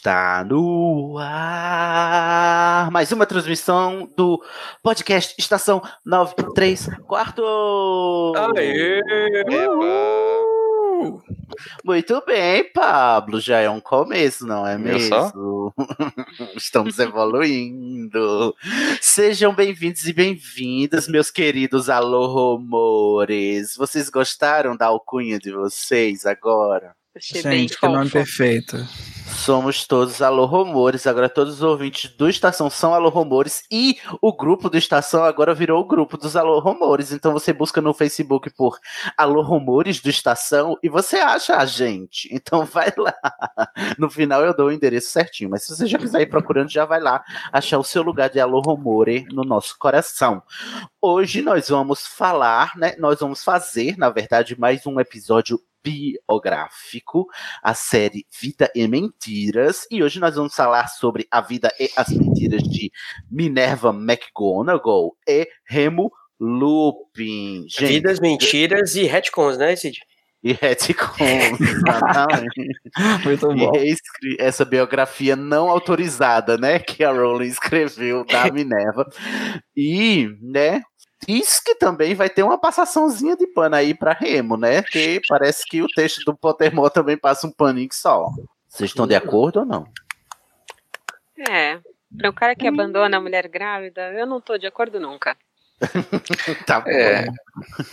Está no ar mais uma transmissão do podcast Estação 93 Quarto. Aê! Muito bem, Pablo. Já é um começo, não é mesmo? Estamos evoluindo. Sejam bem-vindos e bem-vindas, meus queridos alô rumores. Vocês gostaram da alcunha de vocês agora? Achei bem Gente, que nome perfeito. Somos todos Alô Rumores, agora todos os ouvintes do Estação são Alô Rumores e o grupo do Estação agora virou o grupo dos Alô Rumores. Então você busca no Facebook por Alô Rumores do Estação e você acha a gente. Então vai lá. No final eu dou o endereço certinho, mas se você já quiser ir procurando, já vai lá achar o seu lugar de Alô Rumore no nosso coração. Hoje nós vamos falar, né? Nós vamos fazer, na verdade, mais um episódio biográfico a série Vida e Mentiras. E hoje nós vamos falar sobre a vida e as mentiras de Minerva McGonagall e Remo Lupin. Gente, Vidas, mentiras e retcons, né, Cid? e retcons, exatamente. Muito E bom. reescre- essa biografia não autorizada, né, que a Rowling escreveu da Minerva. E, né, diz que também vai ter uma passaçãozinha de pano aí pra Remo, né? Que parece que o texto do Pottermore também passa um paninho só. Vocês estão de acordo ou não? É. Pra um cara que abandona a mulher grávida, eu não tô de acordo nunca. Tá bom. É.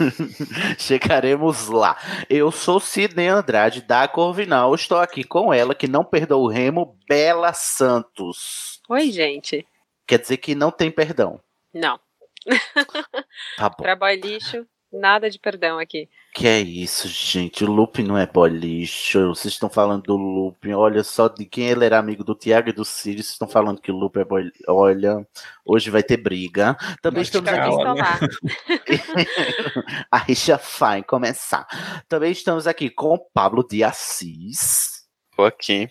Chegaremos lá. Eu sou Sidney Andrade da Corvinal. Estou aqui com ela, que não perdoa o Remo, Bela Santos. Oi, gente. Quer dizer que não tem perdão. Não. Tá bom. Pra boy lixo, nada de perdão aqui. Que é isso, gente? O Lupin não é bolicho. Vocês estão falando do Lupin. Olha só de quem ele era amigo do Tiago e do Sirius. Vocês estão falando que o Lupin é bolicho. Olha, hoje vai ter briga. Também Mas estamos aqui. né? A rixa vai começar. Também estamos aqui com o Pablo de Assis. Tô aqui.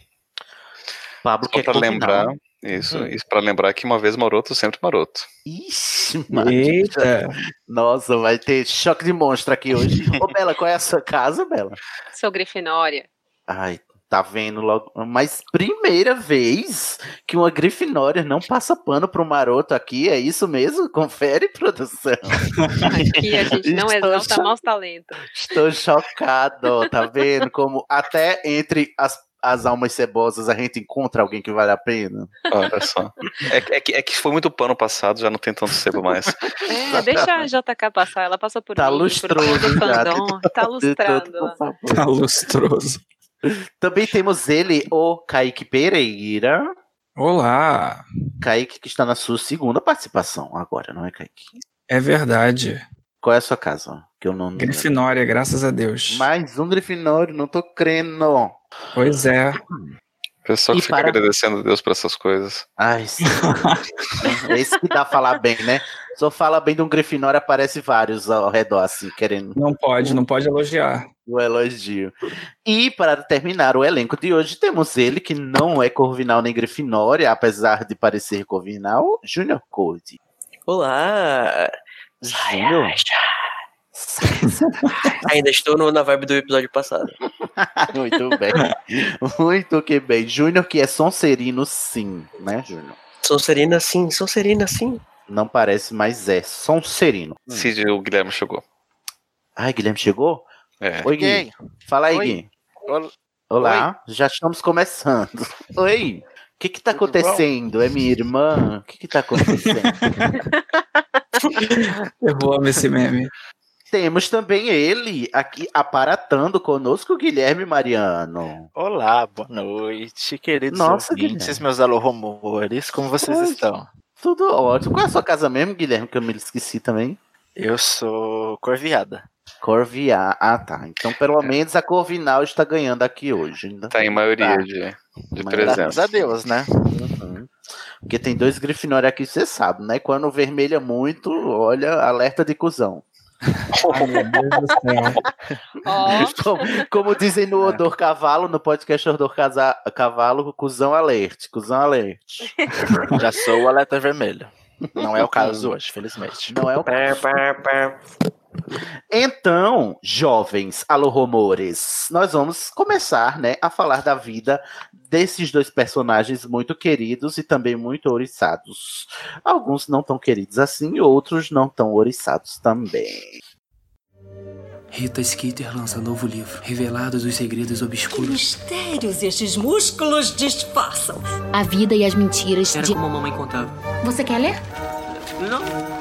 Pablo que Só é pra Corvinal. lembrar. Isso, Hum. isso pra lembrar que uma vez maroto, sempre maroto. Ixi, mano. Eita. Nossa, vai ter choque de monstro aqui hoje. Ô, Bela, qual é a sua casa, Bela? Sou Grifinória. Ai, tá vendo logo. Mas primeira vez que uma Grifinória não passa pano pro maroto aqui, é isso mesmo? Confere, produção. Aqui a gente não Estou exalta cho- maus talentos. Estou chocado, tá vendo? Como até entre as, as almas cebosas a gente encontra alguém que vale a pena. Olha só. É, que- é que, é que foi muito pano passado, já não tem tanto sebo mais. É, deixa a JK passar, ela passou por Tá mim, lustroso por fandom, tá favor. Tá lustroso. Também temos ele, o Kaique Pereira. Olá. Kaique que está na sua segunda participação agora, não é, Kaique? É verdade. Qual é a sua casa? Que eu não. não- Grifinória, graças a Deus. Mais um Grifinório, não tô crendo. Pois é. Pessoal E que fica para- agradecendo a Deus por essas coisas. Ai, sim. é isso que dá falar bem, né? Só fala bem de um Grifinório, aparece vários ao redor, assim, querendo Não pode, não pode elogiar. o elogio. E para terminar o elenco de hoje, temos ele que não é Corvinal nem Grifinória, apesar de parecer Corvinal, Junior Code. Olá! Ainda estou no- na vibe do episódio passado. Muito bem. Muito que bem. Júnior que é Sonserino, sim, né, Júnior? Sonserina sim, Sonserina sim. Não parece, mas é Sonserino. Cid, o Guilherme chegou. Ai, Guilherme chegou? É. Oi, Gui. Fala aí, Oi. Gui. Ol- Olá, já estamos começando. Oi, o que que tá acontecendo? É minha irmã? O que que tá acontecendo? Eu amo esse meme. Temos também ele aqui aparatando conosco, Guilherme Mariano. Olá, boa noite, queridos Nossa, ouvintes, Guilherme. meus alô rumores, como vocês Oi. estão? Tudo ótimo. Qual é a sua casa mesmo, Guilherme? Que eu me esqueci também. Eu sou Corviada. Corviar. Ah, tá. Então, pelo menos a Corvinal está ganhando aqui hoje. Ainda. Tá em maioria Tá. de, de Mas Graças presença. a Deus, né? Uhum. Porque tem dois Grifinória aqui, você sabe, né? Quando vermelha muito, olha, alerta de cuzão. Ai, meu Deus do céu. Ó, Como, como dizem no Odor Cavalo, no podcast Odor Casa- Cavalo, cuzão alerte, cuzão alerte. Já sou o alerta vermelho. Não é o caso hoje, felizmente. Não é o pá. Então, jovens, alô rumores, nós vamos começar, né, a falar da vida desses dois personagens muito queridos e também muito ouriçados. Alguns não tão queridos assim, outros não tão ouriçados também. Rita Skeeter lança novo livro, Revelados os Segredos Que Obscuros. mistérios estes músculos disfarçam. A vida e as mentiras Era de. como a mamãe contava. Você quer ler? Não, não.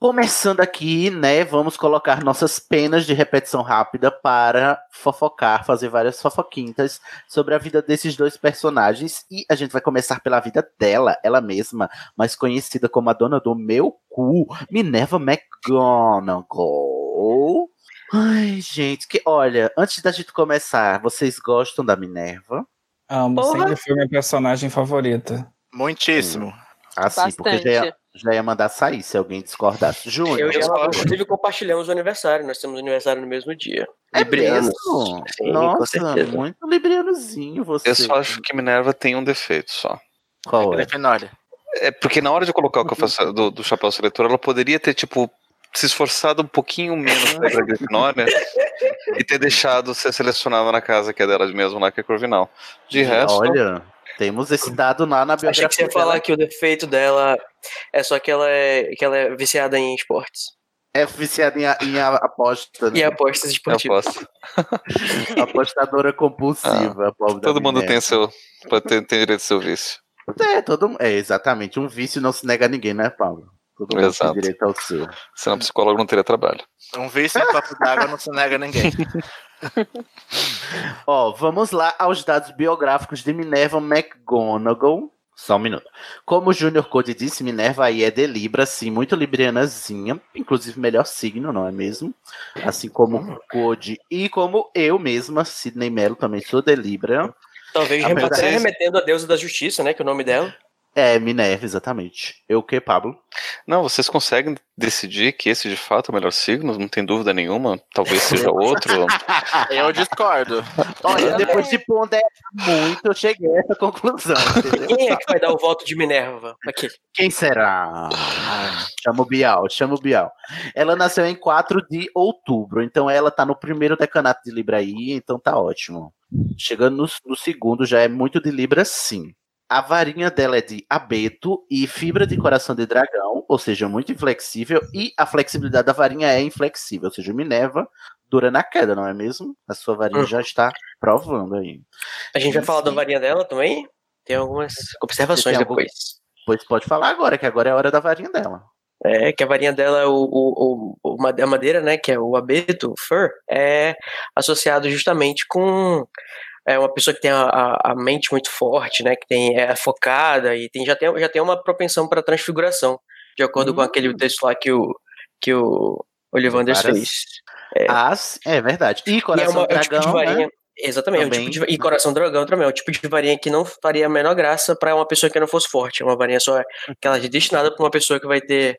Começando aqui, né, vamos colocar nossas penas de repetição rápida para fofocar, fazer várias fofoquintas sobre a vida desses dois personagens. E a gente vai começar pela vida dela, ela mesma, mais conhecida como a dona do meu cu, Minerva McGonagall. Ai, gente, que olha, antes da gente começar, vocês gostam da Minerva? Amo, Porra. sempre foi minha personagem favorita. Muitíssimo. Assim, porque já Bastante. Já ia mandar sair se alguém discordasse. Júnior, Eu e ela, inclusive, compartilhamos o aniversário. Nós temos aniversário no mesmo dia. É? Sim, com Nossa, muito librianozinho você. Eu só acho que Minerva tem um defeito só. Qual é? Grifinória. É porque na hora de colocar o que eu faço do, do chapéu seletor, ela poderia ter, tipo, se esforçado um pouquinho menos pra ir pra Grifinória e ter deixado ser selecionada na casa que é dela mesmo, lá que é Corvinal. De resto, Olha, temos esse dado lá na biografia. Achei que você ia falar que o defeito dela é só que ela é, que ela é viciada em esportes. É viciada em, em aposta. E Né? apostas eu esportivas. Apostadora compulsiva. a pobre da Todo mundo tem seu. Ter, tem direito ao seu vício. É, todo, é, exatamente. Um vício não se nega a ninguém, né, Paulo? Todo mundo Exato. tem direito ao seu. Senão psicólogo não teria trabalho. Um vício em copo d'água não se nega a ninguém. Ó, vamos lá aos dados biográficos de Minerva McGonagall. Só um minuto. Como o Junior Code disse, Minerva aí é de Libra, sim, muito librianazinha, inclusive melhor signo, não é mesmo? Assim como o Code e como eu mesma, Sidney Mello, também sou de Libra. Talvez até remetendo a deusa da justiça, né? Que é o nome dela. É, Minerva, exatamente. Eu o que, Pablo? Não, vocês conseguem decidir que esse de fato é o melhor signo? Não tem dúvida nenhuma. Talvez seja outro. Eu discordo. Olha, depois de ponderar muito, eu cheguei a essa conclusão, entendeu? Quem é que vai dar o voto de Minerva? Aqui. Quem será? Chama o Bial, chama o Bial. Ela nasceu em 4 de outubro, então ela tá no primeiro decanato de Libra aí, então tá ótimo. Chegando no, no segundo, já é muito de Libra, sim. A varinha dela é de abeto e fibra de coração de dragão, ou seja, muito inflexível, e a flexibilidade da varinha é inflexível, ou seja, Minerva dura na queda, não é mesmo? A sua varinha Hum. já está provando aí. A gente vai falar da varinha dela também? Tem algumas observações tem algum- depois. Pois pode falar agora, que agora é a hora da varinha dela. É, que a varinha dela, o, o, o, a madeira, né, que é o abeto, o fur, é associado justamente com é, uma pessoa que tem a, a, a mente muito forte, né, que tem, é focada e tem, já, tem, já tem uma propensão para transfiguração, de acordo com Hum. aquele texto lá que o, que o Olivanders Várias- fez. Ah, sim, é verdade. E E é, coração uma, é um tipo dragão, varinha. né? Exatamente, é um Também. tipo de, va- e coração dragão também, é um tipo de varinha que não faria a menor graça para uma pessoa que não fosse forte. É uma varinha só que ela é destinada para uma pessoa que vai ter.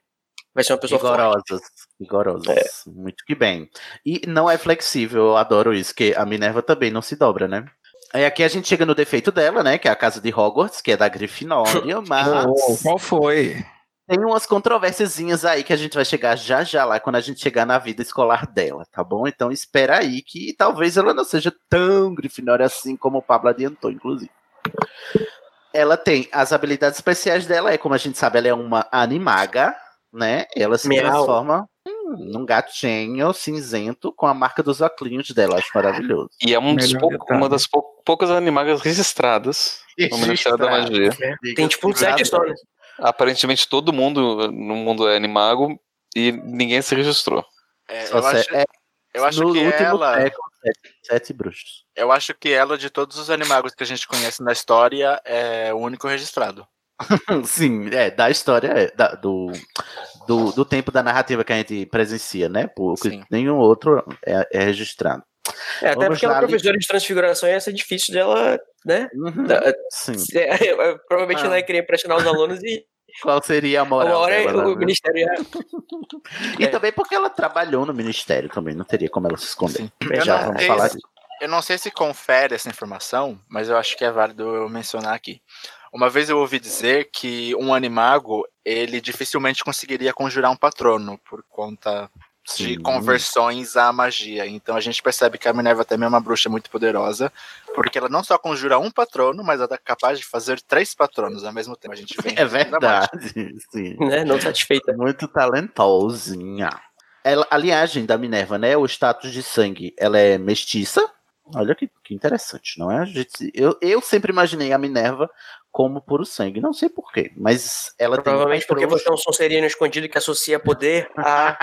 Vai ser uma pessoa forte. Rigorosas. Rigorosas. Muito que bem. E não é flexível, eu adoro isso, que a Minerva também não se dobra, né? Aí aqui a gente chega no defeito dela, né? Que é a casa de Hogwarts, que é da Grifinória, mas Oh, qual foi? tem umas controvérsiazinhas aí que a gente vai chegar já já lá quando a gente chegar na vida escolar dela, tá bom? Então espera aí que talvez ela não seja tão Grifinória assim como o Pablo adiantou, inclusive. Ela tem as habilidades especiais dela, é como a gente sabe, ela é uma animaga, né? Ela se Miau. transforma. Num gatinho cinzento com a marca dos óculos dela. Acho maravilhoso. E é um dos Melhor pou- detalhe. uma das pou- poucas animagas registradas no Ministério da Magia. Tem tipo um sete né? Aparentemente todo mundo no mundo é animago e ninguém se registrou. É, eu acho, é, eu acho no que último ela. século, sete, sete bruxos. Eu acho que ela, de todos os animagos que a gente conhece na história, é o único registrado. Sim, é, da história, é, da- do, do, do tempo da narrativa que a gente presencia, né? Porque Sim. nenhum outro é, é registrado. É, até Vamos porque ela é professora de transfiguração ia ser difícil dela, né? Uhum, Da- Sim. é, provavelmente Ah. ela ia querer impressionar os alunos e Qual seria a uma moral hora dela, o né? ministério ia. E também porque ela trabalhou no ministério também, não teria como ela se esconder. Eu Já não vamos sei falar se- disso. Eu não sei se confere essa informação, mas eu acho que é válido eu mencionar aqui. Uma vez eu ouvi dizer que um animago, ele dificilmente conseguiria conjurar um patrono por conta de Sim. conversões à magia. Então a gente percebe que a Minerva também é uma bruxa muito poderosa, porque ela não só conjura um patrono, mas ela é capaz de fazer três patronos ao mesmo tempo. A gente vê É verdade, sim. Né? Não satisfeita. Muito talentosinha. Ela, a linhagem da Minerva, né? O status de sangue, ela é mestiça. Olha que, que interessante, não é? A gente- eu, eu sempre imaginei a Minerva como puro sangue. Não sei porquê, mas ela tem. Provavelmente porque você é um sonserino escondido que associa poder a.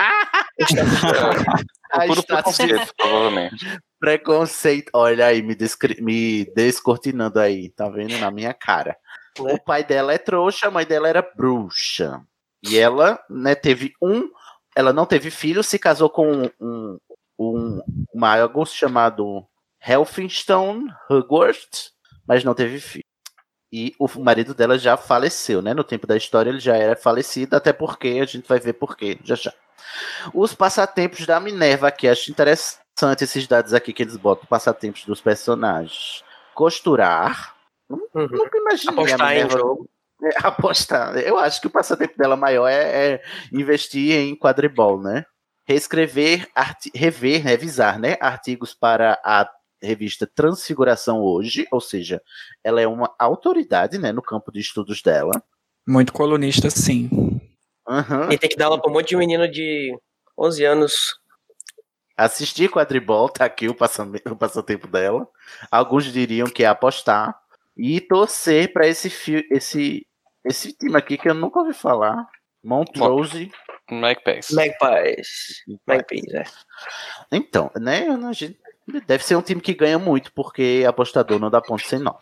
a Puro preconceito, provavelmente. preconceito. Olha aí, me, descri- me descortinando aí, tá vendo? Na minha cara. Né? O pai dela é trouxa, a mãe dela era bruxa. E ela, né, teve um. Ela não teve filho, se casou com um, um mago chamado Helfinstone Hugworth, mas não teve filho. E o marido dela já faleceu, né? No tempo da história ele já era falecido, até porque a gente vai ver porquê já já. Os passatempos da Minerva aqui, acho interessante esses dados aqui que eles botam, passatempos dos personagens. Costurar. Uhum. Nunca imaginei a Apostar em Minerva jogo. é, apostar. Eu acho que o passatempo dela maior é, é investir em quadribol, né? Reescrever, rever, revisar, né? Artigos para a revista Transfiguração hoje, ou seja, ela é uma autoridade, né, no campo de estudos dela. Muito colunista, sim. Aham. E tem que dar aula pra um monte de menino de 11 anos. Assistir quadribol, tá aqui o, o passatempo dela. Alguns diriam que é apostar e torcer para esse esse esse time aqui que eu nunca ouvi falar, Montrose. Mike Pace. Magpies. Magpies, é. Então, né? a gente- Deve ser um time que ganha muito, porque apostador não dá ponto sem nó.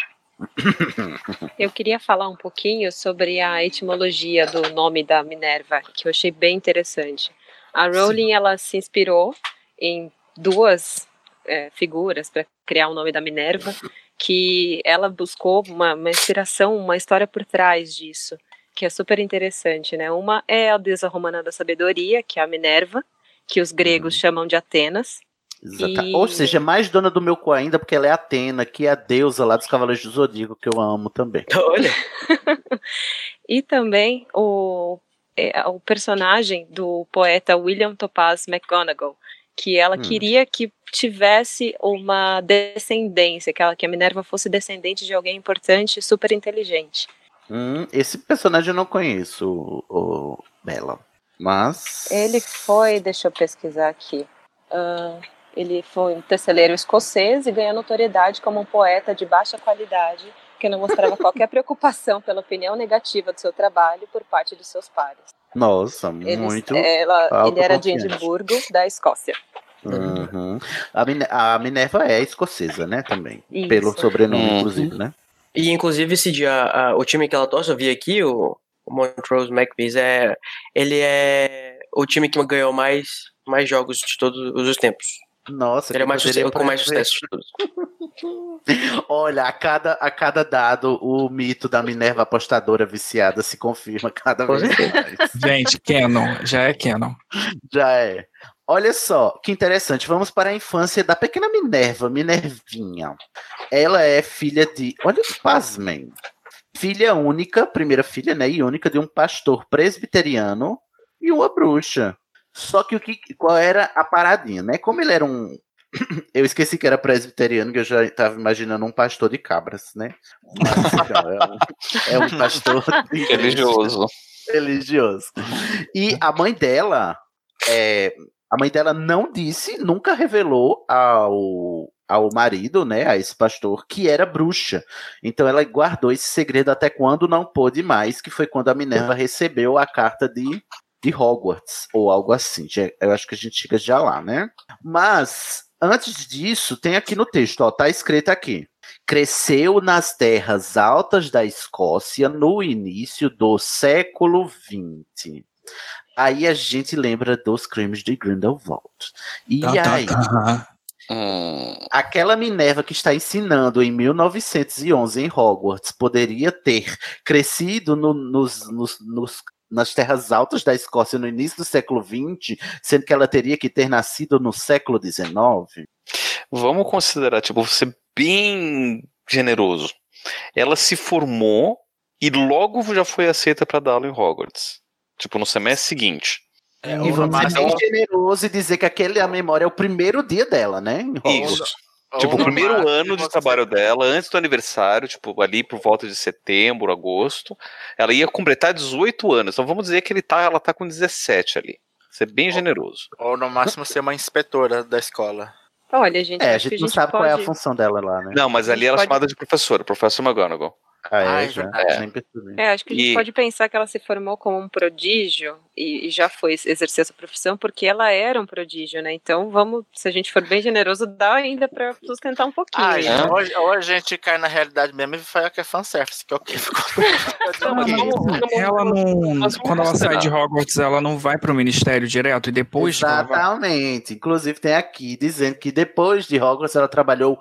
Eu queria falar um pouquinho sobre a etimologia do nome da Minerva, que eu achei bem interessante. A Rowling ela se inspirou em duas é, figuras para criar o nome da Minerva, que ela buscou uma, uma inspiração, uma história por trás disso, que é super interessante, né? Uma é a deusa romana da sabedoria, que é a Minerva, que os gregos chamam de Atenas. Exata- E- Ou seja, mais dona do meu cu ainda, porque ela é Atena, que é a deusa lá dos Cavaleiros do Zodíaco, que eu amo também. Olha. E também o, é, o personagem do poeta William Topaz McGonagall, que ela Hum. queria que tivesse uma descendência, que, ela, que a Minerva fosse descendente de alguém importante e super inteligente. Hum, esse personagem eu não conheço, o, o Bela. Mas. Ele foi, deixa eu pesquisar aqui. ah, ele foi um teceleiro escocês e ganhou notoriedade como um poeta de baixa qualidade que não mostrava qualquer preocupação pela opinião negativa do seu trabalho por parte dos seus pares. Nossa, Ele, muito. ela- ele era de. Edimburgo, da Escócia. Uhum. A, Mine- a Minerva é escocesa, né? Também. Isso. Pelo sobrenome, Uhum. inclusive, né? E inclusive esse dia, a- o time que ela torce, eu vi aqui, o, o Montrose Magpies, é, ele é o time que ganhou mais, mais jogos de todos os tempos. Nossa, Ele é mais sucesso, com mais sucesso de todos. Olha, a cada, a cada dado, o mito da Minerva apostadora viciada se confirma cada vez mais. Gente, Canon, já é Canon. Já é. Olha só, que interessante. Vamos para a infância da pequena Minerva, Minervinha. Ela é filha de. Olha, pasmem. Filha única, primeira filha, né? E única de um pastor presbiteriano e uma bruxa. Só que o que. Qual era a paradinha, né? Como ele era um. Eu esqueci que era presbiteriano, que eu já estava imaginando um pastor de cabras, né? Mas, é, um, é um pastor Religioso. religioso. E a mãe dela é, a mãe dela não disse, nunca revelou ao, ao marido, né, a esse pastor, que era bruxa. Então ela guardou esse segredo até quando não pôde mais, que foi quando a Minerva recebeu a carta de, de Hogwarts, ou algo assim. Já- Eu acho que a gente chega já lá, né? Mas, antes disso, tem aqui no texto, ó, tá escrito aqui. Cresceu nas terras altas da Escócia no início do século XX. Aí a gente lembra dos crimes de Grindelwald. E Tá, tá, aí, tá. aquela Minerva que está ensinando em 1911 em Hogwarts poderia ter crescido no- nos, nos- nos- nas terras altas da Escócia no início do século XX, sendo que ela teria que ter nascido no século XIX? Vamos considerar, tipo, ser bem generoso. Ela se formou e logo já foi aceita para dar aula em Hogwarts. Tipo, no semestre seguinte. e vamos ser bem generoso e dizer que aquele a memória é o primeiro dia dela, né? em Hogwarts. Isso. Tipo, o primeiro ano de trabalho dela, antes do aniversário, tipo, ali por volta de setembro, agosto, ela ia completar 18 anos. Então vamos dizer que ele tá, ela tá com 17 ali. Ser bem generoso. Ou no máximo ser uma inspetora da escola. Olha, gente, É, a gente não sabe pode... qual é a função dela lá, né? Não, mas ali ela é pode- chamada de professora, professor McGonagall. Ah, é, já? verdade. Nem percebi. É, acho que a gente E- pode pensar que ela se formou como um prodígio e, e já foi exercer essa profissão porque ela era um prodígio, né? Então vamos, se a gente for bem generoso, dá ainda pra sustentar um pouquinho. Ah, né? ou, ou a gente cai na realidade mesmo e fala que é fanservice, que é o que Ela não. Quando ela sai de Hogwarts, ela não vai pro ministério direto e depois. ela vai- Exatamente. Inclusive tem aqui dizendo que depois de Hogwarts ela trabalhou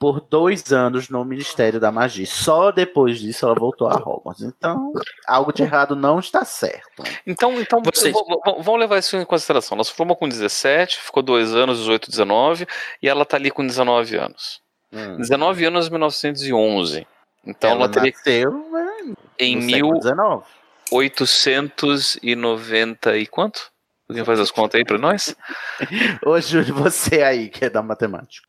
por dois anos no Ministério da Magia. Só depois disso ela voltou a Hogwarts. Então, algo de errado não está certo. Então, então Vocês- levar isso em consideração. Ela se formou com 17, ficou dois anos, 18, 19, e ela tá ali com 19 anos. Hum. 19 anos em 1911. Então ela, ela teria nasceu né, em no século XIX. 1890 e quanto? Alguém faz as contas aí pra nós? Ô, Júlio, você aí que é da matemática.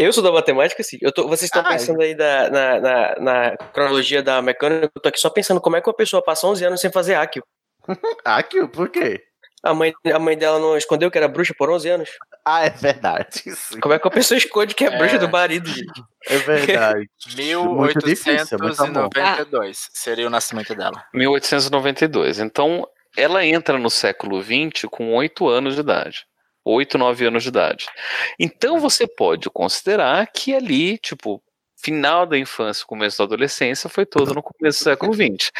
Eu sou da matemática, sim. Eu tô, vocês estão Ah, pensando aí da, na, na, na cronologia da mecânica, eu tô aqui só pensando como é que uma pessoa passa 11 anos sem fazer Akio. Akio, por quê? A mãe, a mãe dela não escondeu que era bruxa por 11 anos. Ah, é verdade. sim. Como é que a pessoa esconde que é, bruxa É. do marido, gente? É verdade. Muito difícil, é muito amor. 1892 seria o nascimento dela. 1892. Então, ela entra no século XX com 8 anos de idade. 8, 9 anos de idade. Então, você pode considerar que ali, tipo, final da infância, começo da adolescência, foi todo no começo do século XX.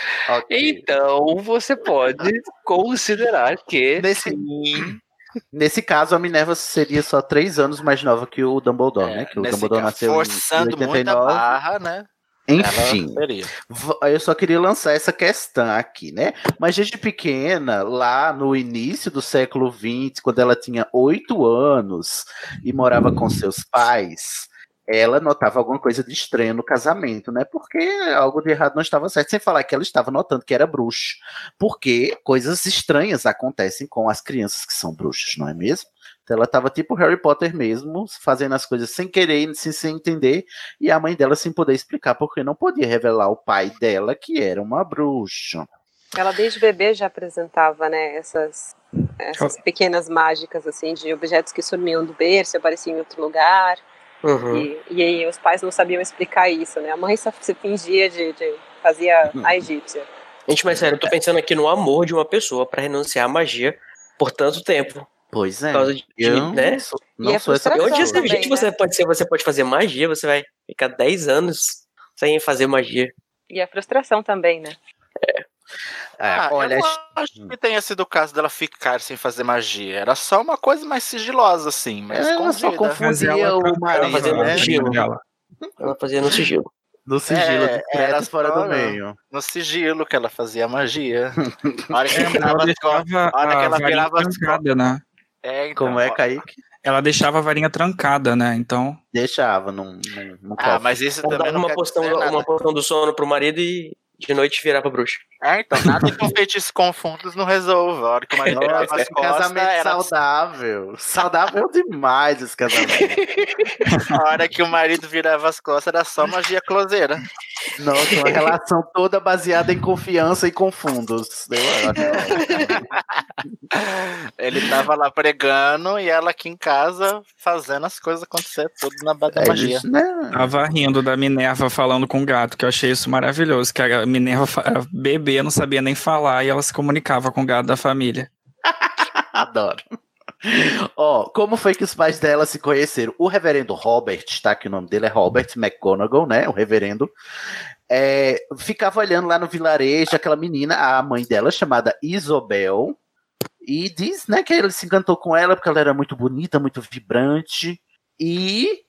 Então, você pode considerar que. Nesse, sim, nesse caso, a Minerva seria só três anos mais nova que o Dumbledore, né? Que o Dumbledore caso, nasceu forçando em muito a 89. barra, né? Enfim. Eu só queria lançar essa questão aqui, né? Mas desde pequena, lá no início do século XX, quando ela tinha oito anos e morava com seus pais, ela notava alguma coisa de estranho no casamento, né? Porque algo de errado não estava certo. Sem falar que ela estava notando que era bruxa. Porque coisas estranhas acontecem com as crianças que são bruxas, não é mesmo? Então ela estava tipo Harry Potter mesmo, fazendo as coisas sem querer, sem, sem entender, e a mãe dela sem poder explicar porque não podia revelar ao pai dela que era uma bruxa. Ela desde bebê já apresentava, né, essas, essas pequenas mágicas, assim, de objetos que sumiam do berço, e apareciam em outro lugar. Uhum. E, e aí os pais não sabiam explicar isso, né? A mãe só se fingia de, de fazia a egípcia. Gente, mas sério, eu tô pensando aqui no amor de uma pessoa pra renunciar à magia por tanto tempo. Pois é. Por causa de, Eu né? não sou- não E é sou essa pessoa. você, também, gente, você né? pode ser, você pode fazer magia, você vai ficar 10 anos sem fazer magia. E a frustração também, né? Ah, olha, eu não acho que tenha sido o caso dela ficar sem fazer magia. Era só uma coisa mais sigilosa, assim. Mas Ela só escondida. confundia o marido, fazia no né? sigilo. Ela fazia no sigilo. No sigilo, É, era fora só do meio. No sigilo que ela fazia magia. A hora que É, ela costas- ela varinha virava as trancada, né? É, então, Como é, ó. Kaique? Ela deixava a varinha trancada, né? Então. Deixava, não, não, não Ah, mas isso também dava não uma quer porção, dizer nada. uma porção do sono pro marido e de noite virava bruxa. É, então, nada que um feitiço com fundos não resolva. A hora que o marido virava Nossa, as casamento era... saudável. Saudável demais esse casamento. A hora que o marido virava as costas, era só magia closeira. Nossa, uma relação toda baseada em confiança e com fundos. Eu Ele tava lá pregando e ela aqui em casa fazendo as coisas acontecer tudo na base da É magia. isso, né? Tava rindo da Minerva falando com o gato, que eu achei isso maravilhoso. Que a Minerva, a bebê, não sabia nem falar e ela se comunicava com o gato da família. Adoro. Ó, como foi que os pais dela se conheceram? O reverendo Robert, tá? Que o nome dele é Robert McGonagall, né? O reverendo. é, ficava olhando lá no vilarejo aquela menina, a mãe dela, chamada Isobel. E diz, né, que ele se encantou com ela porque ela era muito bonita, muito vibrante. E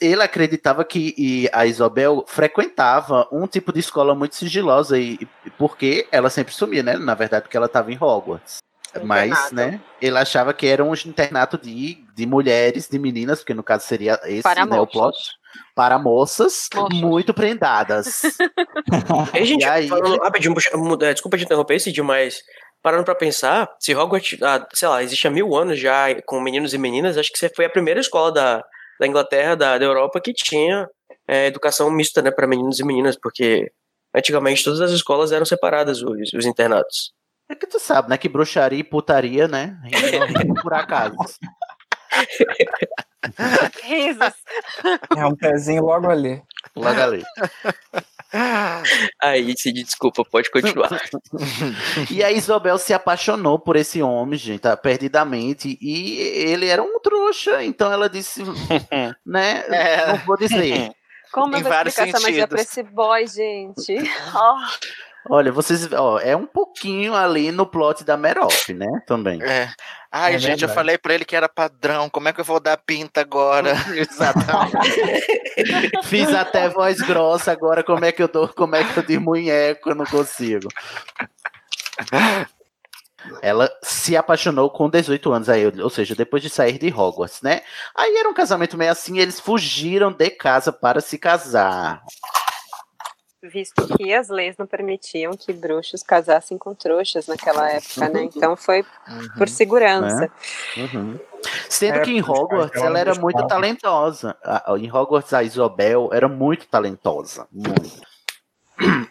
ele acreditava que e a Isabel frequentava um tipo de escola muito sigilosa e e porque ela sempre sumia, né? Na verdade, porque ela estava em Hogwarts. Mas, Internato. né, ele achava que era um internato de, de mulheres, de meninas, porque no caso seria esse, Para né, o plot, moças. para moças muito prendadas. Ei, gente, E aí- falando rapidinho, é, desculpa te interromper, Cid, mas parando pra pensar, se Hogwarts, ah, sei lá, existe há mil anos já com meninos e meninas, acho que você foi a primeira escola da, da Inglaterra, da, da Europa, que tinha é, educação mista, né, pra meninos e meninas, porque antigamente todas as escolas eram separadas, os, os internatos. É que tu sabe, né, que bruxaria e putaria, né, por acaso. Risos. É um pezinho logo ali. Logo ali. Aí, Cid, desculpa, pode continuar. E a Isabel se apaixonou por esse homem, gente, tá, perdidamente, e ele era um trouxa, então ela disse, né, É. não vou dizer. Como Em eu vou explicar essa magia pra sentidos. esse boy, gente? Ó, Olha, vocês, ó, é um pouquinho ali no plot da Merop, né, também. É. Ai, É gente, eu verdade. falei pra ele que era padrão. Como é que eu vou dar pinta agora? Exatamente. Fiz até voz grossa, agora como é que eu dou, como é que eu desmunheco, eu não consigo. Ela se apaixonou com 18 anos, aí, ou seja, depois de sair de Hogwarts, né? Aí era um casamento meio assim, eles fugiram de casa para se casar. Visto que as leis não permitiam que bruxos casassem com trouxas naquela época, né? Então foi por segurança. Né? Uhum. Sendo É, que em Hogwarts ela era muito talentosa. Em Hogwarts a Isabel era muito talentosa. Muito.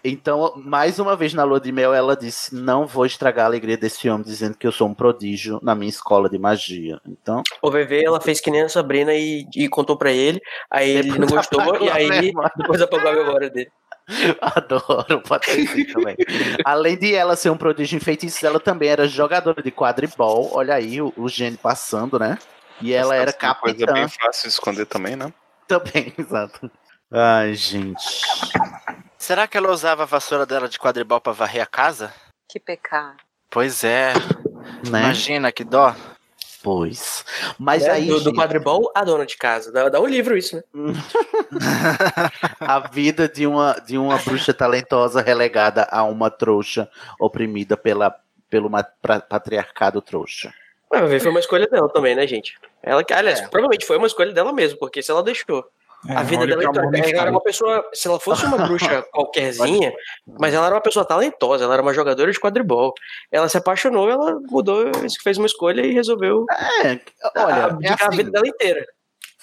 Então, mais uma vez na lua de mel, ela disse: Não vou estragar a alegria desse homem, dizendo que eu sou um prodígio na minha escola de magia. Então, O VV, ela fez que nem a Sabrina e, e contou pra ele, aí ele não gostou, e aí depois apagou a memória dele. adoro, pode ser assim também. Além de ela ser um prodígio em feitiços, ela também era jogadora de quadribol. Olha aí o, o gene passando, né? E ela era Uma coisa capitã. bem fácil de esconder também, né? Também, exato. Ai, gente. Será que ela usava a vassoura dela de quadribol pra varrer a casa? Que pecado. Pois é. Né? Imagina que dó. Pois. Mas Né, aí. do, do gente, quadribol, a dona de casa. Dá, dá um livro isso, né? a vida de uma, de uma bruxa talentosa relegada a uma trouxa oprimida pela, pelo patriarcado trouxa. Mas foi uma escolha dela também, né, gente? Ela, aliás, provavelmente foi uma escolha dela mesmo, porque se ela deixou. É, a vida olha dela então, amor ela era uma pessoa. Se ela fosse uma bruxa qualquerzinha, mas ela era uma pessoa talentosa, ela era uma jogadora de quadribol. Ela se apaixonou, ela mudou, fez uma escolha e resolveu É, olha, abdicar é a assim. vida dela inteira.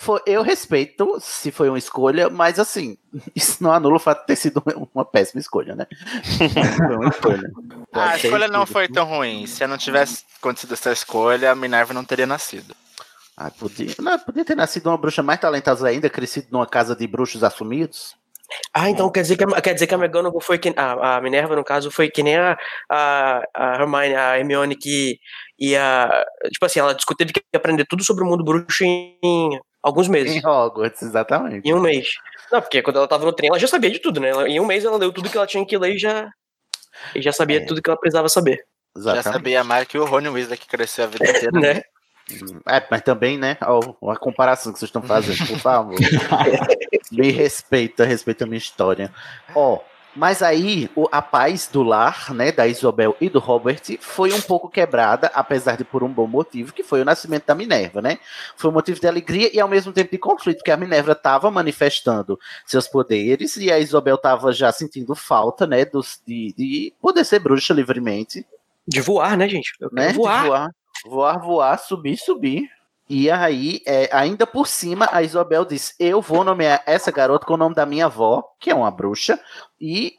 Foi, eu respeito se foi uma escolha, mas assim, isso não anula o fato de ter sido uma péssima escolha, né? foi uma escolha. Ah, a escolha não foi tão ruim. Se não tivesse acontecido essa escolha, a Minerva não teria nascido. Ah, podia, não, podia ter nascido uma bruxa mais talentosa ainda, crescido numa casa de bruxos assumidos. Ah, então quer dizer que a, quer dizer que a McGonagall foi que a, a Minerva no caso foi que nem a, a, a Hermione, a Hermione que ia, tipo assim, ela discutiu teve que aprender tudo sobre o mundo bruxo em alguns meses. Em Hogwarts, exatamente. Em um mês. Não, porque quando ela tava no trem, ela já sabia de tudo, né? Ela- Em um mês ela leu tudo que ela tinha que ler e já, e já sabia tudo que ela precisava saber. Já sabia mais que o Rony Weasley que cresceu a vida inteira. Né? É, mas também, né? Ó, a comparação que vocês estão fazendo, por favor. Me respeita, respeita a minha história. Ó, Mas aí o- a paz do lar, né, da Isabel e do Robert, foi um pouco quebrada, apesar de por um bom motivo, que foi o nascimento da Minerva, né? Foi um motivo de alegria e ao mesmo tempo de conflito, porque a Minerva estava manifestando seus poderes e a Isabel estava já sentindo falta, né, dos, de, de poder ser bruxa livremente. De voar, né, gente? Eu né? voar. De voar, voar, voar, subir, subir. E aí, é, ainda por cima, a Isabel diz: Eu vou nomear essa garota com o nome da minha avó, que é uma bruxa. E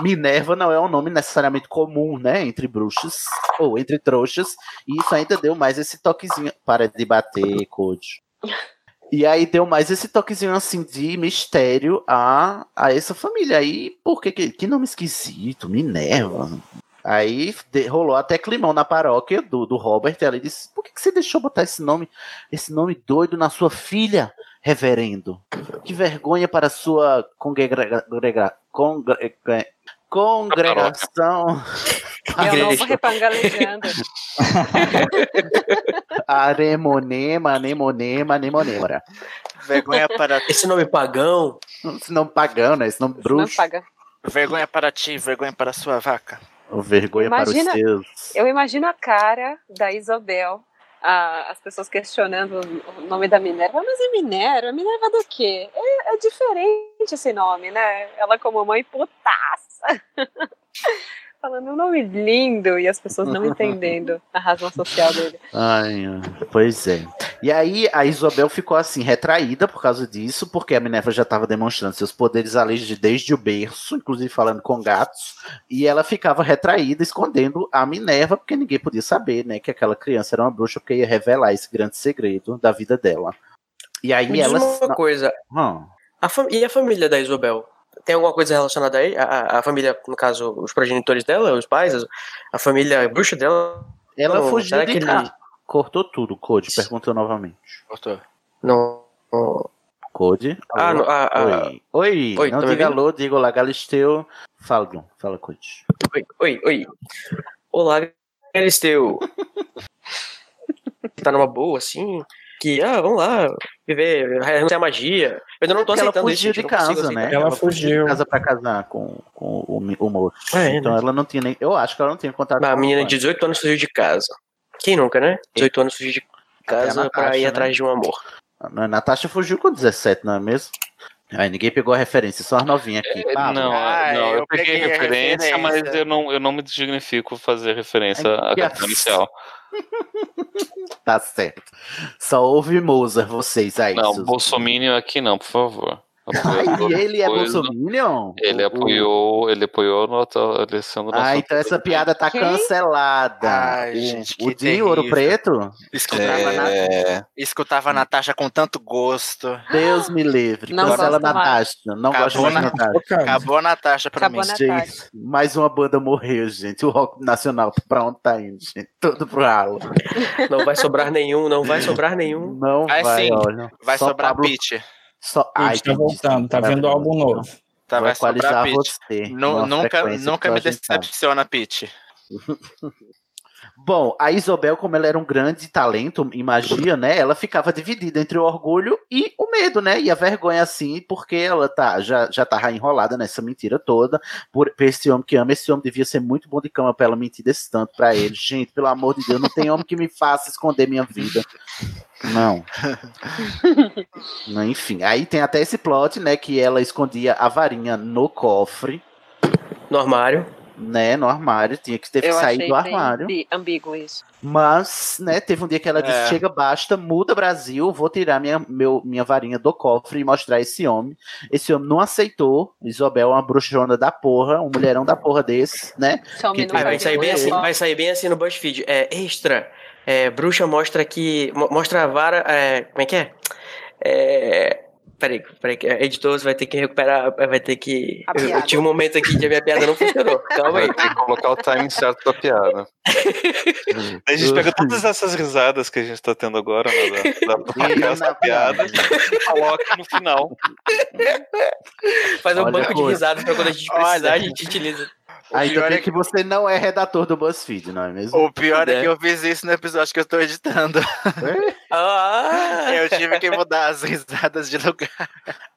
Minerva não é um nome necessariamente comum, né? Entre bruxas ou entre trouxas. E isso ainda deu mais esse toquezinho. Para de bater, Code. E aí deu mais esse toquezinho assim de mistério a, a essa família. Aí, por que, que que nome esquisito? Minerva. Aí de- rolou até climão na paróquia do, do Robert. Ela disse: Por que, que você deixou botar esse nome, esse nome doido na sua filha, reverendo? Que vergonha para a sua congrega, congrega, congrega- congregação. É o novo repangalejando. Aremonema, anemonema, anemonema. Vergonha para Esse nome pagão. Esse nome pagão, né? Esse nome Não bruxo. paga. Vergonha para ti, vergonha para sua vaca. Vergonha Imagina- para os seus. Eu imagino a cara da Isabel, a- as pessoas questionando o nome da Minerva. Mas é Minerva? Minerva do quê? É, é diferente esse nome, né? Ela como mãe putaça. Falando um nome lindo e as pessoas não entendendo a razão social dele. Ai, pois é. E aí a Isabel ficou assim, retraída por causa disso, porque a Minerva já estava demonstrando seus poderes além de desde o berço, inclusive falando com gatos, e ela ficava retraída, escondendo a Minerva, porque ninguém podia saber, né, que aquela criança era uma bruxa, porque ia revelar esse grande segredo da vida dela. E aí Me diz ela. uma coisa. Hum. A fam- E a família da Isabel? Tem alguma coisa relacionada a ele? A, a- a família, no caso, os progenitores dela, os pais, a família bruxa dela? Ela Não, fugiu será de que ele- casa. Cortou tudo, Code, perguntou novamente. Cortou. Não. Code? Ah, não, ah, ah. Oi. Oi, Oi, não tá diga alô, diga olá, Galisteu. Fala, Dum. Fala, Code. Oi, oi, oi. Olá, Galisteu. tá numa boa, assim? Que, ah, vamos lá, viver, renunciar a magia. Eu ainda não tô Porque ela aceitando fugiu isso, de consigo casa, né? Ela fugiu de casa pra casar com, com o, o moço. É, então né? ela não tinha nem. Eu acho que ela não tinha contato A com menina de 18 anos fugiu de casa. Quem nunca, né? 18 anos fugiu de casa pra Natasha, ir né? atrás de um amor. A Natasha fugiu com 17, não é mesmo? Aí ninguém pegou a referência, só as novinhas aqui. É, não, Ah, não, eu, eu peguei, peguei a referência, mas referência. eu não, eu não me dignifico fazer referência à inicial. Tá certo. Só ouve Mozart, vocês aí. Não, Bolsominion aqui não, por favor. Ai, ele é. Bolsominion? Ele apoiou, ele apoiou no Alessandro Ah, então essa piada tá Quem? cancelada. Ai, o, gente, o Dinho Ouro. Preto? Escutava, na... É, Escutava a Natasha com tanto gosto. Deus me livre. Não Cancela. Natasha. Não Acabou gosto na- Natasha. Acabou a Natasha pra Acabou mim. na- Gente, Natasha. mais uma banda morreu, gente. O rock nacional pra onde tá indo, gente? Tudo pro ralo. Não vai sobrar nenhum, não vai sobrar nenhum. Não Vai vai, sim. olha. Vai Só sobrar Pablo- Pitch. Só... a gente tá que voltando, tá vendo algo novo. Tá, vai sobrar equalizar Pitch. Nunca, nunca me decepciona, Pitch. Bom, a Isobel, como ela era um grande talento em magia, né? Ela ficava dividida entre o orgulho e o medo, né? E a vergonha, assim, porque ela tá, já, já tava enrolada nessa mentira toda. Por, por esse homem que ama, esse homem devia ser muito bom de cama pra ela mentir desse tanto pra ele. Gente, pelo amor de Deus, não tem homem que me faça esconder minha vida. Não. Enfim, aí tem até esse plot, né? Que ela escondia a varinha no cofre, No armário. Né? No armário, tinha que ter que sair achei do armário. ambíguo isso. Mas, né, teve um dia que ela disse: É. chega, basta, muda Brasil, vou tirar minha, meu, minha varinha do cofre e mostrar esse homem. Esse homem não aceitou. Isabel é uma bruxona da porra, um mulherão da porra desse, né? Um. Aí vai sair bem assim, vai sair bem assim no BuzzFeed. É extra. É, bruxa mostra que. mo- Mostra a vara. É, como é que é? É. Peraí, peraí, que a editor vai ter que recuperar, vai ter que. Eu, tive um momento aqui que a minha piada não funcionou. Calma aí. vai ter que colocar o timing certo da piada. a gente pega todas essas risadas que a gente tá tendo agora, né, da, da, piada, e coloca no final. Faz um Olha, banco de risadas pra quando a gente Olha. precisar, a gente utiliza. Ainda pior bem é que você não é redator do BuzzFeed, não é mesmo? O pior é que eu fiz isso no episódio que eu tô editando. Ah! Eu tive que mudar as risadas de lugar.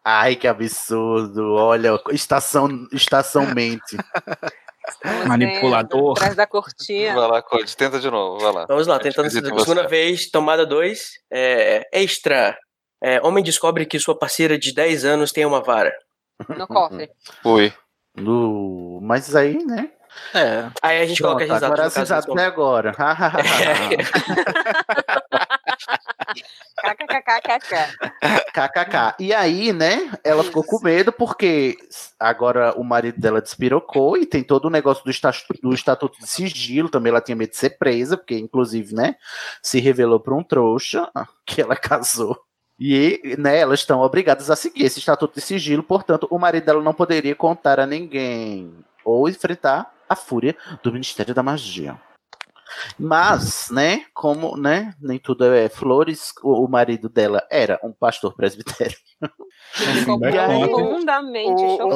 Ai, que absurdo. Olha, estação, estação mente. Manipulador. Atrás da cortina. Vai lá, Code, tenta de novo, vai lá. Vamos lá, tentando segunda você. vez, tomada 2. É, extra. É, homem descobre que sua parceira de 10 anos tem uma vara. No cofre. Ui. No... Mas aí, né? É. Aí a gente Pronto, coloca risadas agora as risadas até agora. KKKKK. KKK. E aí, né, ela ficou com medo porque agora o marido dela despirocou e tem todo o negócio do, esta- do estatuto de sigilo. Também ela tinha medo de ser presa, porque inclusive, né, se revelou para um trouxa que ela casou. E, né, elas estão obrigadas a seguir esse estatuto de sigilo, portanto, o marido dela não poderia contar a ninguém ou enfrentar a fúria do Ministério da Magia. Mas, né, como, né, nem tudo é flores, o, o marido dela era um pastor presbitério. E aí- profundamente chocado.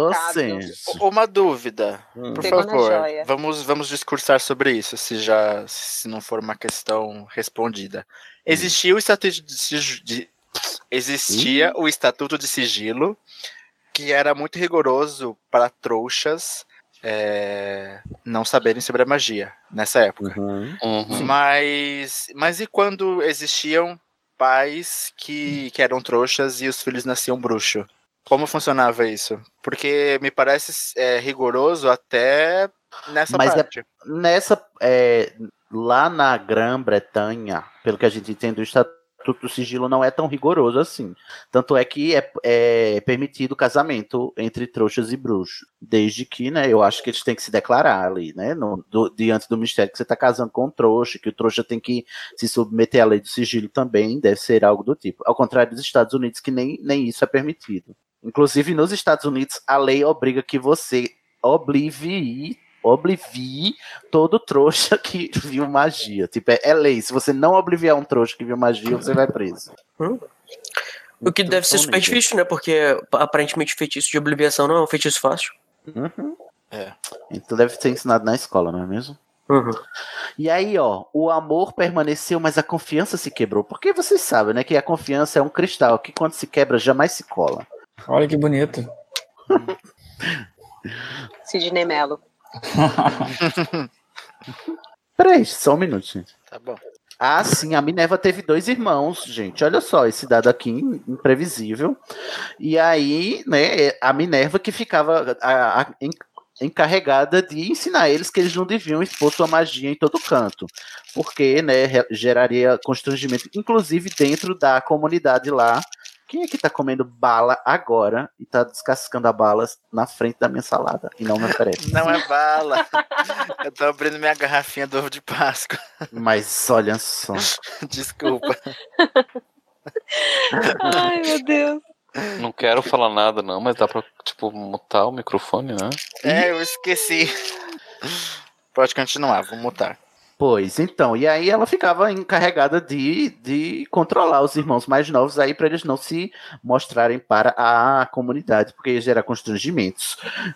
Uma dúvida, por Pegou favor. Vamos, vamos discursar sobre isso, se já se não for uma questão respondida. Existia o estatuto de, existia o estatuto de sigilo que era muito rigoroso para trouxas é, não saberem sobre a magia nessa época. Uhum. Mas, mas e quando existiam pais que, que eram trouxas e os filhos nasciam bruxo? Como funcionava isso? Porque me parece é, rigoroso até nessa Mas é- parte. Nessa, é, lá na Grã-Bretanha, pelo que a gente entende, o Estatuto do Sigilo não é tão rigoroso assim. Tanto é que é, é permitido casamento entre trouxas e bruxos. Desde que, né, eu acho que eles têm que se declarar ali, né, no- do- diante do mistério que você está casando com um trouxa, que o trouxa tem que se submeter à lei do sigilo também, deve ser algo do tipo. Ao contrário dos Estados Unidos, que nem, nem isso é permitido. Inclusive, nos Estados Unidos, a lei obriga que você oblivie oblivie todo trouxa que viu magia. Tipo, é, é lei. Se você não obliviar um trouxa que viu magia, você vai preso. O que deve ser Então, super né, difícil, né? Porque aparentemente feitiço de obliviação não é um feitiço fácil. Uhum. É. Então deve ser ensinado na escola, não é mesmo? Uhum. E aí, ó, o amor permaneceu, mas a confiança se quebrou. Porque vocês sabem, né, que a confiança é um cristal que quando se quebra jamais se cola. Olha que bonito. Sidney Mello. Peraí, só um minuto, gente. Tá bom. Ah, sim, a Minerva teve dois irmãos, gente. Olha só, esse dado aqui imprevisível. E aí, né, a Minerva que ficava a- a- en- encarregada de ensinar eles que eles não deviam expor sua magia em todo canto, porque, né, geraria constrangimento, inclusive dentro da comunidade lá. Quem é que tá comendo bala agora e tá descascando a bala na frente da minha salada e não me oferece? Não é bala. Eu tô abrindo minha garrafinha do ovo de Páscoa. Mas olha só. Desculpa. Ai, meu Deus. Não quero falar nada, não, mas dá pra, tipo, mutar o microfone, né? É, eu esqueci. Pode continuar, vou mutar. Pois, então, e aí ela ficava encarregada de, de controlar os irmãos mais novos aí para eles não se mostrarem para a comunidade, porque ia gerar constrangimentos.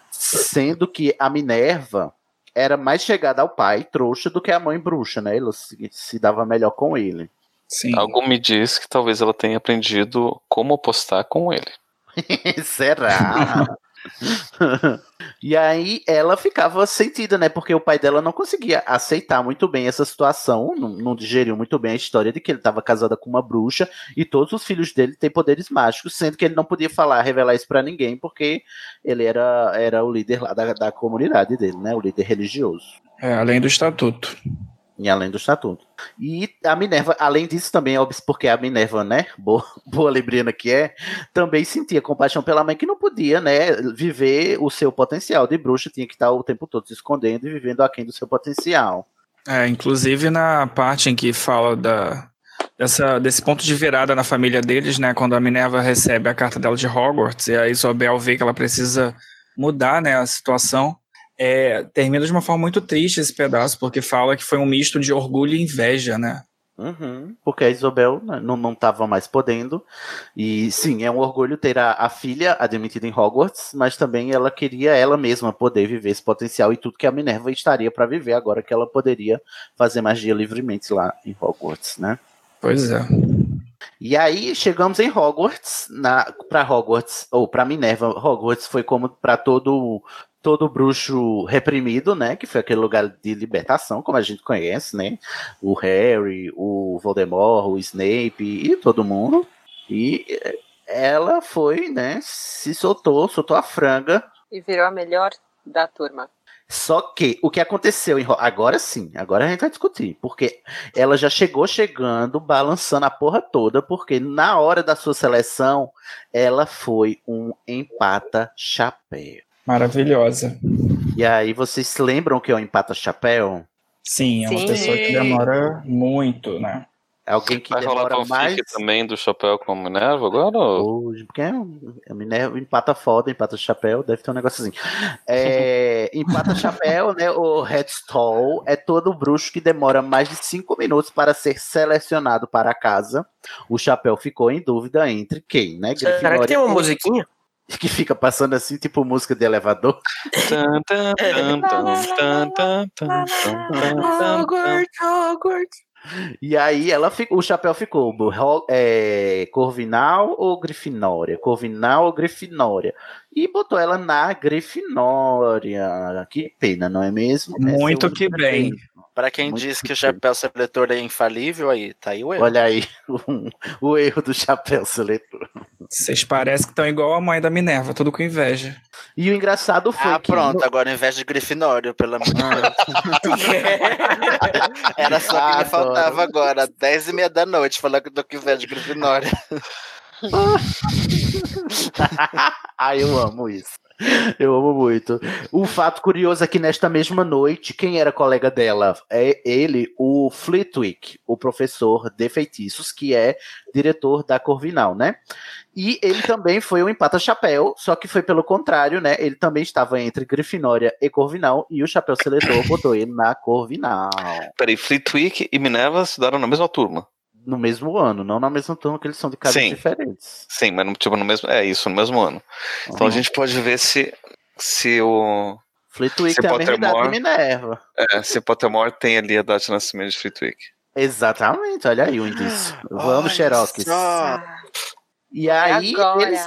Sendo que a Minerva era mais chegada ao pai trouxa do que a mãe bruxa, né? Ela se, se dava melhor com ele. Sim. Algo me diz que talvez ela tenha aprendido como apostar com ele. Será? e aí ela ficava sentida, né? Porque o pai dela não conseguia aceitar muito bem essa situação, não, não digeriu muito bem a história de que ele estava casado com uma bruxa e todos os filhos dele têm poderes mágicos, sendo que ele não podia falar, revelar isso pra ninguém, porque ele era, era o líder lá da, da comunidade dele, né? O líder religioso. É, além do estatuto. E além do estatuto. E a Minerva, além disso, também, óbvio, porque a Minerva, né, boa, boa libriana que é, também sentia compaixão pela mãe que não podia, né, viver o seu potencial de bruxa, tinha que estar o tempo todo se escondendo e vivendo aquém do seu potencial. É, inclusive na parte em que fala da, dessa, desse ponto de virada na família deles, né? Quando a Minerva recebe a carta dela de Hogwarts e a Isabel vê que ela precisa mudar né, a situação. É, termina de uma forma muito triste esse pedaço, porque fala que foi um misto de orgulho e inveja, né? Uhum, porque a Isabel né, não, não tava mais podendo. E sim, é um orgulho ter a, a filha admitida em Hogwarts, mas também ela queria ela mesma poder viver esse potencial e tudo que a Minerva estaria para viver agora que ela poderia fazer magia livremente lá em Hogwarts, né? Pois é. E aí chegamos em Hogwarts, na para Hogwarts ou para Minerva, Hogwarts foi como para todo todo bruxo reprimido, né? Que foi aquele lugar de libertação, como a gente conhece, né? O Harry, o Voldemort, o Snape e todo mundo. E ela foi, né? Se soltou, soltou a franga. E virou a melhor da turma. Só que o que aconteceu em agora sim, agora a gente vai discutir, porque ela já chegou chegando, balançando a porra toda, porque na hora da sua seleção ela foi um empata chapéu. Maravilhosa. E aí vocês se lembram que é um empata chapéu? Sim, é uma Sim. pessoa que demora muito, né? Alguém que Vai rolar demora fanfic mais. também do Chapéu com Minerva agora? ou- Hoje, porque é um- a Minerva empata foda, empata chapéu, deve ter um assim. É, empata chapéu, né? O Red Stall é todo bruxo que demora mais de cinco minutos para ser selecionado para a casa. O chapéu ficou em dúvida entre quem, né? Será que tem uma musiquinha? que fica passando assim, tipo música de elevador. E aí ela ficou, o chapéu ficou é, Corvinal ou Grifinória? Corvinal ou Grifinória? E botou ela na Grifinória. Que pena, não é mesmo? É Muito que bem. Pra quem Muito diz que o chapéu seletor é infalível, aí, tá aí o erro. Olha aí o, o erro do chapéu seletor. Vocês parecem que estão igual a mãe da Minerva, tudo com inveja. E o engraçado foi Ah, que. pronto, agora ao invés de Grifinório, pelo amor de Deus. Era só que Ah, me faltava agora, 10 e meia da noite, falando do que invés de Grifinório. Ai, eu amo isso. Eu amo muito. O fato curioso é que nesta mesma noite, quem era colega dela? É ele, o Flitwick, o professor de feitiços, que é diretor da Corvinal, né? E ele também foi um empata-chapéu, só que foi pelo contrário, né? Ele também estava entre Grifinória e Corvinal, e o chapéu seletor botou ele na Corvinal. Peraí, Flitwick e Minerva estudaram na mesma turma. No mesmo ano, não na mesma turma, que eles são de casas Sim. diferentes. Sim, mas no- tipo, no mesmo. É isso, no mesmo ano. Então a gente pode ver se, se o. Flitwick se tem a mesma idade de Pottermore, Minerva. é, se Pottermore tem ali a data de nascimento de Flitwick. Exatamente, olha aí o indício. Vamos, Xerox. E aí, agora? eles,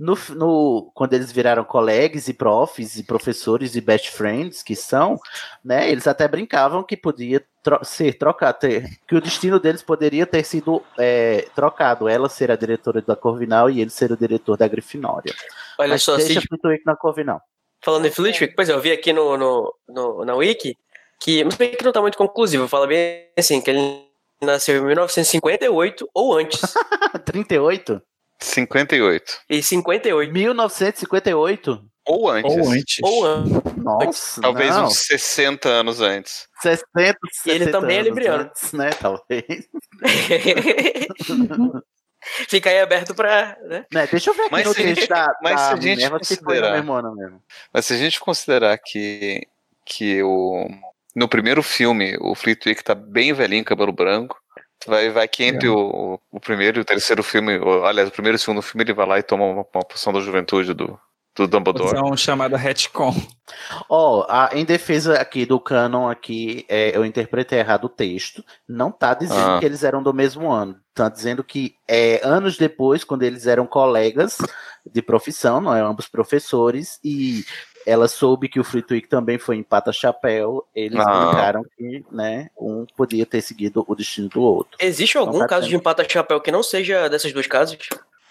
no, no, quando eles viraram colegas e profs e professores e best friends que são, né, eles até brincavam que podia tro- ser trocado, ter, que o destino deles poderia ter sido é, trocado, ela ser a diretora da Corvinal e ele ser o diretor da Grifinória. Olha Mas só, deixa Flitwick na Corvinal. falando em Flitwick, pois é, eu vi aqui no, no, no- na Wiki que, mas bem que não tá muito conclusivo, fala bem assim, que ele nasceu em 1958 ou antes. 38? 58. E 58. 1958? Ou antes. Ou antes. Ou antes. Nossa, Talvez não. uns 60 anos antes. 60, E ele 60 também é libriano. antes, né? Talvez. Fica aí aberto pra. Né? Né, deixa eu ver aqui Mas no se a gente- texto da, mas da se a gente Minerva considerar- mesmo ano mesmo. Mas se a gente considerar que, que o, no primeiro filme o Flitwick tá bem velhinho, cabelo branco, vai, vai que entre o, o primeiro e o terceiro filme, ou, aliás, o primeiro e o segundo filme, ele vai lá e toma uma, uma poção da juventude do, do Dumbledore. São chamada retcon. Ó, a- em defesa aqui do canon aqui, é, eu interpretei errado o texto. Não tá dizendo Ah. que eles eram do mesmo ano. Tá dizendo que é, anos depois, quando eles eram colegas de profissão, não é? Ambos professores, e ela soube que o Flitwick também foi em Pata Chapéu, eles Ah. brincaram que, né, um podia ter seguido o destino do outro. Existe algum tá caso de tendo. empata-chapéu que não seja dessas duas casas?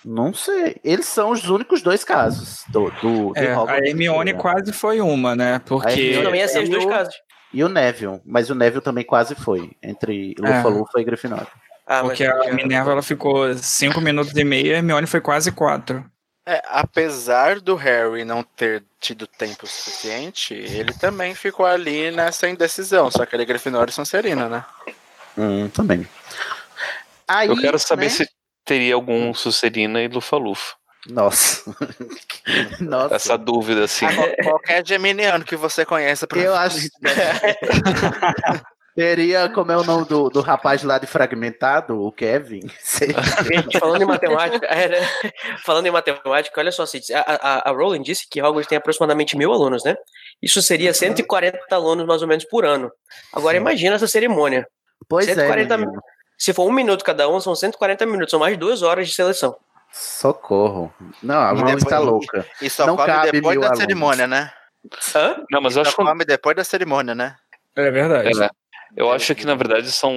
Não sei. Eles são os únicos dois casos do, do, É, a. Hermione quase foi uma, né? Porque. Hermione Também ia ser as e duas o- casas. E o Neville, mas o Neville também quase foi, entre É. Lufa-Lufa e Grifinória. Ah, Porque a Minerva ela ficou 5 minutos e meio e a Hermione foi quase 4. É, apesar do Harry não ter tido tempo suficiente, ele também ficou ali nessa indecisão, só que ele é Grifinória e Sonserina, né? Hum, também. Aí, Eu quero saber né? se teria algum Sucerina e Lufa-Lufa. Nossa. Nossa. Essa dúvida, assim. Qual- Qualquer geminiano que você conheça, Eu acho, Teria, como é o nome do, do rapaz lá de Fragmentado, o Kevin? Gente, falando em matemática, é, né? falando em matemática, olha só, Cid, a, a, a Rowling disse que Hogwarts tem aproximadamente mil alunos, né? Isso seria 140 alunos mais ou menos por ano. Agora imagina essa cerimônia. Pois 140 é, menino. Se for um minuto cada um, são 140 minutos, são mais de duas horas de seleção. Socorro. Não, a Rowling está louca. E só Não come cabe depois da alunos. cerimônia, né? Hã? Não, mas E eu só acho que come depois da cerimônia, né? É verdade. É, eu acho que na verdade são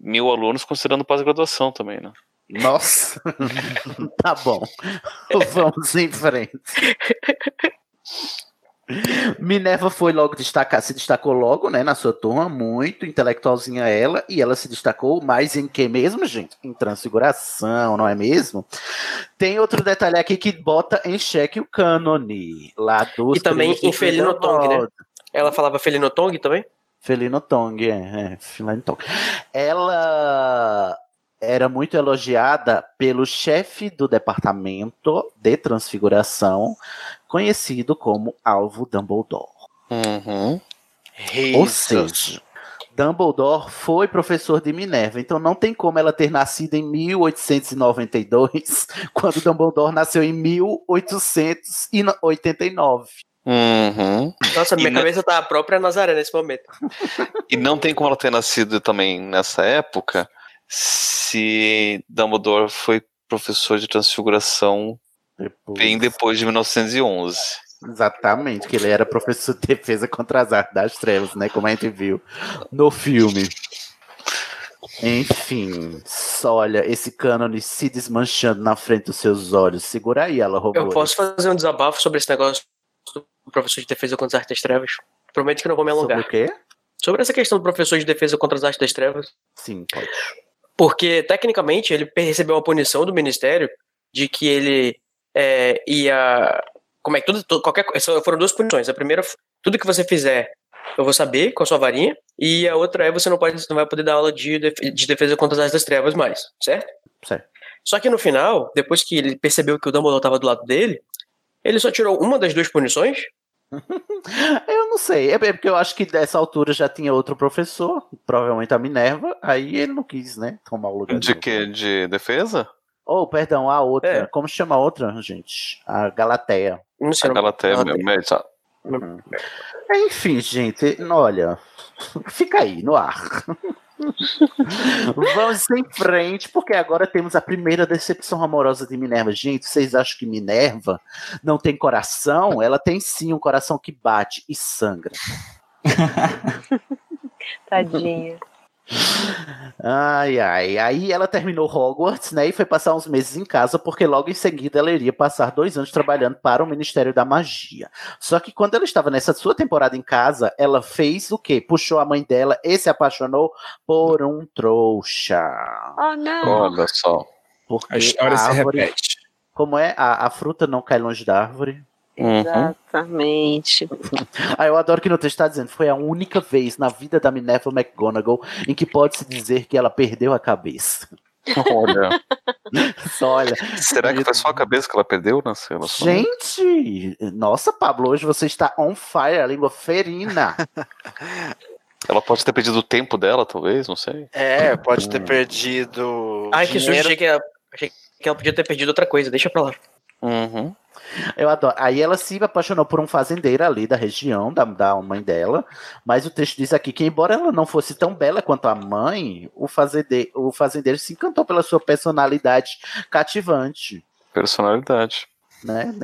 mil alunos considerando pós-graduação também, né? Nossa. tá bom. Vamos em frente. Minerva foi logo destacar, se destacou logo, né, na sua turma, muito intelectualzinha ela, e ela se destacou mais em que mesmo, gente? Em transfiguração, não é mesmo? Tem outro detalhe aqui que bota em xeque o cânone, lá dos E também em Felino Tong, né? Ela falava Felino Tong também? Felino Tong, é, é Felino Tong. Ela era muito elogiada pelo chefe do departamento de transfiguração, conhecido como Alvo Dumbledore. Uhum. Ou seja, Dumbledore foi professor de Minerva, então não tem como ela ter nascido em 1892, quando Dumbledore nasceu em 1889. Uhum. Nossa, minha E na- cabeça tá a própria Nazaré nesse momento. E não tem como ela ter nascido também nessa época se Dumbledore foi professor de transfiguração bem depois de 1911. Exatamente, que ele era professor de defesa contra as artes das trevas, né? Como a gente viu no filme. Enfim, só olha esse cânone se desmanchando na frente dos seus olhos. Segura aí, ela roubou. Eu posso fazer um desabafo sobre esse negócio do professor de defesa contra as artes das trevas? Prometo que não vou me alongar. Sobre o quê? Sobre essa questão do professor de defesa contra as artes das trevas. Sim, pode. Porque, tecnicamente, ele recebeu uma punição do ministério de que ele é, ia. Como é que tudo, qualquer Foram duas punições. A primeira, tudo que você fizer, eu vou saber com a sua varinha. E a outra é você não pode, não vai poder dar aula de, de defesa contra as artes das trevas mais, certo? Certo. Só que no final, depois que ele percebeu que o Dumbledore estava do lado dele, ele só tirou uma das duas punições. Eu não sei, é porque eu acho que dessa altura já tinha outro professor, provavelmente a Minerva, aí ele não quis, né, tomar o lugar De dele. que? De defesa? Oh, perdão, a outra. É. Como chama a outra, gente? A Galateia. Não sei. Até Galateia. Enfim, gente, olha, fica aí no ar. Vamos em frente, porque agora temos a primeira decepção amorosa de Minerva. Gente, vocês acham que Minerva não tem coração? Ela tem sim um coração que bate e sangra. Tadinha. Ai, ai. Aí ela terminou Hogwarts, né? E foi passar uns meses em casa, porque logo em seguida ela iria passar dois anos trabalhando para o Ministério da Magia. Só que quando ela estava nessa sua temporada em casa, ela fez o quê? Puxou a mãe dela e se apaixonou por um trouxa. Oh, não. Olha só. Porque A história se árvore- repete. Como é? A, a fruta não cai longe da árvore. Uhum. Exatamente. Ah, eu adoro que no texto está dizendo foi a única vez na vida da Minerva McGonagall em que pode-se dizer que ela perdeu a cabeça. Olha. Só olha. Será que foi só a cabeça que ela perdeu nesse relacionamento? Gente, nossa, Pablo, hoje você está on fire, a língua ferina. Ela pode ter perdido o tempo dela, talvez, não sei. É, pode Hum. ter perdido. Ai, que susto, achei que, ela, achei que ela podia ter perdido outra coisa, deixa pra lá. Uhum. Eu adoro. Aí ela se apaixonou por um fazendeiro ali da região, da, da mãe dela. Mas o texto diz aqui que, embora ela não fosse tão bela quanto a mãe, o fazendeiro, o fazendeiro se encantou pela sua personalidade cativante. Personalidade. Né?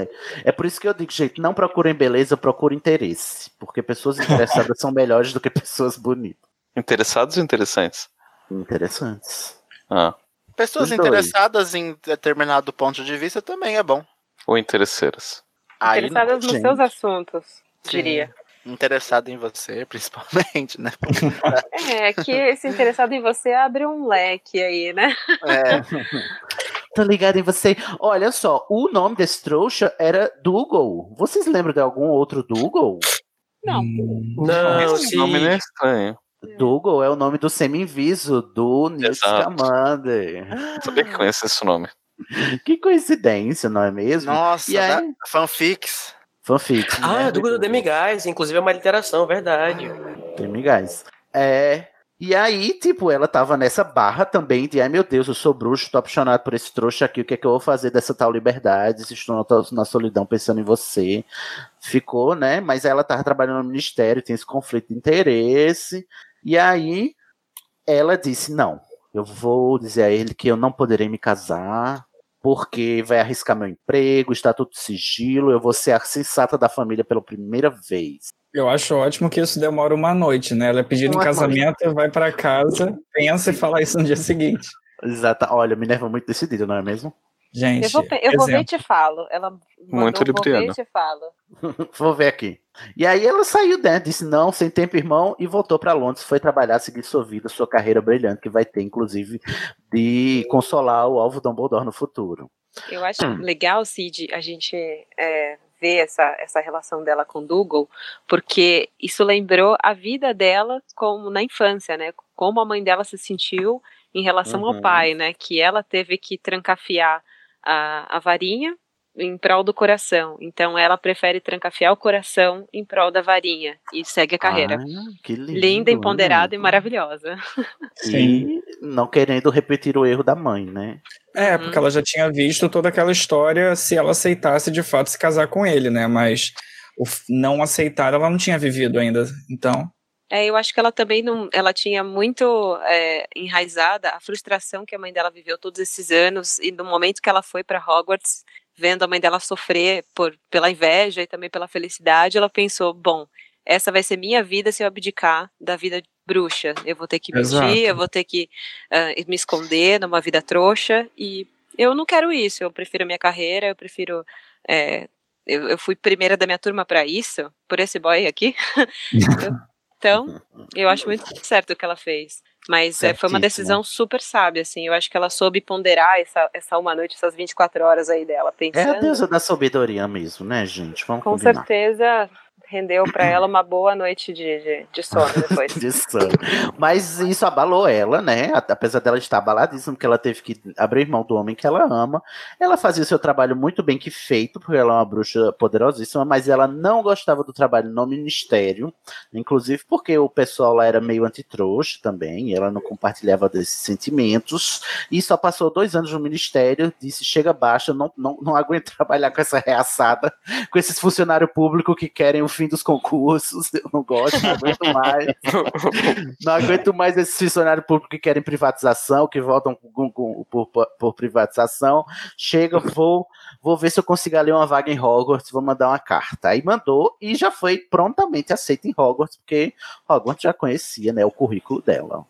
É por isso que eu digo, gente, não procurem beleza, procurem interesse. Porque pessoas interessadas são melhores do que pessoas bonitas. Interessados ou interessantes? Interessantes. Ah. Pessoas Os dois. interessadas em determinado ponto de vista também é bom. Ou interesseiras. Aí Interessadas não, nos seus assuntos, diria. Interessado em você, principalmente, né? É, que esse interessado em você abre um leque aí, né? É. Tô ligado em você. Olha só, o nome desse trouxa era Dougal. Vocês lembram de algum outro Dougal? Não. Não, Esse se... nome não é estranho. Dougal é o nome do semi-inviso do Exato. Scamander. Sabia que conhece esse nome. Que coincidência, não é mesmo? Nossa, E aí- da- fanfics. Fanfic. Ah, né? do do Demigás, inclusive é uma literação, verdade. Demigás. É. E aí, tipo, ela tava nessa barra também de, ai meu Deus, eu sou bruxo, tô apaixonado por esse trouxa aqui, o que é que eu vou fazer dessa tal liberdade? Se estou na, na solidão pensando em você. Ficou, né? Mas ela tava trabalhando no ministério, tem esse conflito de interesse. E aí, ela disse: não, eu vou dizer a ele que eu não poderei me casar, porque vai arriscar meu emprego, está tudo sigilo, eu vou ser a sensata da família pela primeira vez. Eu acho ótimo que isso demora uma noite, né? Ela é pedida em casamento, vai pra casa, pensa e fala isso no dia seguinte. Exato. Olha, Minerva muito decidida, não é mesmo? Gente, Eu vou, eu vou ver e te falo. Ela Muito mandou, vou ver e libriana. te falo. Vou ver aqui. E aí ela saiu, né? Disse não, sem tempo, irmão, e voltou para Londres. Foi trabalhar, seguir sua vida, sua carreira brilhante, que vai ter, inclusive, de consolar o alvo Dumbledore no futuro. Eu acho Hum. legal, Cid, a gente é, ver essa, essa relação dela com Dougal, porque isso lembrou a vida dela como na infância, né? Como a mãe dela se sentiu em relação ao Uhum. pai, né? Que ela teve que trancafiar a, a varinha em prol do coração. Então ela prefere trancafiar o coração em prol da varinha e segue a carreira. Ah, que lindo, Linda, empoderada né? e maravilhosa. E não querendo repetir o erro da mãe, né? É, porque ela já tinha visto toda aquela história se ela aceitasse de fato se casar com ele, né? Mas o não aceitar ela não tinha vivido ainda. Então, É, eu acho que ela também não, ela tinha muito é, enraizada a frustração que a mãe dela viveu todos esses anos e no momento que ela foi para Hogwarts, vendo a mãe dela sofrer por, pela inveja e também pela felicidade, ela pensou, bom, essa vai ser minha vida se eu abdicar da vida bruxa. Eu vou ter que mentir, eu vou ter que ah, me esconder numa vida trouxa e eu não quero isso. Eu prefiro minha carreira, eu prefiro é, eu, eu fui primeira da minha turma para isso, por esse boy aqui. Eu- então, eu acho muito certo o que ela fez. Mas é, foi uma decisão super sábia, assim. Eu acho que ela soube ponderar essa, essa uma noite, essas 24 horas aí dela, É pensando. a deusa da sabedoria mesmo, né, gente? Vamos Com combinar. certeza rendeu para ela uma boa noite de, de, de sono depois. de sono. Mas isso abalou ela, né? Apesar dela estar abaladíssima, que ela teve que abrir mão do homem que ela ama. Ela fazia o seu trabalho muito bem que feito, porque ela é uma bruxa poderosíssima, mas ela não gostava do trabalho no ministério, inclusive porque o pessoal lá era meio antitrouxa também, ela não compartilhava desses sentimentos, e só passou dois anos no ministério, disse, chega baixo, eu não, não, não aguento trabalhar com essa reaçada, com esses funcionários públicos que querem o fim dos concursos, eu não gosto, não aguento mais. Não aguento mais esses funcionários públicos que querem privatização, que votam com- com- por, por- por privatização. Chega, vou, vou ver se eu consigo ali uma vaga em Hogwarts, vou mandar uma carta. Aí mandou e já foi prontamente aceita em Hogwarts, porque Hogwarts já conhecia né, o currículo dela.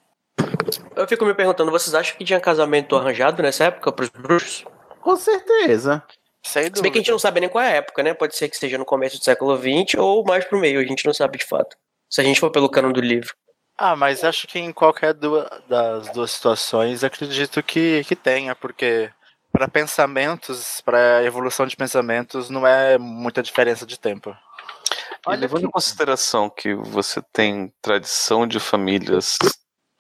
Eu fico me perguntando, vocês acham que tinha casamento arranjado nessa época pros bruxos? Com certeza. Sem Se bem que a gente não sabe nem qual é a época, né? Pode ser que seja no começo do século XX ou mais pro meio, a gente não sabe de fato. Se a gente for pelo cano do livro. Ah, mas acho que em qualquer du- das duas situações acredito que, que tenha, porque para pensamentos, para evolução de pensamentos, não é muita diferença de tempo. E levando em consideração que você tem tradição de famílias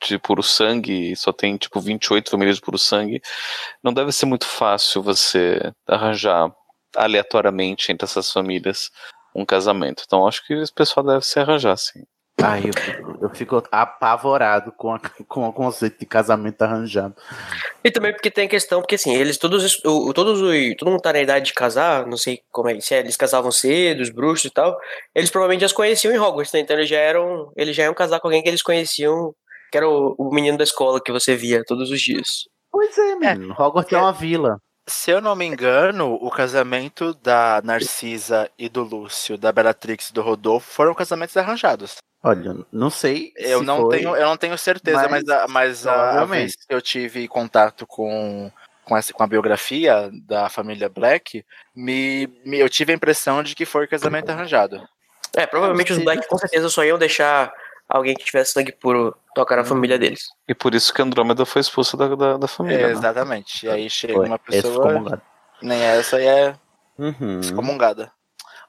de puro sangue, e só tem tipo 28 famílias de puro sangue, não deve ser muito fácil você arranjar aleatoriamente entre essas famílias um casamento. Então acho que esse pessoal deve se arranjar, sim. Ai, eu fico, eu fico apavorado com, a- com o conceito de casamento arranjado. E também porque tem a questão, porque assim, eles todos, o- todos, o- todo mundo tá na idade de casar, não sei como é, se eles casavam cedo, os bruxos e tal, eles provavelmente já se conheciam em Hogwarts, né? Então eles já eram, eles já iam casar com alguém que eles conheciam, que era o, o menino da escola que você via todos os dias. Pois é, menino. Hogwarts é uma vila. Se eu não me engano, o casamento da Narcisa e do Lúcio, da Bellatrix e do Rodolfo foram casamentos arranjados. Olha, não sei. Eu se não foi, tenho, eu não tenho certeza, mas, a, mas a, a provavelmente. vez que eu tive contato com, com, essa, com a biografia da família Black, me, me- eu tive a impressão de que foi casamento arranjado. É, provavelmente os Black com certeza só iam deixar alguém que tivesse sangue puro tocar na família deles. E por isso que Andrômeda foi expulsa da, da, da família. É, né? exatamente. E aí chega Foi, uma pessoa. Nem essa aí é Uhum. excomungada.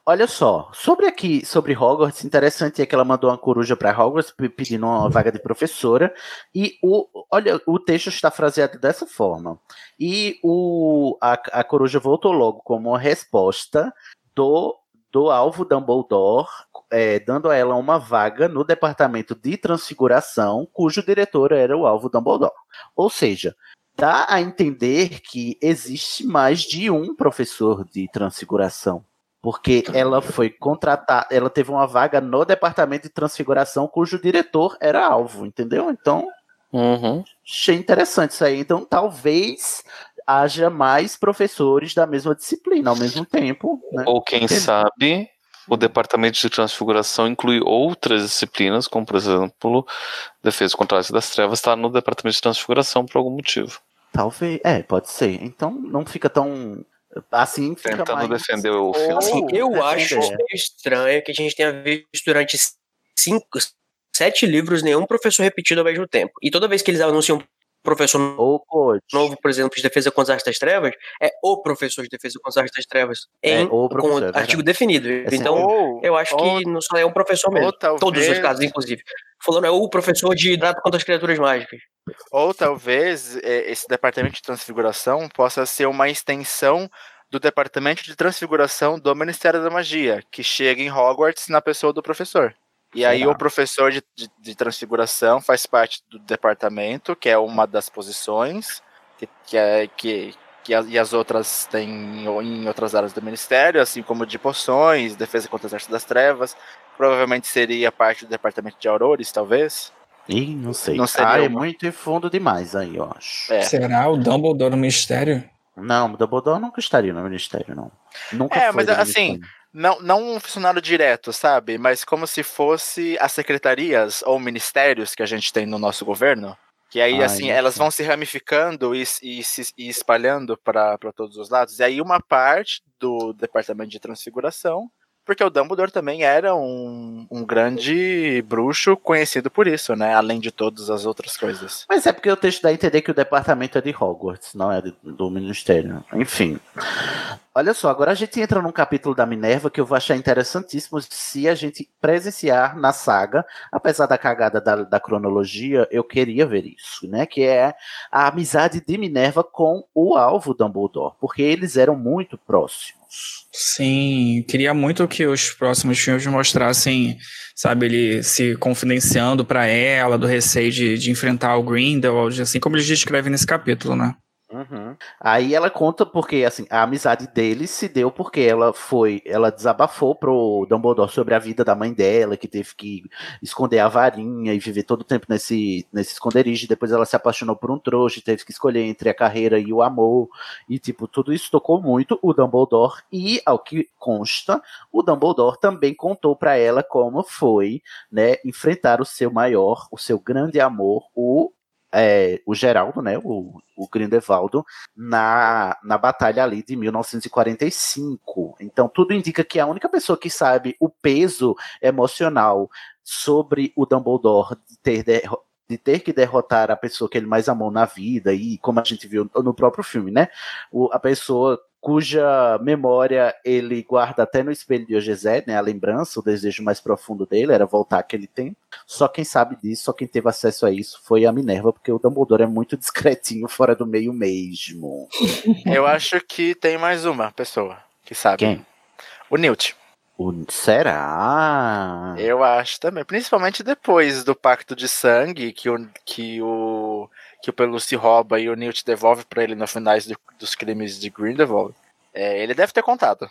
Olha só, sobre aqui, sobre Hogwarts, interessante é que ela mandou uma coruja para Hogwarts pe- pedindo uma vaga de professora e o, olha, o texto está fraseado dessa forma. E o, a, a coruja voltou logo como uma resposta do, do alvo Dumbledore é, dando a ela uma vaga no departamento de transfiguração, cujo diretor era o alvo Dumbledore. Ou seja, dá a entender que existe mais de um professor de transfiguração. Porque ela foi contratada, ela teve uma vaga no departamento de transfiguração cujo diretor era alvo, entendeu? Então, Uhum. achei interessante isso aí. Então, talvez haja mais professores da mesma disciplina ao mesmo tempo. Né? Ou quem sabe o departamento de transfiguração inclui outras disciplinas, como por exemplo, defesa contra a arte das trevas está no departamento de transfiguração por algum motivo. Talvez, é, pode ser. Então, não fica tão assim. Fica Tentando mais... defender o filme. Assim, eu defender. acho meio estranho que a gente tenha visto durante cinco, sete livros nenhum professor repetido ao mesmo tempo. E toda vez que eles anunciam professor novo, por exemplo, de defesa contra as artes das trevas, é o professor de defesa contra as artes das trevas. É, Em, o professor, com é artigo definido. É então, Ou- eu acho que ou- não só é um professor mesmo. ou talvez- Todos os casos, inclusive. Falando é o professor de trato contra as criaturas mágicas. Ou talvez é, esse departamento de transfiguração possa ser uma extensão do departamento de transfiguração do Ministério da Magia, que chega em Hogwarts na pessoa do professor. E aí o professor de, de- de transfiguração faz parte do departamento, que é uma das posições, que, que é que, que a- e as outras têm em outras áreas do ministério, assim como de poções, defesa contra as artes das trevas. Provavelmente seria parte do departamento de aurores, talvez. Ih, não sei. Não seria ah, é uma- muito fundo demais aí, eu acho. É. Será o Dumbledore no mistério? Não, o Dumbledore nunca estaria no ministério, não. Nunca É, foi mas assim, ministério. Não, não um funcionário direto, sabe? Mas como se fosse as secretarias ou ministérios que a gente tem no nosso governo. Que aí, Ah, assim, isso. elas vão se ramificando e, e se e espalhando para todos os lados. E aí, uma parte do departamento de transfiguração, porque o Dumbledore também era um, um grande bruxo conhecido por isso, né? Além de todas as outras coisas. Mas é porque o texto dá a entender que o departamento é de Hogwarts, não é do ministério. Enfim. Olha só, agora a gente entra num capítulo da Minerva que eu vou achar interessantíssimo se a gente presenciar na saga, apesar da cagada da, da cronologia, eu queria ver isso, né? Que é a amizade de Minerva com o alvo Dumbledore, porque eles eram muito próximos. Sim, queria muito que os próximos filmes mostrassem, sabe, ele se confidenciando pra ela, do receio de, de enfrentar o Grindelwald, assim como eles descrevem nesse capítulo, né? Uhum. Aí ela conta porque assim a amizade deles se deu porque ela foi, ela desabafou pro Dumbledore sobre a vida da mãe dela, que teve que esconder a varinha e viver todo o tempo nesse, nesse esconderijo. Depois ela se apaixonou por um trouxa, teve que escolher entre a carreira e o amor. E tipo, tudo isso tocou muito o Dumbledore e ao que consta, o Dumbledore também contou para ela como foi, né, enfrentar o seu maior, o seu grande amor, o é, o Geraldo, né, o, o Grindelwaldo, na, na batalha ali de 1945. Então, tudo indica que a única pessoa que sabe o peso emocional sobre o Dumbledore de ter, derro- de ter que derrotar a pessoa que ele mais amou na vida, e como a gente viu no próprio filme, né, o- a pessoa cuja memória ele guarda até no espelho de Ogezé, né, a lembrança, o desejo mais profundo dele era voltar àquele tempo. Só quem sabe disso, só quem teve acesso a isso foi a Minerva, porque o Dumbledore é muito discretinho fora do meio mesmo. Eu acho que tem mais uma pessoa que sabe. Quem? O Newt. O, será? Eu acho também, principalmente depois do pacto de sangue que o que o que o Pelucci rouba e o Newt devolve pra ele no finais do- dos crimes de Grindelwald. É, ele deve ter contado.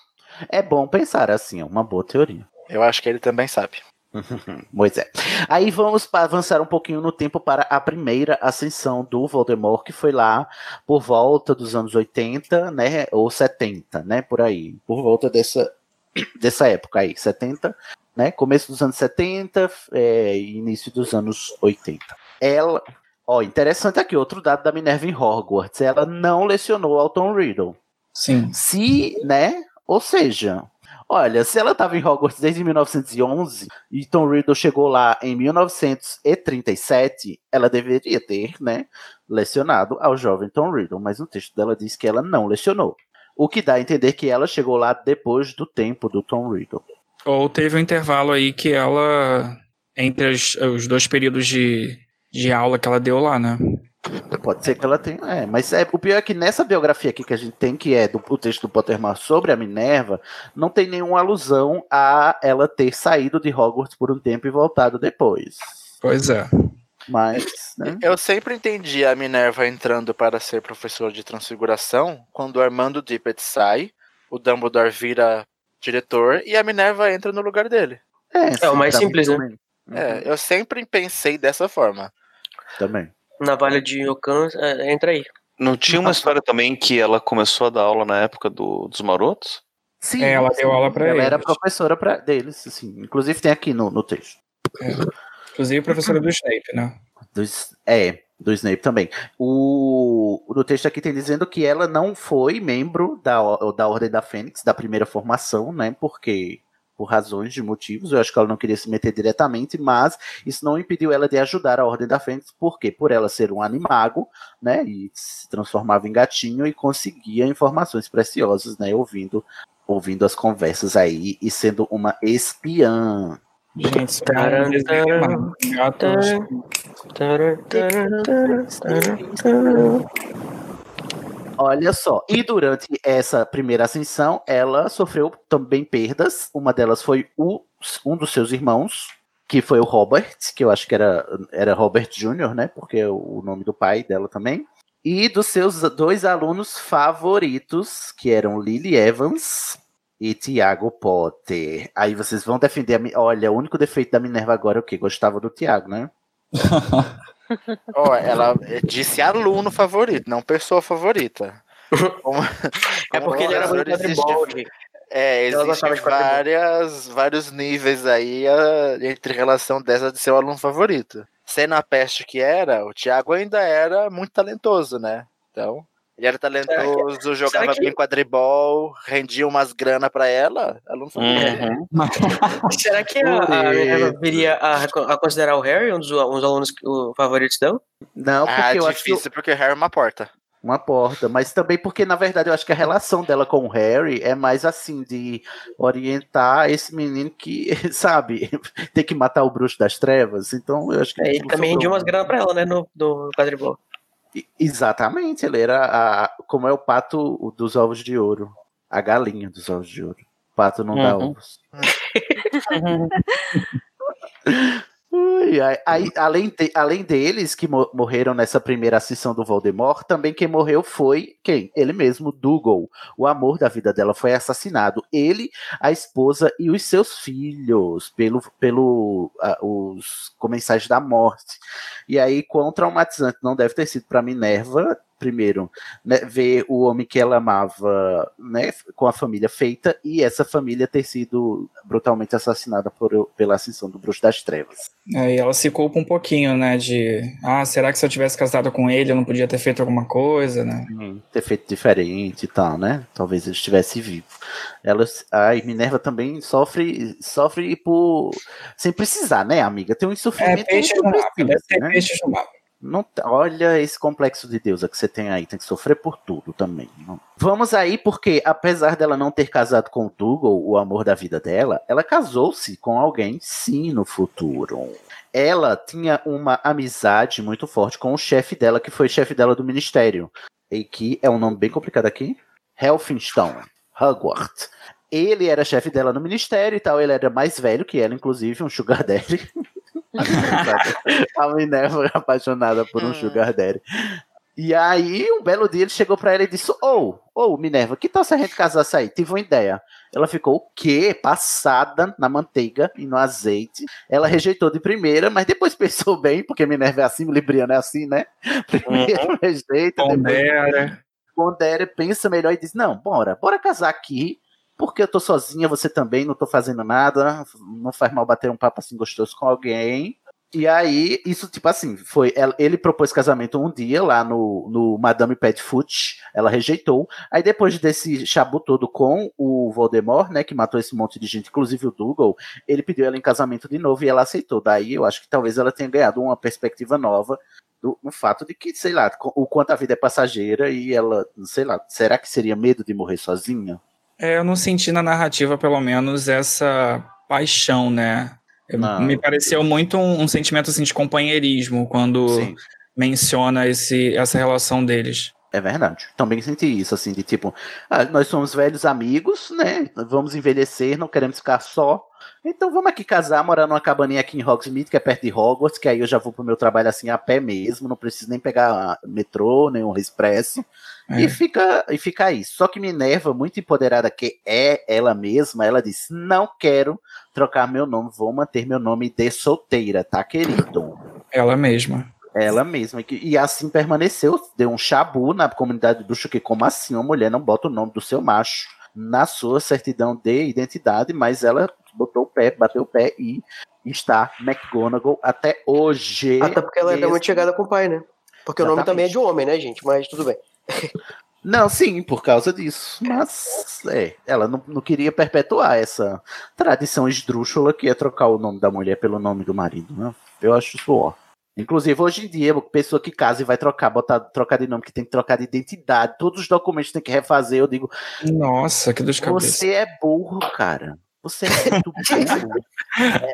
É bom pensar assim, é uma boa teoria. Eu acho que ele também sabe. Pois é. Aí vamos avançar um pouquinho no tempo para a primeira ascensão do Voldemort, que foi lá por volta dos anos 80, né? Ou 70, né? Por aí. Por volta dessa, dessa época aí, 70, né? Começo dos anos 70, é, e início dos anos 80. Ela. Ó, interessante aqui, outro dado da Minerva em Hogwarts. Ela não lecionou ao Tom Riddle. Sim. Se, né? Ou seja, olha, se ela estava em Hogwarts desde 1911 e Tom Riddle chegou lá em 1937, ela deveria ter, né, lecionado ao jovem Tom Riddle, mas no texto dela diz que ela não lecionou. O que dá a entender que ela chegou lá depois do tempo do Tom Riddle. Ou teve um intervalo aí que ela, entre as- os dois períodos de, de aula que ela deu lá, né? Pode ser que ela tenha. É, mas é, o pior é que nessa biografia aqui que a gente tem, que é do, o texto do Pottermore sobre a Minerva, não tem nenhuma alusão a ela ter saído de Hogwarts por um tempo e voltado depois. Pois é. Mas. Né? Eu sempre entendi a Minerva entrando para ser professora de transfiguração quando o Armando Dippet sai, o Dumbledore vira diretor e a Minerva entra no lugar dele. É, o mais simples, né? É, eu sempre pensei dessa forma. Também. Na Vale de Ocan, é, entra aí. Não tinha uma história também que ela começou a dar aula na época do, dos marotos? Sim, É, ela sim, deu aula pra Ela era eles. professora pra, deles, assim. Inclusive tem aqui no, no texto. Inclusive professora do Snape, né? Do, S- é, do Snape também. O, no texto aqui tem dizendo que ela não foi membro da, da Ordem da Fênix, da primeira formação, né? Porque. Por razões de motivos, eu acho que ela não queria se meter diretamente, mas isso não impediu ela de ajudar a Ordem da Fênix, porque por ela ser um animago, né, e se transformava em gatinho e conseguia informações preciosas, né, ouvindo, ouvindo as conversas aí e sendo uma espiã. Gente. Gatos. Olha só, e durante essa primeira ascensão, ela sofreu também perdas. Uma delas foi o, um dos seus irmãos, que foi o Robert, que eu acho que era, era Robert Jr., né? Porque é o nome do pai dela também. E dos seus dois alunos favoritos, que eram Lily Evans e Tiago Potter. Aí vocês vão defender a. Olha, o único defeito da Minerva agora é o que? Gostava do Tiago, né? Ó, ela disse aluno favorito, não pessoa favorita. Como- É porque ele era muito existe- gente. É, existem várias, vários níveis aí ah, entre relação dessa de seu aluno favorito. Sendo a peste que era, o Thiago ainda era muito talentoso, né? Então, ele era talentoso, jogava que- bem quadribol, rendia umas grana pra ela, aluno favorito. Uhum. Será que a, a Minerva viria a, a considerar o Harry um dos, um dos alunos o favoritos dela? Não, porque Ah, eu acho que difícil, porque o Harry é uma porta. Uma porta, mas também porque, na verdade, eu acho que a relação dela com o Harry é mais assim, de orientar esse menino que, sabe, tem que matar o bruxo das trevas. Então, eu acho que. É, ele não também rendia sobrou umas grana pra ela, né, no, no quadribol. Exatamente, ele era a, como é o pato dos ovos de ouro, a galinha dos ovos de ouro. O pato não dá Uhum. Ui, aí, além, de- além deles que mo- morreram nessa primeira ascensão do Voldemort, também quem morreu foi quem? Ele mesmo, Dougal. O amor da vida dela foi assassinado. Ele, a esposa e os seus filhos pelo, pelo os comensais da morte. E aí, quão traumatizante não deve ter sido para Minerva, primeiro, né, ver o homem que ela amava, né, com a família feita e essa família ter sido brutalmente assassinada por, pela ascensão do Bruxo das Trevas. Aí ela se culpa um pouquinho, né? De ah, será que se eu tivesse casado com ele eu não podia ter feito alguma coisa, né? Ter feito diferente e tal, né? Talvez ele estivesse vivo. Ela, a Minerva também sofre, sofre por sem precisar, né, amiga? Tem um sofrimento É, peixe no deve ter né? peixe no mar. Não, tá- olha esse complexo de deusa que você tem aí, tem que sofrer por tudo também. Vamos aí, porque apesar dela não ter casado com o Dougal, o amor da vida dela, ela casou-se com alguém sim no futuro. Ela tinha uma amizade muito forte com o chefe dela, que foi chefe dela do ministério. E que é um nome bem complicado aqui. Helfinstone. Hogwarts. Ele era chefe dela no ministério e tal, ele era mais velho que ela, inclusive, um sugar daddy. a Minerva apaixonada por um sugar daddy. E aí, um belo dia, ele chegou pra ela e disse: Ô, ô, Minerva, que tal se a gente casasse aí? Tive uma ideia. Ela ficou o quê? Passada na manteiga e no azeite. Ela rejeitou de primeira, mas depois pensou bem, porque Minerva é assim, Libriana é assim, né? Primeiro rejeita, Pondera. depois pondera, pensa melhor e diz: Não, bora, bora casar aqui. Porque eu tô sozinha, você também, não tô fazendo nada. Não faz mal bater um papo assim gostoso com alguém. E aí, isso, tipo assim, foi. Ele propôs casamento um dia lá no, no Madame Petfoot, ela rejeitou. Aí, depois desse chabu todo com o Voldemort, né, que matou esse monte de gente, inclusive o Dougal, ele pediu ela em casamento de novo e ela aceitou. Daí, eu acho que talvez ela tenha ganhado uma perspectiva nova do, no fato de que, sei lá, o quanto a vida é passageira e ela, sei lá, será que seria medo de morrer sozinha? É, eu não senti na narrativa, pelo menos, essa paixão, né? Não. Me pareceu muito um, um sentimento assim, de companheirismo, quando Sim. menciona esse, essa relação deles. É verdade. Também senti isso, assim, de tipo, ah, nós somos velhos amigos, né? Vamos envelhecer, não queremos ficar só. Então vamos aqui casar, morar numa cabaninha aqui em Hogsmeade, que é perto de Hogwarts, que aí eu já vou pro meu trabalho assim a pé mesmo, não preciso nem pegar metrô, nem um expresso. É. E fica e fica isso. Só que Minerva, muito empoderada que é ela mesma, ela disse: "Não quero trocar meu nome, vou manter meu nome de solteira, tá, querido?" Ela mesma. Ela mesma. E assim permaneceu. Deu um chabu na comunidade do que como assim uma mulher não bota o nome do seu macho na sua certidão de identidade, mas ela botou o pé, bateu o pé e está McGonagall até hoje. Até porque ela é muito chegada com o pai, né? Porque o nome Exatamente. também é de homem, né, gente? Mas tudo bem. Não, sim, por causa disso. Mas é, ela não, não queria perpetuar essa tradição esdrúxula que é trocar o nome da mulher pelo nome do marido. Né? Eu acho ó. Inclusive, hoje em dia, pessoa que casa e vai trocar, botar, trocar de nome, que tem que trocar de identidade, todos os documentos tem que refazer. Eu digo, Nossa, que dos cabeça. você é burro, cara. Você é muito burro.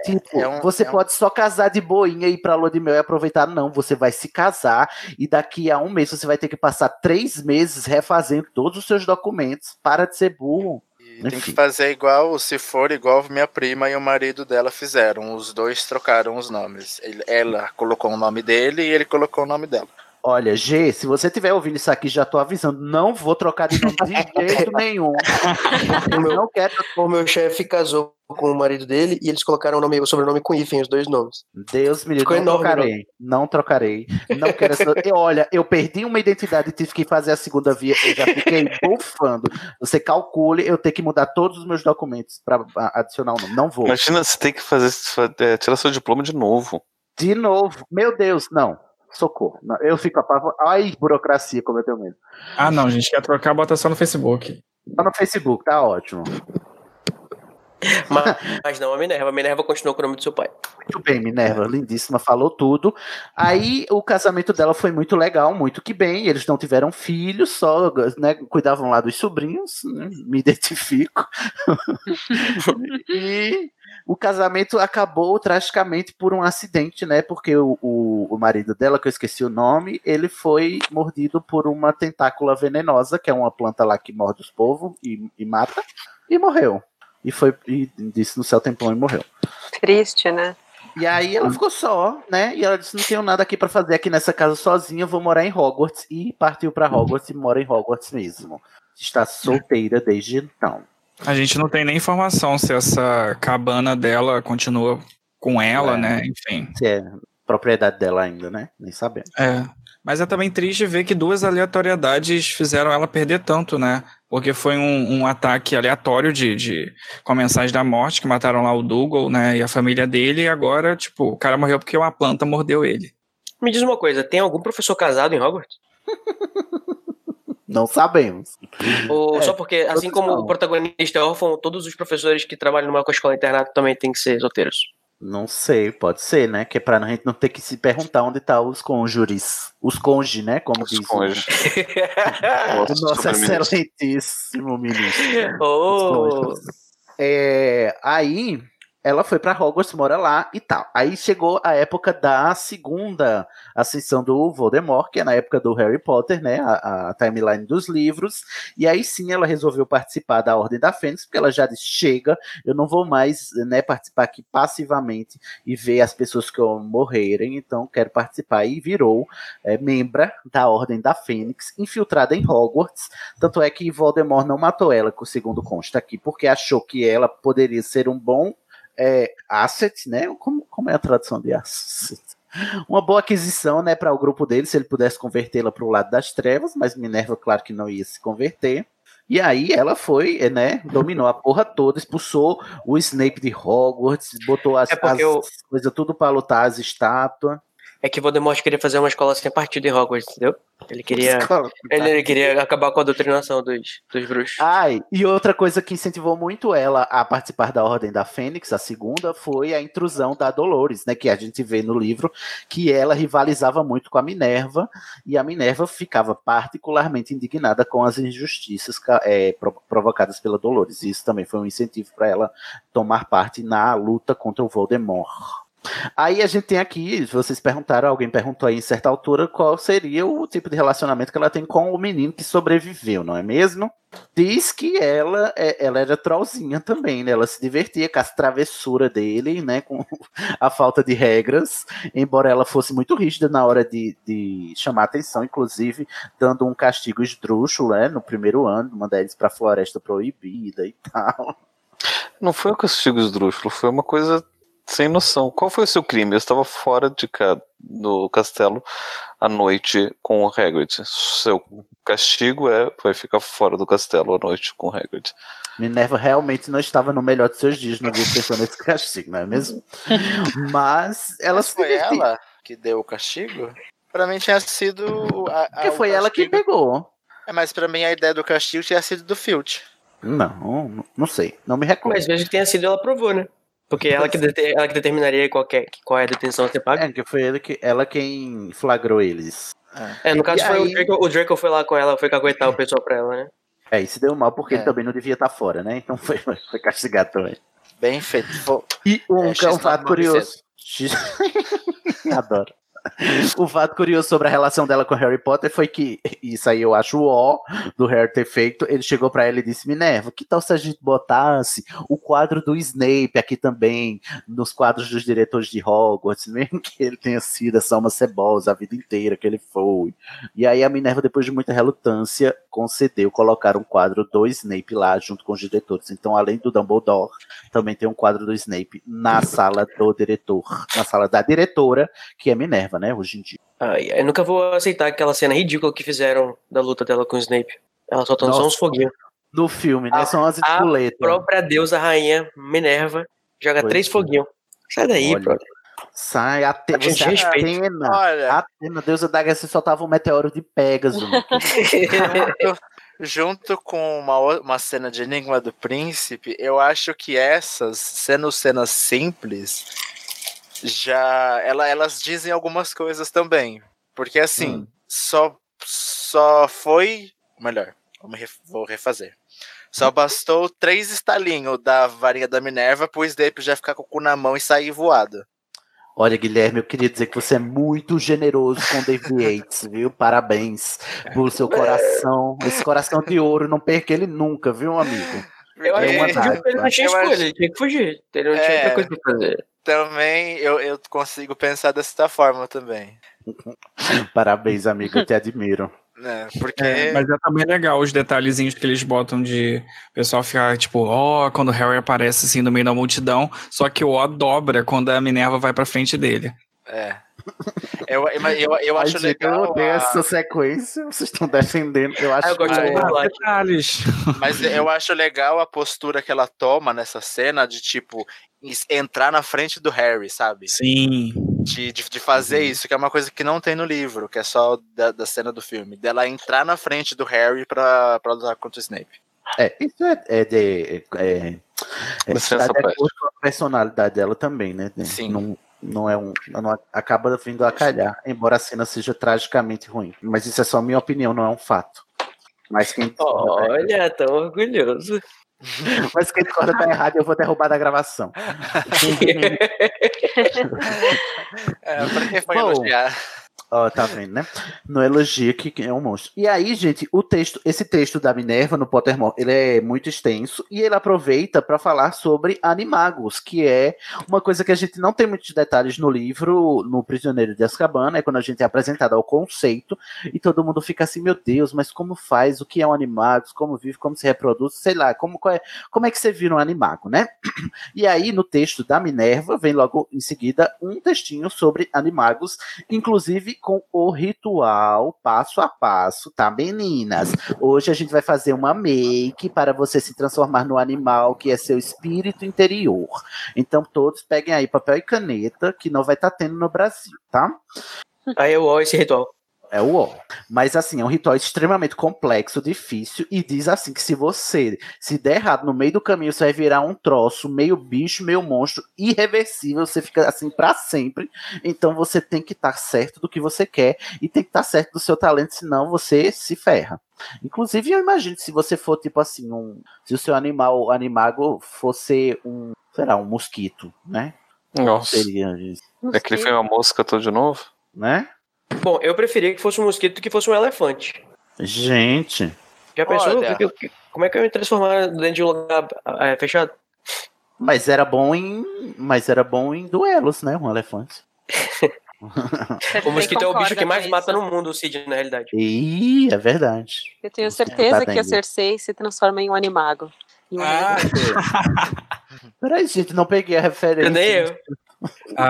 Tipo, é um- você é um- pode só casar de boinha e ir pra lua de mel e aproveitar. Não, você vai se casar e daqui a um mês você vai ter que passar três meses refazendo todos os seus documentos. Para de ser burro. Tem que fazer igual, se for igual minha prima e o marido dela fizeram. Os dois trocaram os nomes. Ele- ela colocou o nome dele e ele colocou o nome dela. Olha, G, se você estiver ouvindo isso aqui, já tô avisando, não vou trocar de nome de jeito nenhum. O meu, não quero. o meu chefe casou com o marido dele e eles colocaram o, nome, o sobrenome com hífen, os dois nomes. Deus me livre, não trocarei. Não trocarei. Não quero essa. E olha, eu perdi uma identidade e tive que fazer a segunda via. Eu já fiquei bufando. Você calcule, eu tenho que mudar todos os meus documentos para adicionar o nome. Não vou. Imagina, você tem que fazer, é, tirar seu diploma de novo. De novo. Meu Deus, não. Socorro. Não, eu fico apavorado. Ai, burocracia, como eu tenho medo. Ah, não, gente, quer trocar, bota só no Facebook. Tá no Facebook, tá ótimo. Mas, mas não a Minerva. A Minerva continuou com o nome do seu pai. Muito bem, Minerva, lindíssima, falou tudo. Aí o casamento dela foi muito legal, muito que bem. Eles não tiveram filhos, só né, cuidavam lá dos sobrinhos, né, me identifico. e o casamento acabou tragicamente por um acidente, né? Porque o, o, o marido dela, que eu esqueci o nome, ele foi mordido por uma tentácula venenosa, que é uma planta lá que morde os povos e, e mata, e morreu. E foi e disse no céu tempão e morreu. Triste, né? E aí ela ficou só, né? E ela disse: não tenho nada aqui pra fazer aqui nessa casa sozinha, eu vou morar em Hogwarts. E partiu pra Hogwarts e mora em Hogwarts mesmo. Está solteira desde então. A gente não tem nem informação se essa cabana dela continua com ela, É. né? Enfim. Se é propriedade dela ainda, né? Nem sabemos. É. Mas é também triste ver que duas aleatoriedades fizeram ela perder tanto, né? Porque foi um, um ataque aleatório de, de com a mensagem da morte, que mataram lá o Dougal, né? E a família dele, e agora, tipo, o cara morreu porque uma planta mordeu ele. Me diz uma coisa, tem algum professor casado em Hogwarts? Não sabemos. Ou É, só porque, assim como o protagonista é órfão, todos os professores que trabalham numa escola internato também têm que ser solteiros. Não sei, pode ser, né? Que é pra a gente não ter que se perguntar onde tá os cônjuges. Os cônjuges, né? Como diz o- cônjuges. o nosso excelentíssimo ministro. Oh. É, aí ela foi pra Hogwarts, mora lá e tal. Aí chegou a época da segunda ascensão do Voldemort, que é na época do Harry Potter, né? A, a timeline dos livros. E aí sim ela resolveu participar da Ordem da Fênix, porque ela já disse: chega, eu não vou mais né, participar aqui passivamente e ver as pessoas que morrerem, então quero participar. E virou é, membra da Ordem da Fênix, infiltrada em Hogwarts. Tanto é que Voldemort não matou ela, segundo consta aqui, porque achou que ela poderia ser um bom é, asset, né? Como, como é a tradução de asset? Uma boa aquisição, né, para o grupo dele, se ele pudesse convertê-la para o lado das trevas, mas Minerva, claro que não ia se converter. E aí ela foi, né, dominou a porra toda, expulsou o Snape de Hogwarts, botou as, É as o- coisas tudo para lutar, as estátuas. É que Voldemort queria fazer uma escola sem partido em Hogwarts, entendeu? Ele queria, ele, ele queria acabar com a doutrinação dos, dos bruxos. Ai, e outra coisa que incentivou muito ela a participar da Ordem da Fênix, a segunda, foi a intrusão da Dolores, né? Que a gente vê no livro que ela rivalizava muito com a Minerva, e a Minerva ficava particularmente indignada com as injustiças é, pro- provocadas pela Dolores. Isso também foi um incentivo para ela tomar parte na luta contra o Voldemort. Aí a gente tem aqui, vocês perguntaram, alguém perguntou aí em certa altura qual seria o tipo de relacionamento que ela tem com o menino que sobreviveu, não é mesmo? Diz que ela, é- ela era trollzinha também, né? Ela se divertia com as travessuras dele, né? Com a falta de regras, embora ela fosse muito rígida na hora de, de chamar atenção, inclusive dando um castigo esdrúxulo, né? No primeiro ano, mandar eles pra floresta proibida e tal. Não foi um castigo esdrúxulo, foi uma coisa sem noção. Qual foi o seu crime? Eu estava fora de ca... do castelo à noite com o Hagrid. Seu castigo é vai ficar fora do castelo à noite com o Hagrid. Minerva realmente não estava no melhor de seus dias no dia pensando nesse castigo, não é mesmo? Mas ela Mas foi ela que deu o castigo? Pra mim tinha sido. A, a- Porque foi ela que pegou. É, mas pra mim a ideia do castigo tinha sido do Filch. Não, não sei. Não me recordo. Mas mesmo que tenha sido, ela provou, né? Porque ela que, ela que determinaria qual, que é, qual é a detenção a ser paga. É, que foi ele que, ela quem flagrou eles. É, no caso E foi aí- o Draco, o Draco foi lá com ela, foi caguetar o pessoal pra ela, né? É, e se deu mal porque É. ele também não devia estar fora, né? Então foi, foi castigado também. Bem feito. Vou- E um, É, um X9 fato curioso. X... Adoro. O fato curioso sobre a relação dela com Harry Potter foi que, isso aí eu acho o ó do Harry ter feito, ele chegou pra ela e disse, Minerva, que tal se a gente botasse o quadro do Snape aqui também, nos quadros dos diretores de Hogwarts, mesmo que ele tenha sido só uma cebosa a vida inteira que ele foi. E aí a Minerva, depois de muita relutância, concedeu colocar um quadro do Snape lá junto com os diretores. Então, além do Dumbledore, também tem um quadro do Snape na sala do diretor, na sala da diretora, que é Minerva, né, hoje em dia. Ai, eu nunca vou aceitar aquela cena ridícula que fizeram da luta dela com o Snape. Ela soltando só Nossa. uns foguinhos. No filme, né, são as A espoletas. própria deusa rainha Minerva joga Pois três é. foguinhos. Sai daí, Olha. brother. Sai, a A gente você respeita. Atena, Olha, Atena, deusa da guerra, você soltava um meteoro de Pegasus. querido. junto, junto com uma, uma cena de Enigma do Príncipe, eu acho que essas, sendo cenas simples, já ela, elas dizem algumas coisas também. Porque assim, Hum. só, só foi. Melhor, vou refazer. Só bastou três estalinhos da varinha da Minerva pro Snape já ficar com o cu na mão e sair voado. Olha, Guilherme, eu queria dizer que você é muito generoso com o David Yates, viu? Parabéns pelo seu coração. Esse coração de ouro, não perca ele nunca, viu, amigo? Eu É uma que ele dádiva. não tinha Eu ele tinha que fugir. Ele não tinha É. outra coisa pra fazer. Também eu, eu consigo pensar dessa forma também. Parabéns, amigo, eu te admiro. Né? Porque. É, mas é também legal os detalhezinhos que eles botam de o pessoal ficar tipo, ó, quando o Harry aparece assim no meio da multidão, só que o ó dobra quando a Minerva vai pra frente dele. É. Eu, eu, eu, eu Ai, acho gente, eu legal. odeio a- essa sequência, vocês estão defendendo. Eu acho Ah, eu gosto que- muito do Black. Detalhes. Mas eu acho legal a postura que ela toma nessa cena de, tipo, entrar na frente do Harry, sabe? Sim. De, de, de fazer isso, que é uma coisa que não tem no livro, que é só da, da cena do filme. Dela entrar na frente do Harry pra, pra lutar contra o Snape. É, isso é, é de. É, é, é com a personalidade dela também, né? Sim. Não, não é um. Não acaba vindo a calhar, embora a cena seja tragicamente ruim. Mas isso é só minha opinião, não é um fato. Mas quem Olha, tão orgulhoso. mas quem discorda tá errado, eu vou derrubar da gravação. É, pra quem foi Bom. elogiar. Ó, tá vendo, né? No elogio que é um monstro. E aí, gente, o texto, esse texto da Minerva no Pottermore, ele é muito extenso e ele aproveita para falar sobre animagos, que é uma coisa que a gente não tem muitos detalhes no livro, no Prisioneiro de Azkaban, né? Quando a gente é apresentado ao conceito e todo mundo fica assim, meu Deus, mas como faz? O que é um animagos? Como vive? Como se reproduz? Sei lá, como, é, como é que você vira um animago, né? E aí, no texto da Minerva, vem logo em seguida um textinho sobre animagos, inclusive com o ritual passo a passo, tá, meninas? Hoje a gente vai fazer uma make para você se transformar no animal que é seu espírito interior. Então, todos peguem aí papel e caneta, que não vai estar tendo no Brasil, tá? Aí eu ó esse ritual. É o ó. Mas assim, é um ritual extremamente complexo, difícil, e diz assim que se você se der errado no meio do caminho, você vai virar um troço meio bicho, meio monstro, irreversível, você fica assim pra sempre. Então você tem que estar certo do que você quer e tem que estar certo do seu talento, senão você se ferra. Inclusive, eu imagino que se você for tipo assim, um, se o seu animal, animago fosse um, sei lá, um mosquito, né? Nossa. Seria isso, Aquele foi uma mosca todo de novo? né? Bom, eu preferia que fosse um mosquito do que fosse um elefante. Gente. Já pensou? Olha. Que- que- como é que eu ia me transformar dentro de um lugar é, fechado? Mas era bom em. Mas era bom em duelos, né? Um elefante. O mosquito é o bicho que mais mata no mundo, Cid, na realidade. Ih, é verdade. Eu tenho Tá certeza que a dengue. Cersei se transforma em um animago. Em um Peraí, gente, não peguei a referência. Nem eu.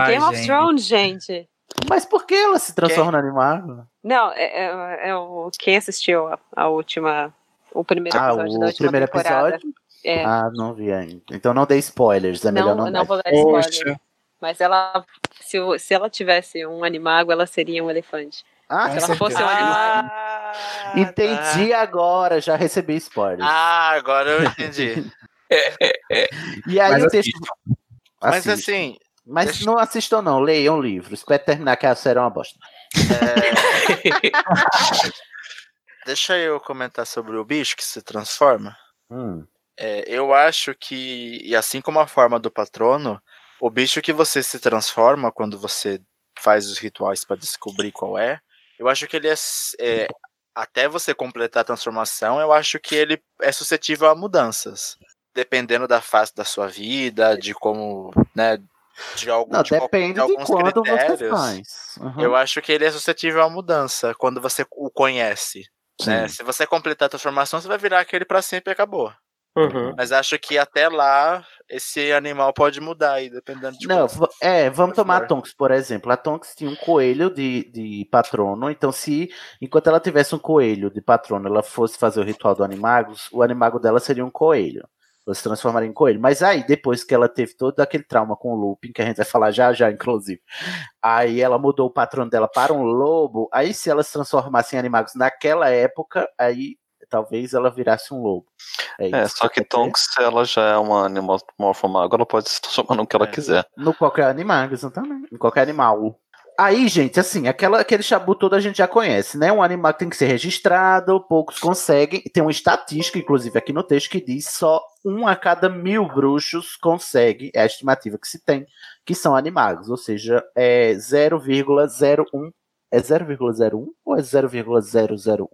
Game of Thrones, gente. Mas por que ela se transforma no animal? Não, é, é- é o quem assistiu a, a última, o primeiro Ah, episódio o da última primeiro temporada. episódio? É, Ah, não vi ainda. Então não dei spoilers, é melhor não, não, não vou dar spoiler. Mas ela, se, o- se ela tivesse um animago, ela seria um elefante. Ah, se ela fosse um animago. Entendi agora, já recebi spoilers. Ah, agora eu entendi. e aí Mas o texto. Mas assim. Mas deixa- não assistam, não. Leiam o livro. Espero terminar, que a série é uma bosta. Deixa eu comentar sobre o bicho que se transforma. Hum. É, eu acho que, e assim como a forma do patrono, o bicho que você se transforma quando você faz os rituais para descobrir qual é, eu acho que ele é, é, até você completar a transformação, eu acho que ele é suscetível a mudanças, dependendo da fase da sua vida, de como, né, de algum Não, de depende de alguns quando você critérios. faz. Uhum. Eu acho que ele é suscetível à mudança quando você o conhece. Né? Se você completar a transformação, você vai virar aquele pra sempre e acabou. Uhum. Mas acho que até lá esse animal pode mudar aí, dependendo de Não, é, vamos tomar a. Tonks, por exemplo. A Tonks tinha um coelho de, de patrono, então se enquanto ela tivesse um coelho de patrono, ela fosse fazer o ritual do Animagos, o animago dela seria um coelho. Ela se transformaria em coelho. Mas aí, depois que ela teve todo aquele trauma com o looping, que a gente vai falar já já, inclusive, aí ela mudou o patrono dela para um lobo, aí se ela se transformasse em animagos naquela época, aí talvez ela virasse um lobo. É, isso só que Tonks, ela já é uma animal morfomago, ela pode se transformar no que ela quiser. No qualquer animal, exatamente. Em qualquer animal. Aí, gente, assim, aquela, aquele chabu todo a gente já conhece, né? Um animal que tem que ser registrado, poucos conseguem. Tem uma estatística, inclusive, aqui no texto, que diz só um a cada mil bruxos consegue, é a estimativa que se tem, que são animagos. Ou seja, é 0,01. É 0,01 ou é 0,001%?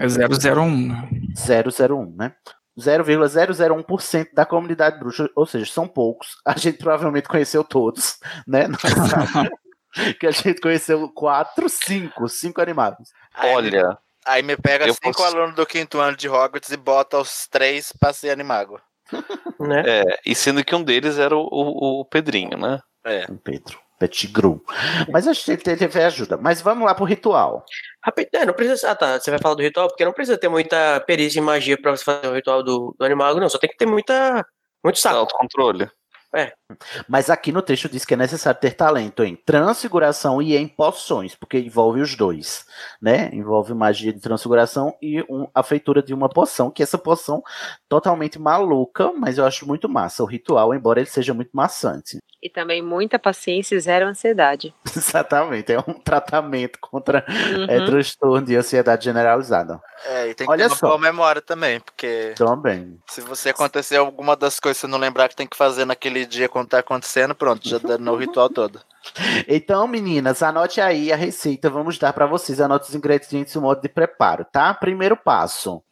É 001. 001, né? 0,001% da comunidade bruxa, ou seja, são poucos. A gente provavelmente conheceu todos, né? Que a gente conheceu quatro, cinco, cinco animados. Olha, Aí me pega cinco posso- alunos do quinto ano de Hogwarts e bota os três pra ser animago. Né? é, e sendo que um deles era o, o, o Pedrinho, né? É. O Pedro, Pettigrew. Mas a gente teve ajuda. Mas vamos lá pro ritual. É, não precisa. Ah, tá. Você vai falar do ritual, porque não precisa ter muita perícia em magia pra você fazer o ritual do, do animago, não. Só tem que ter muita. Muito saco. Autocontrole. É. Mas aqui no texto diz que é necessário ter talento em transfiguração e em poções, porque envolve os dois, né? Envolve magia de transfiguração e um- a feitura de uma poção, que essa poção totalmente maluca, mas eu acho muito massa o ritual, embora ele seja muito maçante. E também muita paciência e zero ansiedade. Exatamente, é um tratamento contra Uhum. é, transtorno de ansiedade generalizada. É, e tem que Olha ter uma só. boa memória também, porque Também. se você acontecer alguma das coisas que você não lembrar que tem que fazer naquele dia quando tá acontecendo, pronto, já danou o ritual todo. Então, meninas, anote aí a receita. Vamos dar para vocês. Anote os ingredientes e o modo de preparo, tá? Primeiro passo.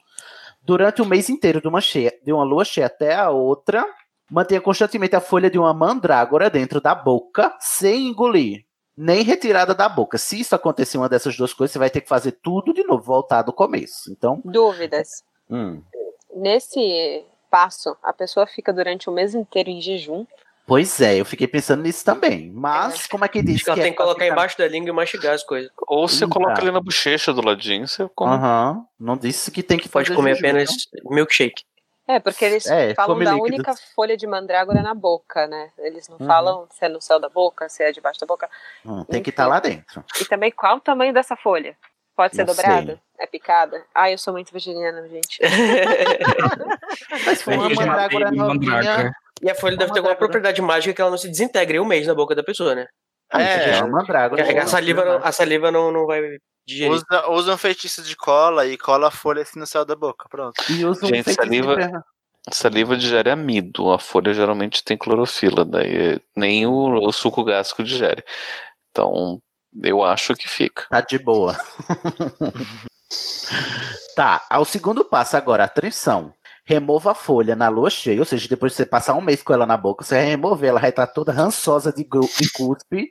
Durante o mês inteiro de uma, cheia, de uma lua cheia até a outra, mantenha constantemente a folha de uma mandrágora dentro da boca, sem engolir, nem retirada da boca. Se isso acontecer uma dessas duas coisas, você vai ter que fazer tudo de novo, voltar do começo. Então, Dúvidas. hum, Nesse passo, a pessoa fica durante o mês inteiro em jejum. Pois é, eu fiquei pensando nisso também. Mas, como é que diz Acho que ela que tem é que colocar ficar- embaixo da língua e mastigar as coisas. Ou você Ih, coloca ali na bochecha do ladinho, você come. Aham, não disse que tem que Pode fazer comer jejum, apenas não? milkshake. É, porque eles É, falam da líquidos. única folha de mandrágora na boca, né? Eles não Uhum. falam se é no céu da boca, se é debaixo da boca. Hum, tem que estar lá dentro. E também qual o tamanho dessa folha? Pode ser Não dobrada? sei. É picada? Ah, eu sou muito virginiana, gente. Mas foi uma mandrágora novinha. E a folha deve ter alguma mandrágora. propriedade mágica que ela não se desintegre em um mês na boca da pessoa, né? Ah, É, é uma mandrágora. Porque a saliva, não, a saliva não, não vai digerir. Usa, usa um feitiço de cola e cola a folha assim no céu da boca, pronto. E usa um Gente, feitiço de saliva-. Saliva digere amido, a folha geralmente tem clorofila, daí nem o, o suco gástrico digere. Então, eu acho que fica. Tá de boa. tá, ao segundo passo agora, atenção. Remova a folha na lua cheia, ou seja, depois de você passar um mês com ela na boca, você vai remover, ela vai estar toda rançosa de, gru- de cuspe.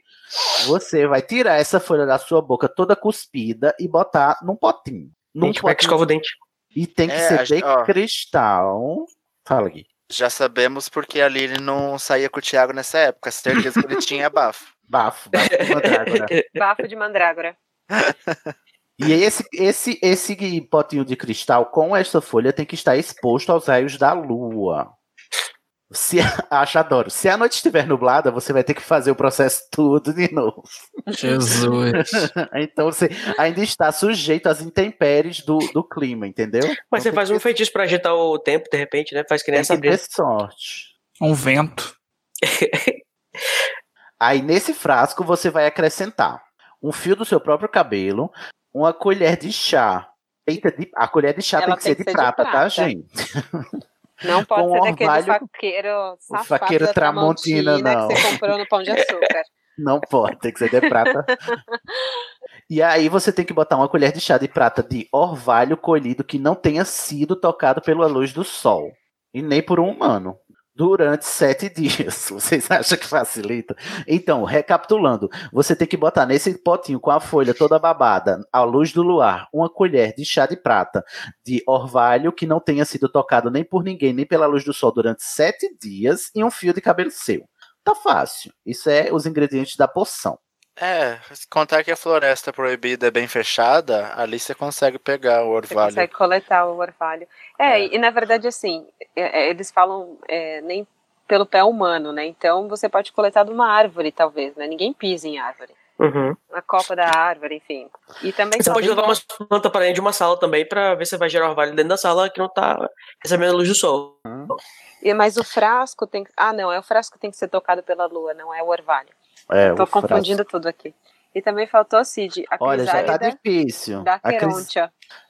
Você vai tirar essa folha da sua boca toda cuspida e botar num potinho. Num Gente, como é que escova o dente? E tem que É, ser de ó. cristal. Fala, Gui. Já sabemos porque a Lily não saía com o Thiago nessa época. Certeza que ele tinha bafo. Bafo, bafo de mandrágora. Bafo de mandrágora. E esse, esse, esse potinho de cristal com essa folha tem que estar exposto aos raios da lua. Se, acho, adoro. Se a noite estiver nublada, você vai ter que fazer o processo tudo de novo. Jesus. então você ainda está sujeito às intempéries do, do clima, entendeu? Mas você faz um feitiço pra agitar o tempo, de repente, né? Faz que nem Tem essa que sorte. Um vento. Aí nesse frasco você vai acrescentar um fio do seu próprio cabelo, uma colher de chá. Eita, de- a colher de chá Ela tem que ser de prata, tá, prata. gente? Não pode Com ser daquele orvalho- faqueiro safado faqueiro da Tramontina, não. que você comprou no Pão de Açúcar. Não pode, tem que ser de prata. E aí você tem que botar uma colher de chá de prata de orvalho colhido que não tenha sido tocado pela luz do sol. E nem por um humano. Durante sete dias. Vocês acham que facilita? Então, recapitulando, você tem que botar nesse potinho com a folha toda babada, à luz do luar, uma colher de chá de prata de orvalho que não tenha sido tocado nem por ninguém, nem pela luz do sol durante sete dias e um fio de cabelo seu. Tá fácil. Isso é os ingredientes da poção. É, se contar que a floresta proibida é bem fechada, ali você consegue pegar o Você orvalho. consegue coletar o orvalho. É, E, e na verdade, assim, é, é, eles falam é, nem pelo pé humano, né? Então você pode coletar de uma árvore, talvez, né? Ninguém pisa em árvore. Uhum. Na copa da árvore, enfim. E também Você pode levar umas plantas para dentro de uma sala também pra ver se vai gerar orvalho dentro da sala que não tá recebendo a luz do sol. E- Mas o frasco tem que. Ah, não, é o frasco que tem que ser tocado pela lua, não é o orvalho. É, Tô o frasco. confundindo tudo aqui. E também faltou, Cid, a Olha, já tá difícil. da A cris-.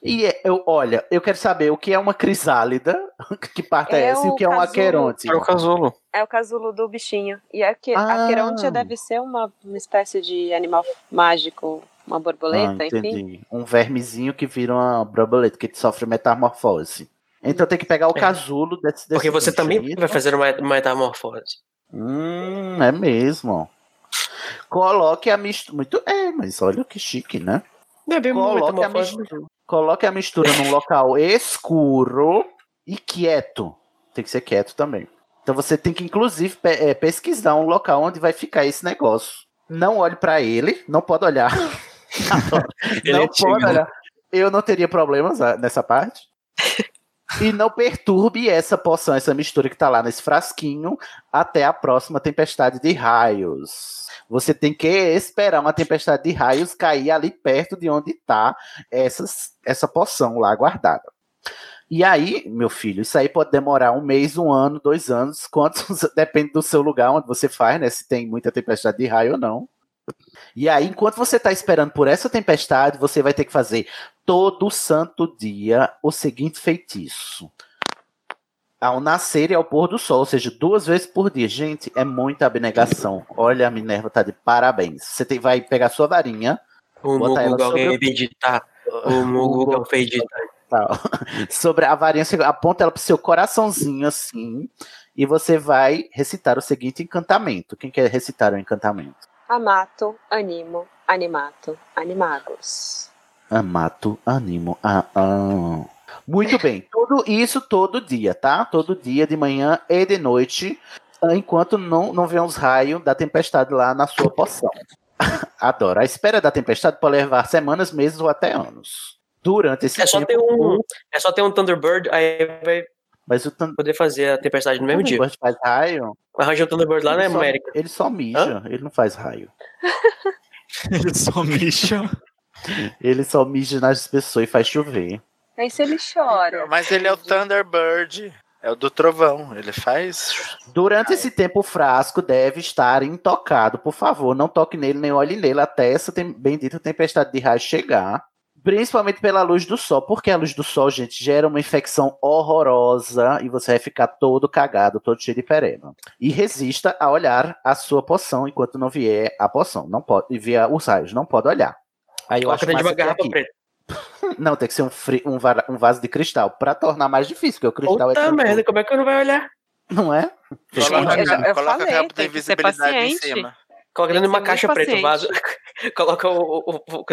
E é- eu, olha, eu quero saber o que é uma crisálida, que parte é, É essa, e o que é um aqueronte. É o casulo. É o casulo do bichinho. E a, que, Ah. a deve ser uma, uma espécie de animal mágico, uma Ah, borboleta, enfim. entendi. Um vermezinho que vira uma borboleta, que sofre metamorfose. Então tem que pegar o É. casulo desse, desse Porque você bicho também vai fazer uma uma metamorfose. Hum, é mesmo. Coloque a mistura. Muito. É, mas olha que chique, né? Não é bem Coloque a, mistura, coloque a mistura num local escuro e quieto. Tem que ser quieto também. Então você tem que, inclusive, pe- é, pesquisar um local onde vai ficar esse negócio. Não olhe pra ele, não pode olhar. Ele não é pode olhar. Eu não teria problemas ah, nessa parte. E não perturbe essa poção, essa mistura que tá lá nesse frasquinho, até a próxima tempestade de raios. Você tem que esperar uma tempestade de raios cair ali perto de onde tá essas, essa poção lá guardada. E aí, meu filho, isso aí pode demorar um mês, um ano, dois anos, quantos, depende do seu lugar onde você faz, né? Se tem muita tempestade de raio ou não. E aí, enquanto você está esperando por essa tempestade, você vai ter que fazer todo santo dia o seguinte feitiço. Ao nascer e ao pôr do sol, ou seja, duas vezes por dia. Gente, é muita abnegação. Olha, a Minerva tá de parabéns. Você tem, vai pegar sua varinha, O ela sobre alguém o- vai editar. O Mugu foi editar. tal. sobre a varinha, você aponta ela pro seu coraçãozinho assim, e você vai recitar o seguinte encantamento. Quem quer recitar o encantamento? Amato, animo, animato, animagos. Amato, animo, ah, ah. Muito bem, tudo isso todo dia, tá? Todo dia, de manhã e de noite, enquanto não, não vem os raios da tempestade lá na sua poção. Adoro. A espera da tempestade pode levar semanas, meses ou até anos. Durante esse É só tempo, ter um, é só ter um Thunderbird, aí vai mas o Thun- poder fazer a tempestade no mesmo dia. Thunderbird faz raio. Arranja um Thunderbird lá na Ele só- América. Ele só mija, ele não faz raio. Ele só mixa. Ele só mija nas pessoas e faz chover. Aí se ele chora. Mas ele é o Thunderbird. É o do trovão. Ele faz. Durante esse tempo, o frasco deve estar intocado. Por favor, não toque nele nem olhe nele até essa tem- bendita tempestade de raio chegar. Principalmente pela luz do sol, porque a luz do sol, gente, gera uma infecção horrorosa e você vai ficar todo cagado, todo cheio de pereba. E resista a olhar a sua poção enquanto não vier a poção. Não pode, e vier os raios, não pode olhar. Aí eu Coloca acho de uma garrafa aqui- preta. Não, tem que ser um, fri- um, um vaso de cristal, pra tornar mais difícil, porque o cristal é Puta merda, como é que eu não vai olhar? Não é? Coloca, Eu eu coloca falei, a capa da tem que ser invisibilidade em cima. Coloca dentro de uma caixa preta, o vaso. Coloca o, o, o, o,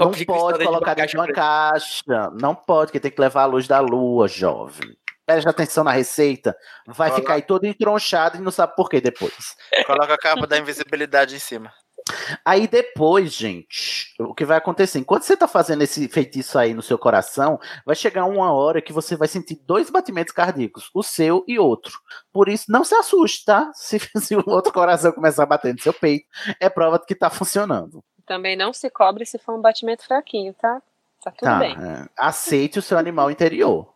Não pode colocar dentro de caixa uma preta. caixa. Não pode, porque tem que levar a luz da lua, jovem. Preste atenção na receita. Vai Coloca- ficar aí todo entronchado e não sabe por que depois. Coloca a capa da invisibilidade em cima. Aí depois, gente, o que vai acontecer? Enquanto você tá fazendo esse feitiço aí no seu coração, vai chegar uma hora que você vai sentir dois batimentos cardíacos, o seu e outro. Por isso, não se assuste, tá? Se, se o outro coração começar a bater no seu peito, é prova de que tá funcionando. Também não se cobre se for um batimento fraquinho, tá? Tá tudo Tá, bem. é. Aceite o seu animal interior.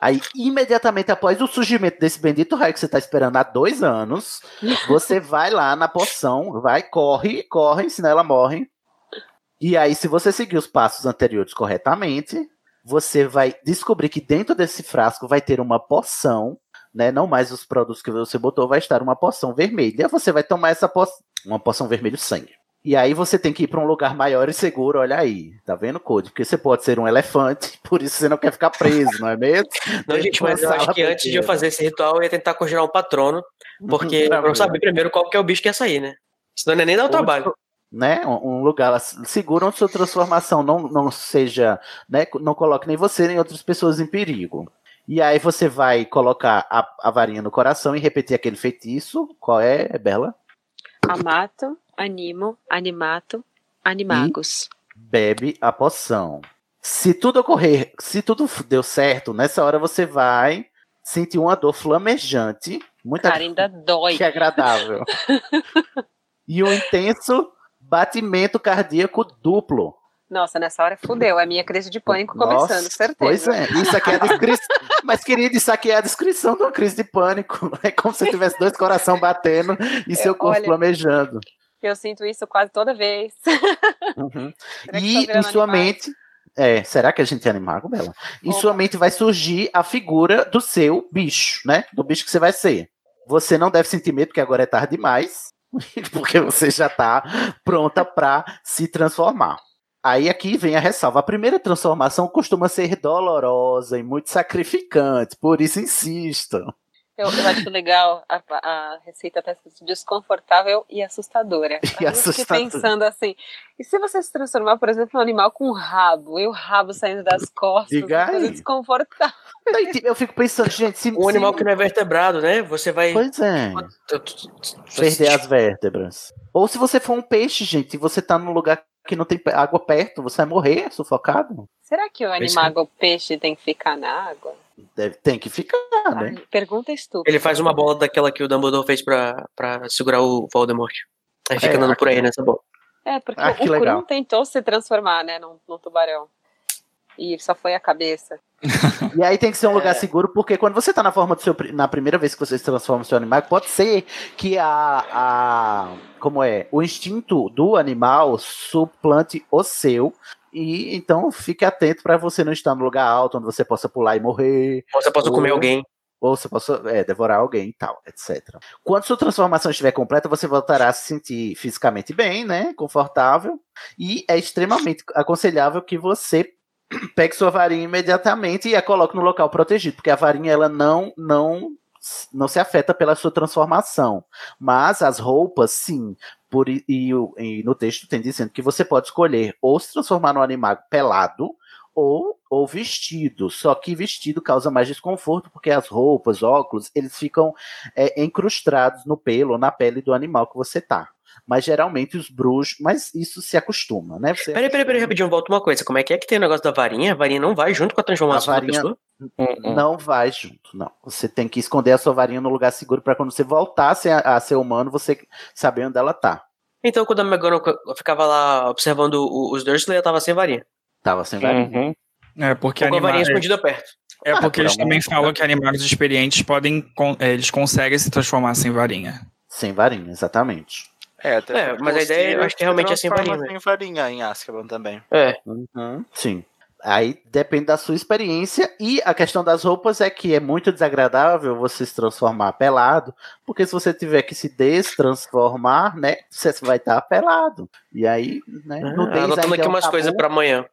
Aí, imediatamente após o surgimento desse bendito raio que você tá esperando há dois anos, você vai lá na poção, vai, corre, corre, senão ela morre. E aí, se você seguir os passos anteriores corretamente, você vai descobrir que dentro desse frasco vai ter uma poção, né? Não mais os produtos que você botou, vai estar uma poção vermelha. Você vai tomar essa poção, uma poção vermelho sangue. E aí você tem que ir para um lugar maior e seguro, olha aí. Tá vendo, Code? Porque você pode ser um elefante, por isso você não quer ficar preso, não é mesmo? Não, gente, mas eu acho que antes de eu fazer esse ritual, eu ia tentar conjurar um patrono, porque Pra eu não ver. sabia primeiro qual que é o bicho que ia sair, né? Senão não é nem dar o trabalho. né, um um lugar seguro onde sua transformação não, não seja, né, não coloque nem você nem outras pessoas em perigo. E aí você vai colocar a, a varinha no coração e repetir aquele feitiço. Qual é, Bela? Amato, animo, animato, animagos. Bebe a poção. Se tudo ocorrer, se tudo deu certo, nessa hora você vai sentir uma dor flamejante, muito Cara, ainda dói. que agradável. e um intenso batimento cardíaco duplo. Nossa, nessa hora fudeu. É a minha crise de pânico começando, Nossa, certeza. Pois é, isso aqui é a descrição. Mas, querido, isso aqui é a descrição de uma crise de pânico. É como se tivesse dois coração batendo e seu corpo olha- flamejando. Eu sinto isso quase toda vez. Uhum. E tá em sua mente. É, será que a gente é animago, Bela? Em sua mente vai surgir a figura do seu bicho, né? Do bicho que você vai ser. Você não deve sentir medo, porque agora é tarde demais. Porque você já tá pronta para se transformar. Aí aqui vem a ressalva. A primeira transformação costuma ser dolorosa e muito sacrificante, por isso insistam. Eu, eu acho legal a, a receita tá escrito desconfortável e assustadora. Fiquei assustadora. pensando assim, e se você se transformar, por exemplo, num animal com um rabo, e o rabo saindo das costas, Diga coisa desconfortável. Tipo, Eu fico pensando, gente, se. Um animal que não é vertebrado, né? Você vai. Pois é. Perder as vértebras. Ou se você for um peixe, gente, e você tá num lugar que não tem água perto, você vai morrer sufocado. Será que o animal, peixe, tem que ficar na água? Deve, tem que ficar, né? Pergunta estúpida. Ele faz uma bola daquela que o Dumbledore fez pra, pra segurar o Voldemort. Aí fica É, andando por aí nessa bola. É, porque Ah, o que Krum tentou se transformar, né, num, num tubarão. E só foi a cabeça. E aí tem que ser um É. lugar seguro, porque quando você tá na forma do seu. Na primeira vez que você se transforma no seu animal, pode ser que a. a como é? O instinto do animal suplante o seu. E então fique atento para você não estar no lugar alto onde você possa pular e morrer. Ou você possa comer alguém. Ou você possa é, devorar alguém e tal, etc. Quando sua transformação estiver completa, você voltará a se sentir fisicamente bem, né? Confortável. E é extremamente aconselhável que você pegue sua varinha imediatamente e a coloque no local protegido, porque a varinha ela não não não se afeta pela sua transformação, mas as roupas sim. Por, e, e no texto tem dizendo que você pode escolher ou se transformar no animal pelado ou, ou vestido. Só que vestido causa mais desconforto, porque as roupas, óculos, eles ficam é, encrustados no pelo ou na pele do animal que você tá. Mas geralmente os bruxos. Mas isso se acostuma, né? Você Peraí, peraí, peraí, rapidinho, volta uma coisa. Como é que é que tem o negócio da varinha? A varinha não vai junto com a transformação A da pessoa? Não vai junto, não. Você tem que esconder a sua varinha no lugar seguro para quando você voltar a ser, a ser humano, você saber onde ela tá. Então, quando a McGonagall ficava lá observando o- os Dursley, ela tava sem varinha. Tava sem varinha. É porque com a varinha escondida perto. É porque Ah, eles também amor- falam que animais experientes podem. é, Eles conseguem se transformar sem varinha. Sem varinha, exatamente. É, até É, mas a ideia, eu Sirius acho que realmente é sem varinha, Sem varinha em Azkaban também. É. Uhum, sim. Aí depende da sua experiência. E a questão das roupas é que é muito desagradável você se transformar pelado, porque se você tiver que se destransformar, né, você vai estar pelado. E aí, né, nudez Anotando aqui é um umas coisas pra amanhã.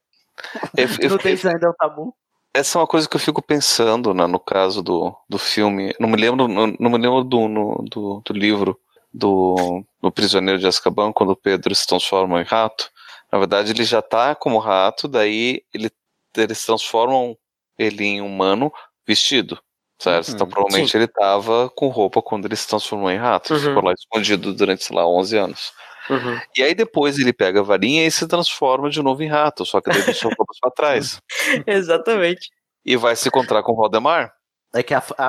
Eu- eu- Nudez ainda é um tabu. Essa é uma coisa que eu fico pensando né, no caso do, do filme. Não me lembro, não, não me lembro do, no- do, do livro do, do Prisioneiro de Azkaban, quando o Pedro se transforma em rato. Na verdade, ele já tá como rato, daí ele, eles transformam ele em humano vestido. Certo? Uhum, Então, provavelmente sim. ele tava com roupa quando ele se transformou em rato. Uhum. Ficou lá escondido durante, sei lá, 11 anos. Uhum. E aí depois ele pega a varinha e se transforma de novo em rato, só que daí deixou roupas pra trás. Exatamente. E vai se encontrar com o Valdemar. É que a, a,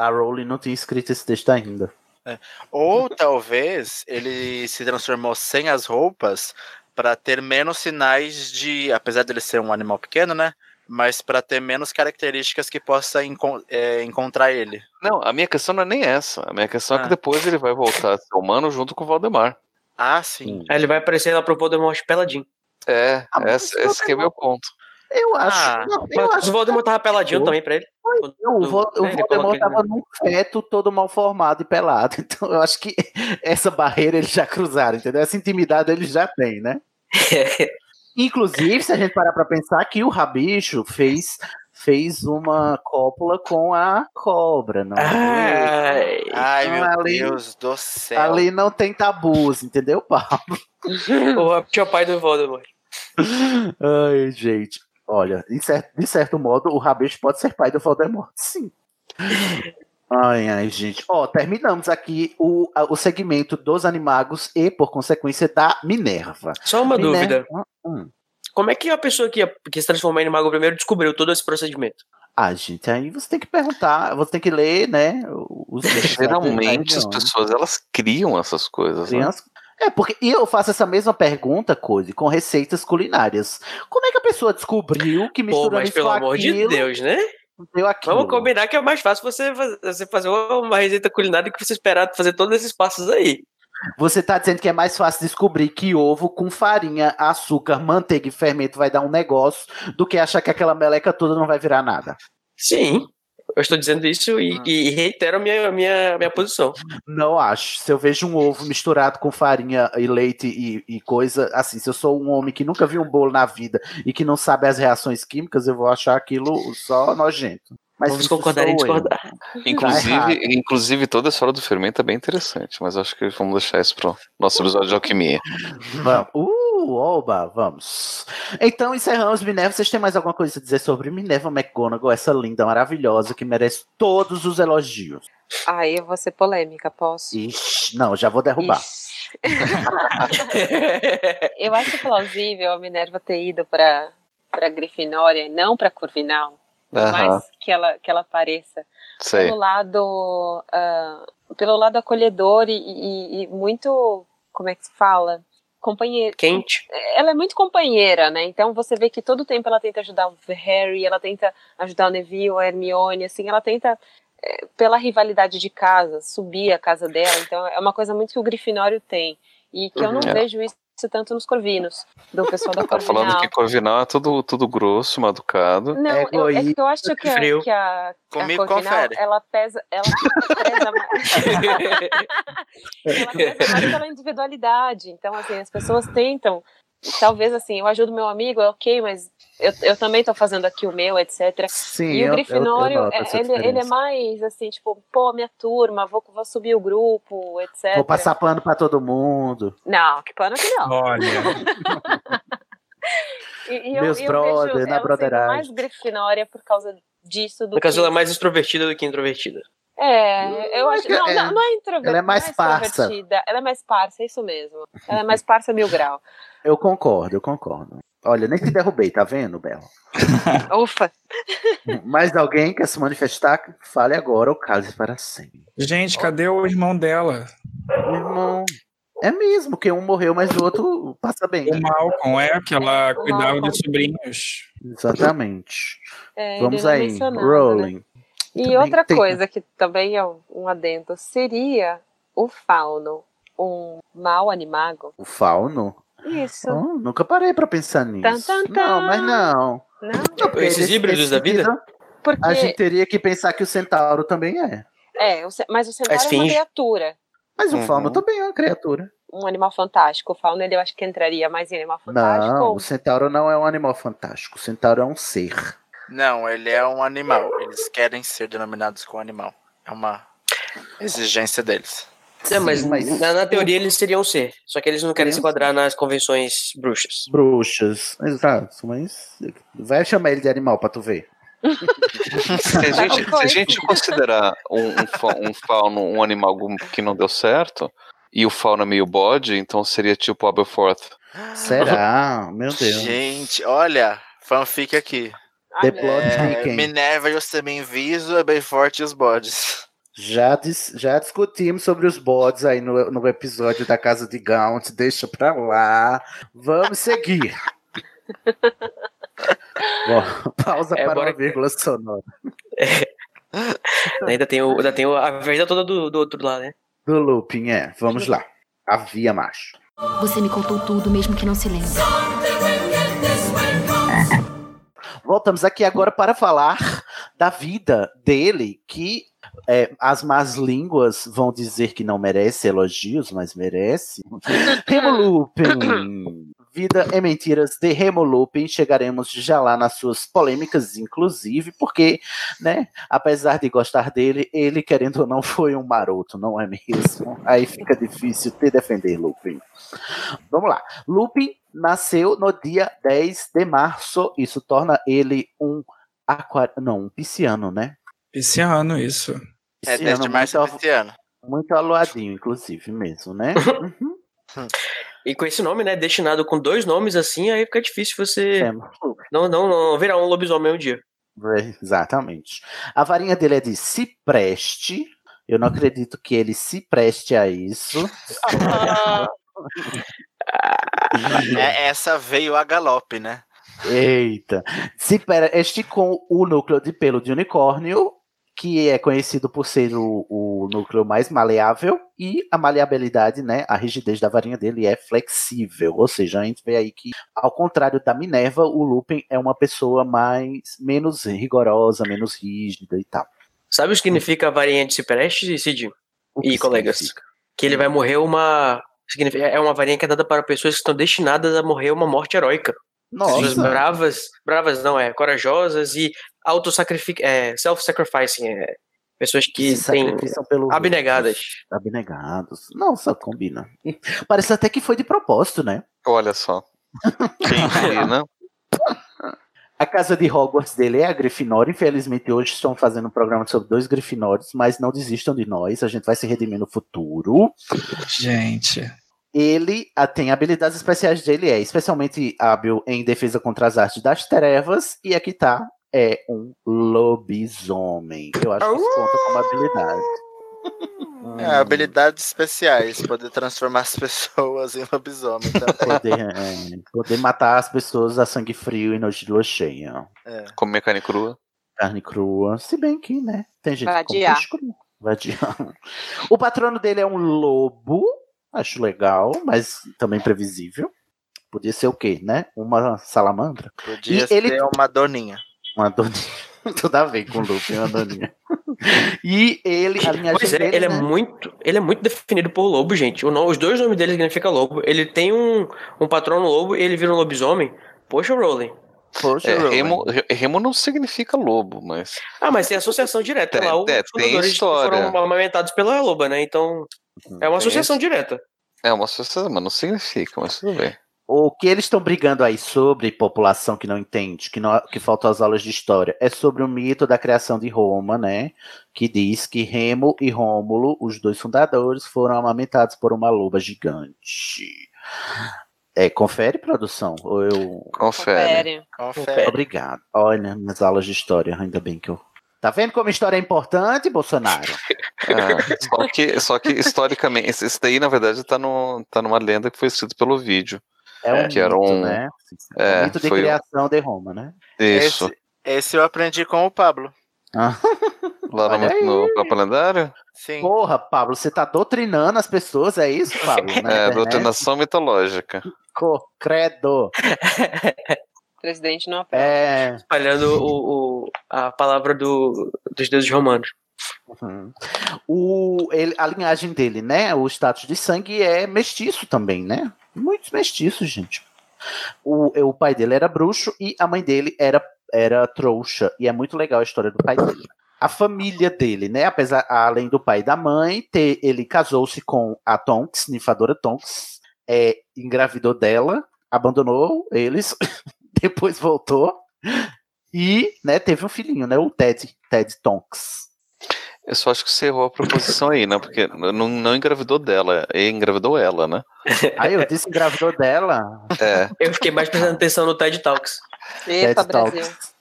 a, a Rowling não tinha escrito esse texto ainda. É. Ou talvez ele se transformou sem as roupas para ter menos sinais de, apesar dele ser um animal pequeno, né? Mas para ter menos características que possa encon- é, encontrar ele. Não, a minha questão não é nem essa. A minha questão é Ah. que depois ele vai voltar a ser humano junto com o Valdemar. Ah, sim. Aí ele vai aparecer lá pro Voldemort peladinho. É, Ah, esse, esse que é meu ponto. Eu acho. Ah, eu mas acho o Voldemort tava peladinho Pô. também pra ele. O, o né, ele Voldemort tava num feto todo mal formado e pelado. Então eu acho que essa barreira eles já cruzaram, entendeu? Essa intimidade eles já têm, né? Inclusive, se a gente parar pra pensar que o Rabicho fez, fez uma cópula com a cobra, não é? Ai, Ai, Então, meu ali- Deus do céu. Ali não tem tabus, entendeu, Pablo? o é o pai do Voldemort. Ai, gente. Olha, de certo, de certo modo, o Rabicho pode ser pai do Voldemort, sim. Ai, ai, gente. Ó, terminamos aqui o, a- o segmento dos animagos e, por consequência, da Minerva. Só uma Minerva- dúvida. Hum. Como é que a pessoa que, que se transformou em mago primeiro descobriu todo esse procedimento? Ah, gente, aí você tem que perguntar, você tem que ler, né? Os Geralmente as Aí, pessoas elas criam essas coisas, né? Criança- É, porque e eu faço essa mesma pergunta, Code, com receitas culinárias. Como é que a pessoa descobriu que Pô, misturando mas isso pelo com amor de aquilo, Deus, né? Vamos combinar que é mais fácil você fazer, você fazer uma receita culinária do que você esperar fazer todos esses passos aí. Você tá dizendo que é mais fácil descobrir que ovo com farinha, açúcar, manteiga e fermento vai dar um negócio do que achar que aquela meleca toda não vai virar nada. Sim, eu estou dizendo isso e, e reitero a minha, minha, minha posição. Não acho. Se eu vejo um ovo misturado com farinha e leite e, e coisa, assim, se eu sou um homem que nunca viu um bolo na vida e que não sabe as reações químicas, eu vou achar aquilo só nojento. Mas Vamos concordar eu. discordar. Tá. Inclusive, inclusive, toda a história do fermento é bem interessante, mas acho que vamos deixar isso pro nosso episódio de alquimia. Vamos. Uh, oba, vamos. Então encerramos Minerva. Vocês têm mais alguma coisa a dizer sobre Minerva McGonagall, essa linda, maravilhosa, que merece todos os elogios? Aí eu vou ser polêmica, posso? Ixi, não, já vou derrubar. Eu acho plausível a Minerva ter ido para para Grifinória e não para Corvinal, por mais que ela que ela pareça, Sei. pelo lado ah, pelo lado acolhedor e, e- e muito como é que se fala companheiro Quente. ela é muito companheira, né? Então você vê que todo tempo ela tenta ajudar o Harry, ela tenta ajudar o Neville, a Hermione, assim, ela tenta eh, pela rivalidade de casa, subir a casa dela. Então é uma coisa muito que o Grifinório tem e que eu não Uhum. Vejo isso tanto nos Corvinos, do pessoal da Tá falando Corvinal. que Corvinal é tudo, tudo grosso, mal educado. Não, eu, é que eu acho que a, frio. que a, a Corvinal, confere. ela pesa, ela preza mais. ela preza mais pela individualidade. Então, assim, as pessoas tentam, talvez assim, eu ajudo meu amigo, é ok, mas eu, eu também tô fazendo aqui o meu, etc. Sim, e eu- o eu- Grifinório, eu é- essa ele, ele é mais assim, tipo, pô, minha turma, vou, vou subir o grupo, etc. Vou passar pano pra todo mundo. Não, que pano que não. Olha. E, e eu, Meus eu brother, vejo na broderagem. mais Grifinória por causa disso do No caso, que... ela é mais extrovertida do que introvertida. É, eu acho. Não, é- não, não é introvertida. ela é mais parça. extrovertida, Ela é mais parça, é isso mesmo. Ela é mais parça mil grau. Eu concordo, eu concordo. Olha, nem te derrubei, tá vendo, Bela? Ufa! Mais alguém quer se manifestar? Fale agora ou case para sempre. Gente, cadê o irmão dela? Meu irmão. É mesmo, que um morreu, mas o outro passa bem. O Malcolm, é, que ela O cuidava Malcolm. dos sobrinhos. Exatamente. É, Vamos é aí, Rolling. né? E Também outra tem- coisa que também é um, um adendo seria o Fauno, um mau animago? O fauno? Isso. Oh, nunca parei pra pensar nisso. Tan, tan, tan. Não, mas não. Não? Porque Esses híbridos da vida? Porque, A gente teria que pensar que o centauro também é. é, mas o centauro é uma criatura. Mas o Uhum. fauno também é uma criatura. Um animal fantástico. O fauno, ele eu acho que entraria mais em animal fantástico. Não, ou- o centauro não é um animal fantástico. O centauro é um ser. Não, ele é um animal. Eles querem ser denominados como animal. É uma exigência deles. É, mas, Sim, mas- Na, na teoria eles seriam ser. Só que eles não querem se enquadrar nas convenções bruxas. Bruxas. Exato, mas vai chamar ele de animal pra tu ver. Se a gente, se a gente considerar um, um, fa- um fauno um animal que não deu certo, e o fauno é meio bode, então seria tipo Aberforth. Será? Meu Deus. Gente, olha, fanfic aqui. De É? Minerva e o Semenviso é bem forte e os bodes. Já, dis- já discutimos sobre os bodes aí no, no episódio da Casa de Gaunt. Deixa pra lá. Vamos seguir. Bom, pausa É, para bora- uma vírgula sonora. Ainda tem, o, ainda tem a verdade toda do, do outro lá, né? Do looping, é. Vamos lá. Havia macho. Você me contou tudo, mesmo que não se lembre. Voltamos aqui agora para falar da vida dele, que é, as más línguas vão dizer que não merece elogios, mas merece. Remo Lupin. Vida e Mentiras de Remo Lupin. Chegaremos já lá nas suas polêmicas, inclusive, porque, né, apesar de gostar dele, ele, querendo ou não, foi um maroto, não é mesmo? Aí fica difícil te defender, Lupin. Vamos lá. Lupin nasceu no dia 10 de março. Isso torna ele um aquário. Não, um pisciano, né? Pisciano, isso. É Pisciano, desde março muito, desse ano. muito aloadinho, inclusive, mesmo, né? Uhum. E com esse nome, né? Destinado com dois nomes assim, aí fica difícil você É, não, não, não virar um lobisomem um dia. é, exatamente. A varinha dele é de cipreste. Eu não acredito que ele se preste a isso. É, essa veio a galope, né? Eita. Cipreste com o núcleo de pelo de unicórnio, que é conhecido por ser o, o núcleo mais maleável, e a maleabilidade, né, a rigidez da varinha dele é flexível. Ou seja, a gente vê aí que, ao contrário da Minerva, o Lupin é uma pessoa mais menos rigorosa, menos rígida e tal. Sabe o que significa a varinha de cipreste, Cid? E colegas? significa? Que ele vai morrer uma. É uma varinha que é dada para pessoas que estão destinadas a morrer uma morte heróica. Pessoas Nossa, bravas, bravas não, é, corajosas e autossacrific, é, self-sacrificing, é, pessoas que se têm pelo abnegadas. Abnegados. Nossa, combina. Parece até que foi de propósito, né? Olha só. Quem diria, né? A casa de Hogwarts dele é a Grifinória. Infelizmente, hoje estão fazendo um programa sobre dois Grifinórios, mas não desistam de nós. A gente vai se redimir no futuro. Gente. Ele ah, tem habilidades especiais dele, é especialmente hábil em defesa contra as artes das trevas. E aqui tá, é um lobisomem. Eu acho que isso conta como habilidade. É, habilidades especiais, poder transformar as pessoas em lobisomem também. Poder, é, poder matar as pessoas a sangue frio e noite de lua cheia. É. Comer carne crua. Carne crua. Se bem que, né? Tem gente Vai que come adiar. peixe cru. Vai adiar. O patrono dele é um lobo. Acho legal, mas também previsível. Podia ser o quê, né? Uma salamandra? Podia E ser ele- uma doninha. Uma doninha. Tudo a ver com o Luffy, uma doninha. E ele, a linhagem Pois é, dele, ele né? é muito, ele é muito definido por lobo, gente. O no- os dois nomes dele significam lobo. Ele tem um, um patrono lobo e ele vira um lobisomem. Poxa, Rowling. Poxa, É, remo, re- remo não significa lobo, mas. Ah, mas tem associação direta Tem- lá. Os é, tem história. foram amamentados pela loba, né? Então, é uma Tem associação direta. É uma associação, mas não significa, mas tudo bem. O que eles estão brigando aí sobre população que não entende, que, não, que faltam as aulas de história, é sobre o mito da criação de Roma, né? Que diz que Remo e Rômulo, os dois fundadores, foram amamentados por uma loba gigante. É, confere, produção? Ou eu. Confere. Confere. Obrigado. Olha, nas aulas de história, ainda bem que eu. Tá vendo como história é importante, Bolsonaro? É, só, que, só que historicamente, esse esse daí na verdade tá, no, tá numa lenda que foi escrito pelo vídeo. É um que era mito, um- né? é, mito de foi um- criação de Roma, né? Isso. Esse, esse eu aprendi com o Pablo. Ah, Lá no, no Papo Lendário? Sim. Porra, Pablo, você tá doutrinando as pessoas, é isso, Pablo? Na É, internet? doutrinação mitológica. Co- Credo. Presidente não aprova. É. Espalhando o, o- a palavra do, dos deuses romanos. Uhum. O, ele- a linhagem dele, né? O status de sangue é mestiço também, né? Muitos mestiços, gente. O, o pai dele era bruxo e a mãe dele era, era trouxa. E é muito legal a história do pai dele. A família dele, né? Apesar, além do pai e da mãe, ter, ele casou-se com a Tonks, ninfadora Tonks, é, engravidou dela, abandonou eles, depois voltou e né, teve um filhinho, né? O Ted, Ted Tonks. Eu só acho que você errou a proposição aí, né? Porque não, não engravidou dela, engravidou ela, né? Aí eu disse engravidou dela. É. Eu fiquei mais prestando atenção no TED Talks. Eita, TED Brasil. Talks.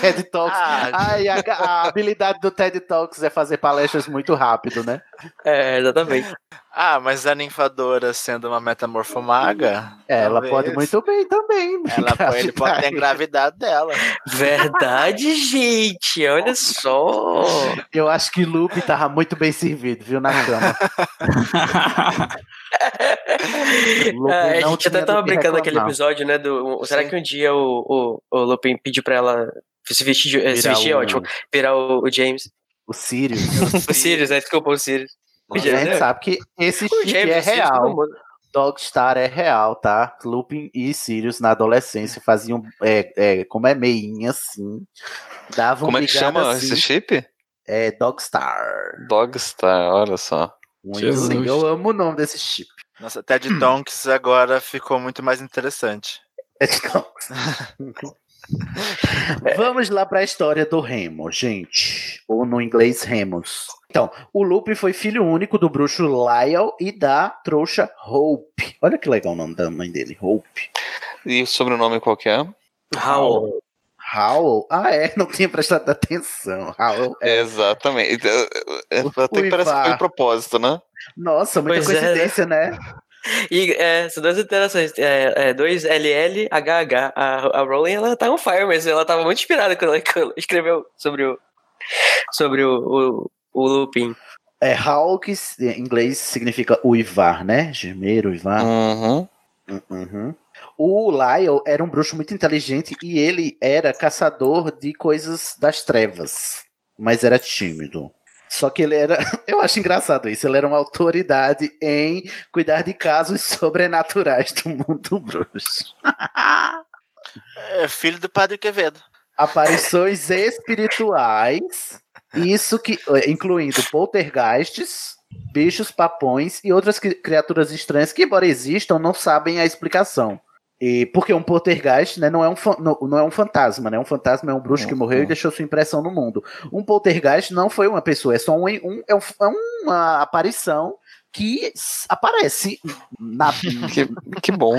TED Talks. Ai, a, a habilidade do TED Talks é fazer palestras muito rápido, né? É, exatamente. Ah, mas a ninfadora sendo uma metamorfomaga. Ela talvez pode muito bem também. Ela, ele pode ter engravidado dela. Verdade, gente. Olha só. Eu acho que Lupe tava muito bem servido, viu, na cama. É, a gente até tava brincando naquele episódio, né? Do, o- será que um dia o, o, o Lupin pediu pra ela se vestir, de- eh, se vestir é o- ótimo, virar o, o James? O Sirius. O Sirius, é, desculpa, o Sirius. A gente sabe que esse chip James, é real. Dogstar é real, tá? Lupin e Sirius na adolescência faziam, é, é, como é meinha, assim. Davam Como é que chama assim. esse chip? É Dogstar. Dogstar, olha só. Lindo. Eu amo o nome desse chip. Nossa, Ted Tonks agora ficou muito mais interessante. Ted Tonks. Vamos lá para a história do Remo, gente. Ou no inglês, Remus. Então, o Lupin foi filho único do bruxo Lyle e da trouxa Hope. Olha que legal o nome da mãe dele, Hope. E o sobrenome qual que é? Howl. Howl? Ah, é, não tinha prestado atenção. Howl. é- Exatamente. Então, é, Até que parece que foi de propósito, né? Nossa, muita Pois é, né? E é, são duas interações. É, é, dois LL, HH. A, a Rowling, ela tá on fire mesmo. Ela tava muito inspirada quando ela, escreveu sobre o, sobre o, o, o Lupin. É em inglês significa uivar, né? Gemer, uivar. Uhum. Uhum. O Lyle era um bruxo muito inteligente e ele era caçador de coisas das trevas, mas era tímido. Só que ele era, eu acho engraçado isso, ele era uma autoridade em cuidar de casos sobrenaturais do mundo bruxo. É filho do Padre Quevedo. Aparições espirituais, isso que incluindo poltergeists, bichos papões e outras cri- criaturas estranhas que, embora existam, não sabem a explicação. E porque um poltergeist né, não, é um não, não é um fantasma, né? Um fantasma é um bruxo que morreu e deixou sua impressão no mundo. Um poltergeist não foi uma pessoa, é só um, um- é, um- é uma aparição que aparece na, Que, que bom.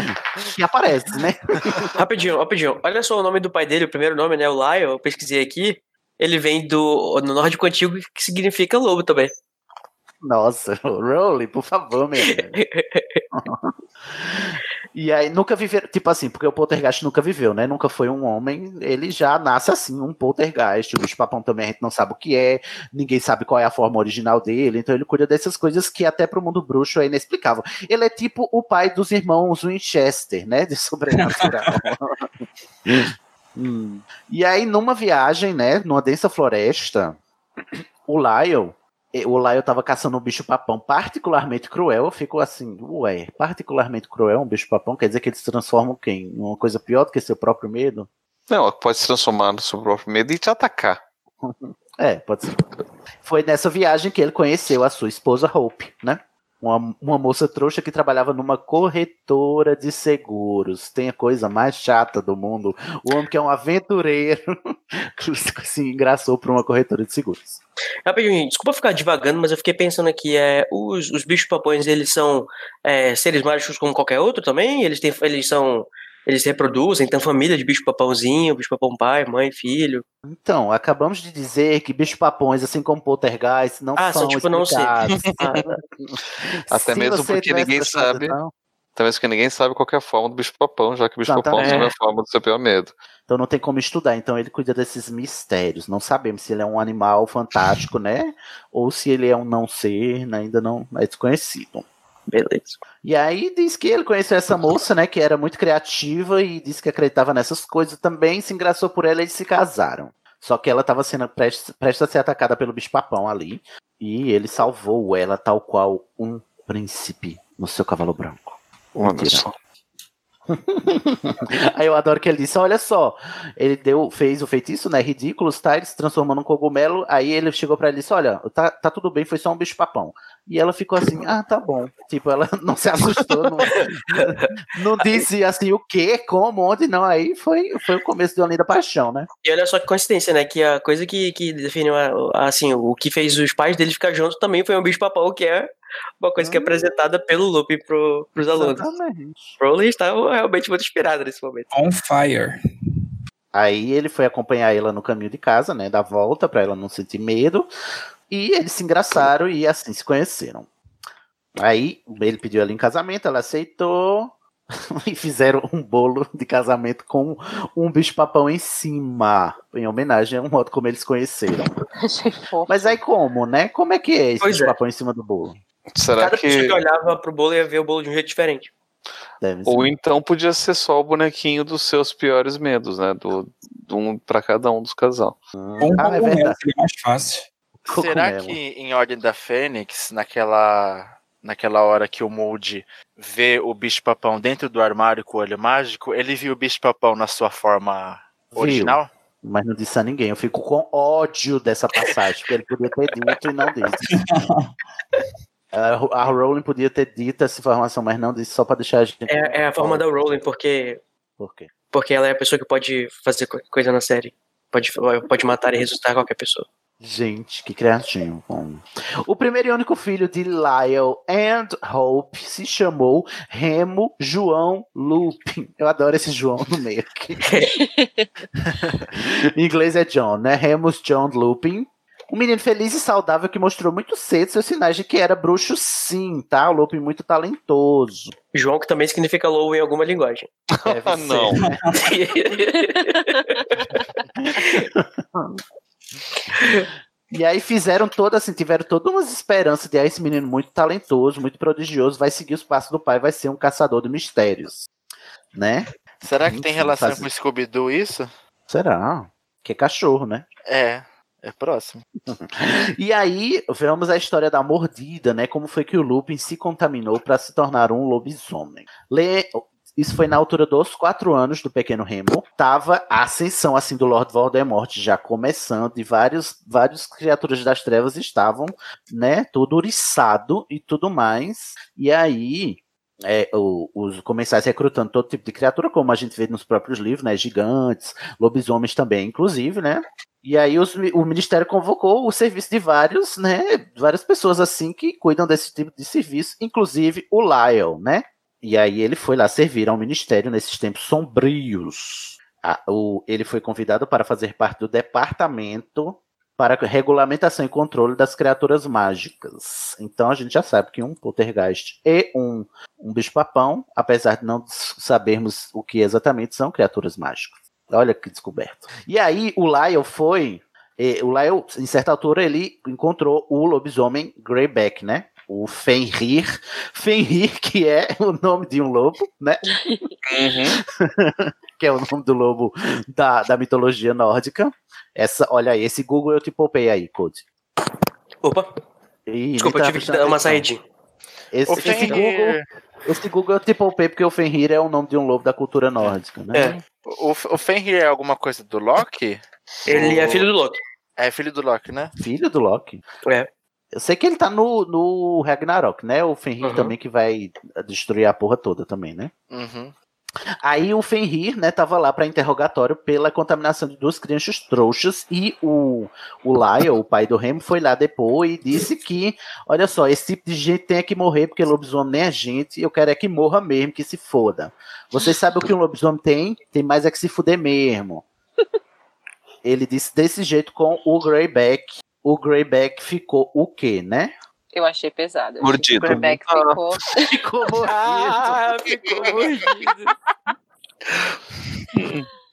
que aparece, né? Rapidinho, rapidinho. Olha só o nome do pai dele, o primeiro nome, né? O Lyle, eu pesquisei aqui. Ele vem do no nórdico antigo, que significa lobo também. Nossa, Rowley, por favor, meu. E aí nunca viveram, tipo assim, porque o poltergeist nunca viveu, né? Nunca foi um homem, ele já nasce assim, um poltergeist. O bicho papão também a gente não sabe o que é, ninguém sabe qual é a forma original dele, então ele cuida dessas coisas que até pro mundo bruxo é inexplicável. Ele é tipo o pai dos irmãos Winchester, né? De sobrenatural. Hum. E aí, numa viagem, né, numa densa floresta, o Lyle, eh, o Lyle tava caçando um bicho papão particularmente cruel. Eu fico assim, ué, particularmente cruel um bicho papão, quer dizer que eles se transformam quem? Numa coisa pior do que seu próprio medo? Não, pode se transformar no seu próprio medo e te atacar. É, pode ser. Foi nessa viagem que ele conheceu a sua esposa Hope, né? Uma, uma moça trouxa que trabalhava numa corretora de seguros. Tem a coisa mais chata do mundo. O homem que é um aventureiro se engraçou por uma corretora de seguros. Rapidinho, desculpa ficar divagando, mas eu fiquei pensando aqui, é, os, os bichos papões, eles são é, seres mágicos como qualquer outro também? Eles, têm, eles são. Eles se reproduzem, tem família de bicho papãozinho, bicho papão pai, mãe, filho. Então, acabamos de dizer que bicho papões, assim como poltergeist, não Ah, são são tipo não explicados. Ah, Até Se mesmo porque ninguém sabe. Também isso que ninguém sabe qual é a forma do bicho-papão, já que o bicho-papão Exatamente. sabe a forma do seu pior medo. Então não tem como estudar. Então ele cuida desses mistérios. Não sabemos se ele é um animal fantástico, né? Ou se ele é um não ser, né? ainda não é desconhecido. Beleza. E aí diz que ele conheceu essa moça, né? Que era muito criativa e disse que acreditava nessas coisas também. Se engraçou por ela e eles se casaram. Só que ela estava sendo prestes, prestes a ser atacada pelo bicho-papão ali. E ele salvou ela tal qual um príncipe no seu cavalo branco. Olha só. Aí eu adoro que ele disse: Olha só, ele deu, fez o feitiço, né? Ridículos, tá? Ele se transformou num cogumelo. Aí ele chegou pra ela e disse: Olha, tá, tá tudo bem, foi só um bicho-papão. E ela ficou assim: Ah, tá bom. Tipo, ela não se assustou, não, não disse assim o quê, como, onde, não. Aí foi, foi o começo de uma linda paixão, né? E olha só que coincidência, né? Que a coisa que, que definiu, assim, o que fez os pais dele ficar juntos também foi um bicho-papão, que é uma coisa que é apresentada pelo Lupin pro, pros alunos. Exatamente. Rowling está realmente muito inspirado nesse momento. On fire. Aí ele foi acompanhar ela no caminho de casa, né? Da volta, pra ela não sentir medo. E eles se engraçaram e assim se conheceram. Aí ele pediu ela em casamento, ela aceitou. E fizeram um bolo de casamento com um bicho-papão em cima. Em homenagem ao modo como eles se conheceram. Achei fofo. Mas aí como, né? Como é que é esse Pois é. bicho-papão em cima do bolo? Será Cada pessoa que. que olhava pro bolo ia ver o bolo de um jeito diferente. Deve ser. Ou então podia ser só o bonequinho dos seus piores medos, né? Do, do um para cada um dos casal. Um Ah, é cogumelo, verdade. seria mais fácil. Será que em Ordem da Fênix, naquela, naquela hora que o Mold vê o bicho-papão dentro do armário com o olho mágico, ele viu o bicho-papão na sua forma Viu. original? Mas não disse a ninguém. Eu fico com ódio dessa passagem, porque ele podia ter dito e não disse. A Rowling podia ter dito essa informação, mas não disse só pra deixar a gente. É, é a forma da Rowling, porque, Por quê? porque ela é a pessoa que pode fazer qualquer coisa na série. Pode, pode matar e ressuscitar qualquer pessoa. Gente, que criativo. Bom. O primeiro e único filho de Lyle and Hope se chamou Remo João Lupin. Eu adoro esse João no meio aqui. em inglês é John, né? Remus John Lupin. Um menino feliz e saudável que mostrou muito cedo seus sinais de que era bruxo, sim, tá? O Lupin muito talentoso. João, que também significa lobo em alguma linguagem. Deve Ah, ser, não. né? E aí fizeram toda assim, tiveram todas umas esperanças de ah, esse menino muito talentoso, muito prodigioso, vai seguir os passos do pai, vai ser um caçador de mistérios. Né? Será que tem relação faz- com o Scooby-Doo isso? Será? Que é cachorro, né? É, é próximo. E aí, vemos a história da mordida, né? Como foi que o Lupin se contaminou para se tornar um lobisomem. Lê- Isso foi na altura dos quatro anos do pequeno Remo. Tava a ascensão assim do Lord Voldemort já começando e vários, vários criaturas das trevas estavam, né? Todo oriçado e tudo mais. E aí é, o- os comensais recrutando todo tipo de criatura, como a gente vê nos próprios livros, né? Gigantes, lobisomens também, inclusive, né? E aí os o Ministério convocou o serviço de vários, né? Várias pessoas assim que cuidam desse tipo de serviço, inclusive o Lyle, né? E aí ele foi lá servir ao Ministério nesses tempos sombrios. O- ele foi convidado para fazer parte do departamento para regulamentação e controle das criaturas mágicas. Então a gente já sabe que um poltergeist e um, um bicho-papão, apesar de não sabermos o que exatamente são criaturas mágicas. Olha que descoberto. E aí o Lyle foi. eh, o Lyle, em certa altura, ele encontrou o lobisomem Greyback, né? O Fenrir. Fenrir, que é o nome de um lobo, né? que é o nome do lobo da, da mitologia nórdica. Essa, olha aí, esse Google eu te poupei aí, Code. Opa, Ih, desculpa, eu tive que dar uma saidinha. Esse, esse Google, esse Google eu te poupei porque o Fenrir é o nome de um lobo da cultura nórdica, né? É, O, o Fenrir é alguma coisa do Loki? ele é filho do Loki. É filho do Loki, né? Filho do Loki. É. Eu sei que ele tá no, no Ragnarok, né? O Fenrir Uhum. também que vai destruir a porra toda também, né? Uhum. Aí o Fenrir, né, tava lá para interrogatório pela contaminação de duas crianças trouxas e o, o Lyle, o pai do Remo, foi lá depois e disse que, olha só, esse tipo de gente tem que morrer porque lobisomem nem é gente, eu quero é que morra mesmo, que se foda. Vocês sabem o que um lobisomem tem? Tem mais é que se fuder mesmo. Ele disse desse jeito com o Greyback. O Greyback ficou o quê, né? Eu achei pesado. Mordido. O Greyback ficou. Ficou mordido. Ah, ficou mordida.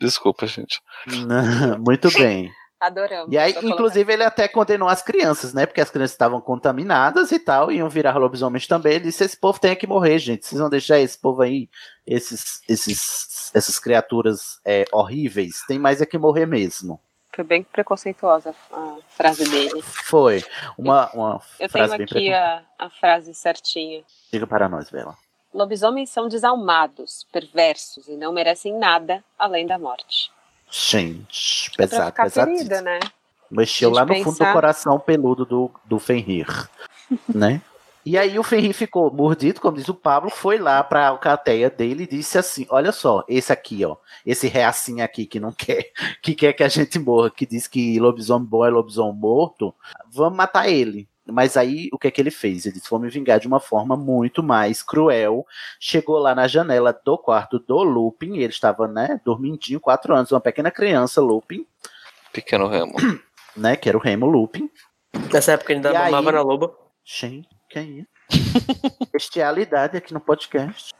Desculpa, gente. Não, Muito bem. Adoramos. E aí, Tô colocando. inclusive, ele até condenou as crianças, né? Porque as crianças estavam contaminadas e tal, iam virar lobisomens também. Ele disse: esse povo tem que morrer, gente. Vocês vão deixar esse povo aí, esses, esses, essas criaturas é, horríveis, tem mais é que morrer mesmo. Foi bem preconceituosa a frase dele. Foi. Uma, uma Eu frase tenho aqui a, a frase certinha. Diga para nós, Bela. Lobisomens são desalmados, perversos e não merecem nada além da morte. Gente, É pra pesado, pesado. ferida, né? Mexeu lá no fundo do pensar- coração peludo do, do Fenrir, né? E aí o Fenrir ficou mordido, como diz o Pablo, foi lá pra alcateia dele e disse assim, olha só, esse aqui, ó, esse reacinho aqui que não quer, que quer que a gente morra, que diz que lobisomem bom é lobisomem morto, vamos matar ele. Mas aí o que é que ele fez? Ele disse, vou me vingar de uma forma muito mais cruel. Chegou lá na janela do quarto do Lupin, ele estava, né, dormindinho, quatro anos, uma pequena criança, Lupin, Pequeno Remo. né, que era o Remo Lupin. Nessa época ele ainda E aí- mamava na loba. Gente, que é? Bestialidade aqui no podcast.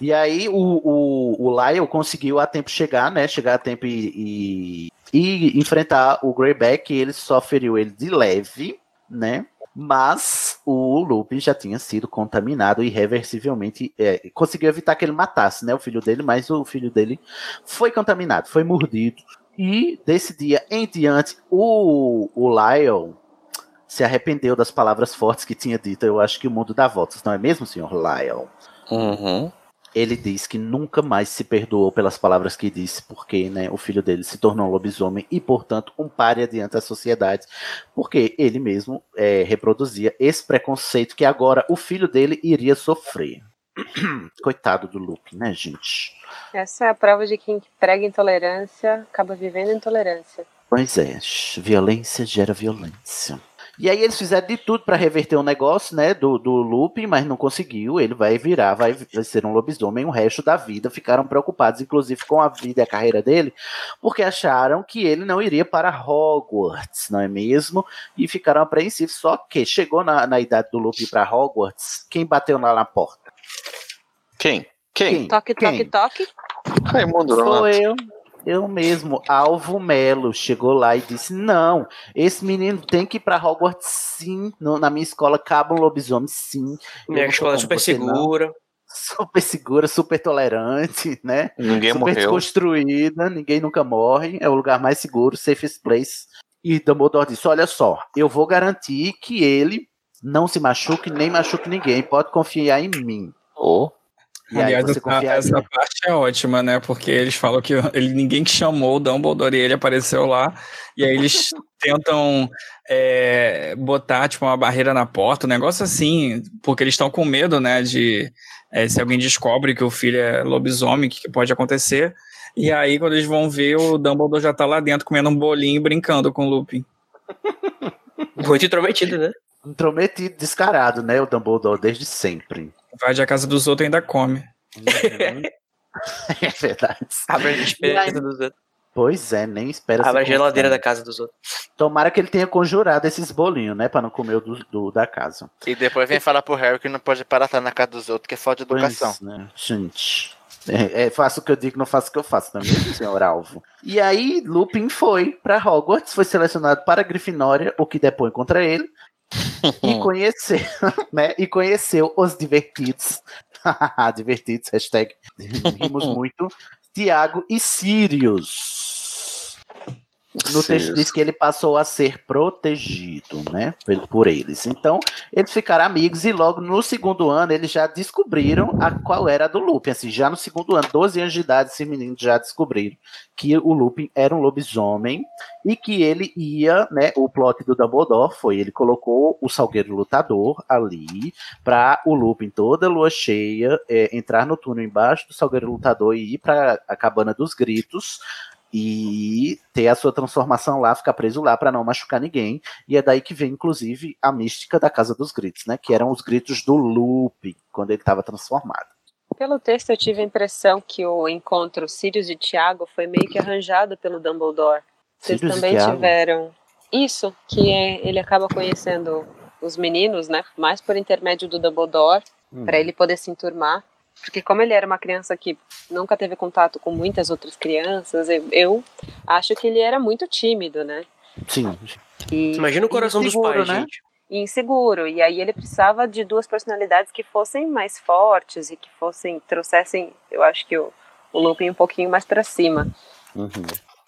E aí o, o, o Lyle conseguiu a tempo chegar, né? Chegar a tempo e, e, e enfrentar o Greyback. Ele só feriu ele de leve, né? Mas o Lupin já tinha sido contaminado irreversivelmente. é, conseguiu evitar que ele matasse, né? O filho dele, mas o filho dele foi contaminado, foi mordido. E desse dia em diante, o, o Lyle se arrependeu das palavras fortes que tinha dito. Eu acho que o mundo dá voltas, não é mesmo, senhor Lyle? Uhum. Ele diz que nunca mais se perdoou pelas palavras que disse, porque né, o filho dele se tornou um lobisomem e, portanto, um páreo diante da sociedade, porque ele mesmo é, reproduzia esse preconceito que agora o filho dele iria sofrer. Coitado do Luke, né, gente? Essa é a prova de que quem prega intolerância acaba vivendo intolerância. Pois é, violência gera violência. E aí eles fizeram de tudo para reverter o negócio, né, do, do Lupin, mas não conseguiu. Ele vai virar, vai, vai ser um lobisomem o resto da vida. Ficaram preocupados, inclusive, com a vida e a carreira dele, porque acharam que ele não iria para Hogwarts, não é mesmo? E ficaram apreensivos. Só que chegou na, na idade do Lupin para Hogwarts, quem bateu lá na porta? Quem? Quem? Toque, toque, Quem? toque. Raimundo Sou eu. Eu mesmo, Alvo Melo, chegou lá e disse: Não, esse menino tem que ir pra Hogwarts sim. No- na minha escola cabe um lobisomem sim. Minha escola é super você, não." segura. Super segura, super tolerante, né? Ninguém super morreu. desconstruída, ninguém nunca morre. É o lugar mais seguro, safest place. E Dumbledore disse: Olha só, eu vou garantir que ele não se machuque, nem machuque ninguém. Pode confiar em mim. Oh. E Aliás, essa, essa parte é ótima, né? Porque eles falam que ele, ninguém que chamou o Dumbledore e ele apareceu lá. E aí eles tentam é, botar tipo, uma barreira na porta, um negócio assim, porque eles estão com medo, né? De é, se alguém descobre que o filho é lobisomem, o que, que pode acontecer. E aí, quando eles vão ver, o Dumbledore já tá lá dentro comendo um bolinho e brincando com o Lupin. Muito intrometido, né? Intrometido, descarado, né? O Dumbledore desde sempre. Vai de a casa dos outros e ainda come. É verdade. Abre a dispensa dos outros. Pois é, nem espera Abre a geladeira da casa dos outros. Tomara que ele tenha conjurado esses bolinhos, né? Pra não comer o do, do- da casa. E depois vem falar pro Harry que não pode parar na casa dos outros, que é falta de educação. Pois, né? Gente. É, é, faço o que eu digo, não faço o que eu faço, não é mesmo, senhor Alvo? E aí, Lupin foi pra Hogwarts, foi selecionado para a Grifinória, o que depõe contra ele, e conheceu, né? E conheceu os divertidos. divertidos, hashtag. Rimos muito. Tiago e Sirius. No texto Sirius. diz que ele passou a ser protegido, né, por, por eles. Então, eles ficaram amigos e logo no segundo ano eles já descobriram a qual era a do Lupin. Assim, já no segundo ano, 12 anos de idade, esses meninos já descobriram que o Lupin era um lobisomem e que ele ia, né, o plot do Dumbledore foi, ele colocou o Salgueiro Lutador ali para o Lupin toda lua cheia é, entrar no túnel embaixo do Salgueiro Lutador e ir para a cabana dos gritos e ter a sua transformação lá, ficar preso lá para não machucar ninguém. E é daí que vem, inclusive, a mística da Casa dos Gritos, né? Que eram os gritos do Lupin, quando ele estava transformado. Pelo texto, eu tive a impressão que o encontro Sirius e Tiago foi meio que arranjado pelo Dumbledore. Vocês Sirius também tiveram isso, que é, ele acaba conhecendo os meninos, né? Mais por intermédio do Dumbledore. Hum. para ele poder se enturmar. Porque como ele era uma criança que nunca teve contato com muitas outras crianças, eu, eu acho que ele era muito tímido, né? Sim. E, Imagina o coração dos inseguro, pais, né? gente. E inseguro. E aí ele precisava de duas personalidades que fossem mais fortes e que fossem, trouxessem, eu acho que o, o Lupin um pouquinho mais para cima. Uhum.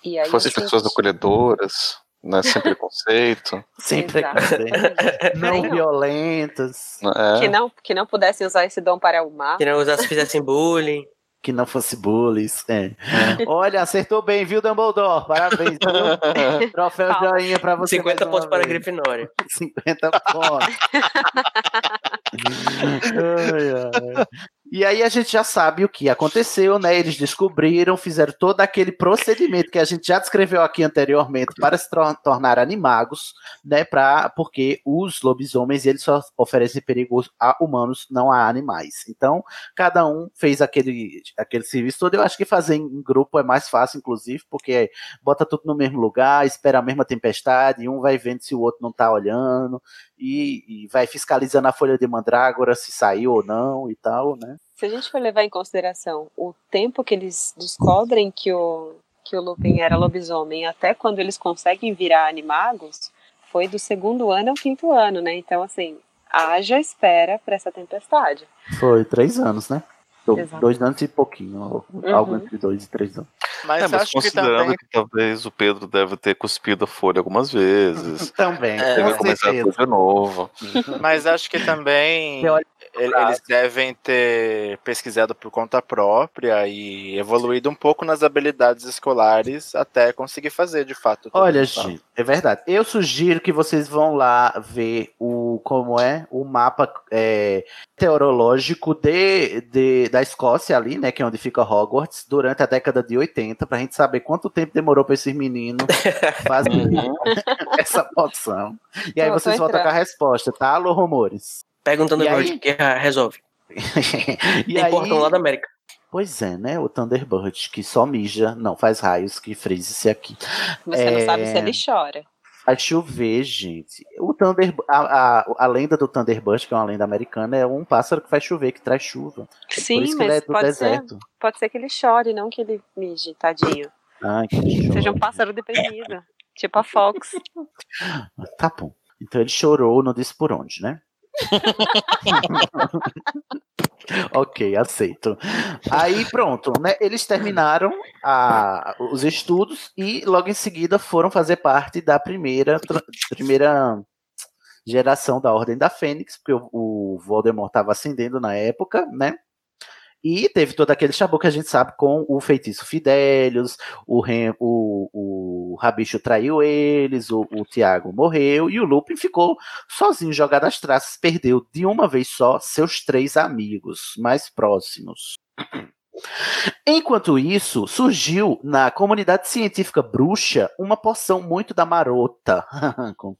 E aí Fossem pessoas acolhedoras, né? Sem preconceito. Sem preconceito. Não violentas. É. que não que não pudessem usar esse dom para o mal. Que não usasse, fizessem bullying. Que não fosse bullies. É. Olha, acertou bem, viu, Dumbledore? Parabéns, viu? Troféu joinha pra você. 50 mais pontos para a. Grifinória. 50 pontos. Ai, ai. E aí a gente já sabe o que aconteceu, né? Eles descobriram, fizeram todo aquele procedimento que a gente já descreveu aqui anteriormente para se tornar animagos, né? Pra, porque os lobisomens eles só oferecem perigo a humanos, não a animais. Então, cada um fez aquele, aquele serviço todo. Eu acho que fazer em grupo é mais fácil, inclusive, porque bota tudo no mesmo lugar, espera a mesma tempestade, e um vai vendo se o outro não tá olhando, e, e vai fiscalizando a folha de mandrágora se saiu ou não e tal, né? Se a gente for levar em consideração o tempo que eles descobrem que o, que o Lupin era lobisomem até quando eles conseguem virar animagos, foi do segundo ano ao quinto ano, né? Então, assim, haja espera para essa tempestade. Foi três anos, né? Do- Exato. Dois anos e pouquinho, Uhum. algo entre dois e três anos. Mas, É, mas acho que considerando também. que, talvez o Pedro deve ter cuspido a folha algumas vezes. Também, Deve com começar tudo de novo. Mas acho que também eles devem ter pesquisado por conta própria e evoluído um pouco nas habilidades escolares até conseguir fazer de fato. Olha, gente, é verdade. Eu sugiro que vocês vão lá ver o como é o mapa é, teorológico de, de- da Escócia ali, né, que é onde fica Hogwarts, durante a década de 80, pra gente saber quanto tempo demorou pra esses meninos fazer Uhum. essa poção. E aí vocês voltam com a resposta, tá? Alô, rumores. Pega um Thunderbird aí? que resolve. E Tem portão lá da América. Pois é, né? O Thunderbird, que só mija, não faz raios, que frise-se aqui. Você não sabe se É, ele chora. Vai chover, gente. O Thunder, a, a, a lenda do Thunderbird, que é uma lenda americana, é um pássaro que faz chover, que traz chuva. Por Sim, isso que ele mas é do pode ser, deserto. pode ser que ele chore, não que ele mije, tadinho. Ai, que Seja um pássaro deprimido. Tipo a Fox. Tá bom. Então ele chorou, não disse por onde, né? ok, aceito. Aí pronto, né? Eles terminaram a- os estudos e logo em seguida foram fazer parte da primeira, primeira geração da Ordem da Fênix, porque o, o Voldemort estava ascendendo na época, né? E teve todo aquele chabu que a gente sabe com o feitiço Fidelius, o, Ren, o, o Rabicho traiu eles, o, o Tiago morreu e o Lupin ficou sozinho jogado às traças, perdeu de uma vez só seus três amigos mais próximos. Enquanto isso, surgiu na comunidade científica bruxa uma poção muito da marota, com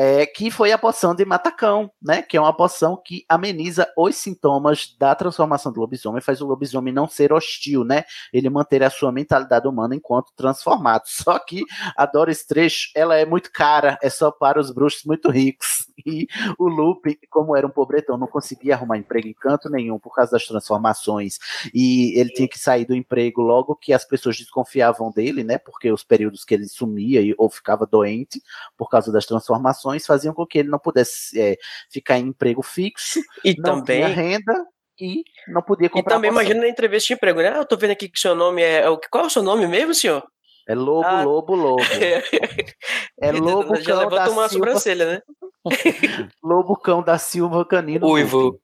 é, que foi a poção de matacão, né? Que é uma poção que ameniza os sintomas da transformação do lobisomem, faz o lobisomem não ser hostil, né? Ele manter a sua mentalidade humana enquanto transformado. Só que a Doris Trecho, ela é muito cara, é só para os bruxos muito ricos. E o Lupin, como era um pobretão, não conseguia arrumar emprego em canto nenhum por causa das transformações. E ele tinha que sair do emprego logo que as pessoas desconfiavam dele, né? Porque os períodos que ele sumia ou ficava doente por causa das transformações faziam com que ele não pudesse é, ficar em emprego fixo, E não também. renda e não podia E comprar também poção. imagina na entrevista de emprego, né? Ah, eu tô vendo aqui que seu nome é. é o- Qual é o seu nome mesmo, senhor? É lobo, Ah. lobo, lobo. É lobo Já cão levanta da uma Silva, sobrancelha, né? lobo cão da Silva canino. Uivo.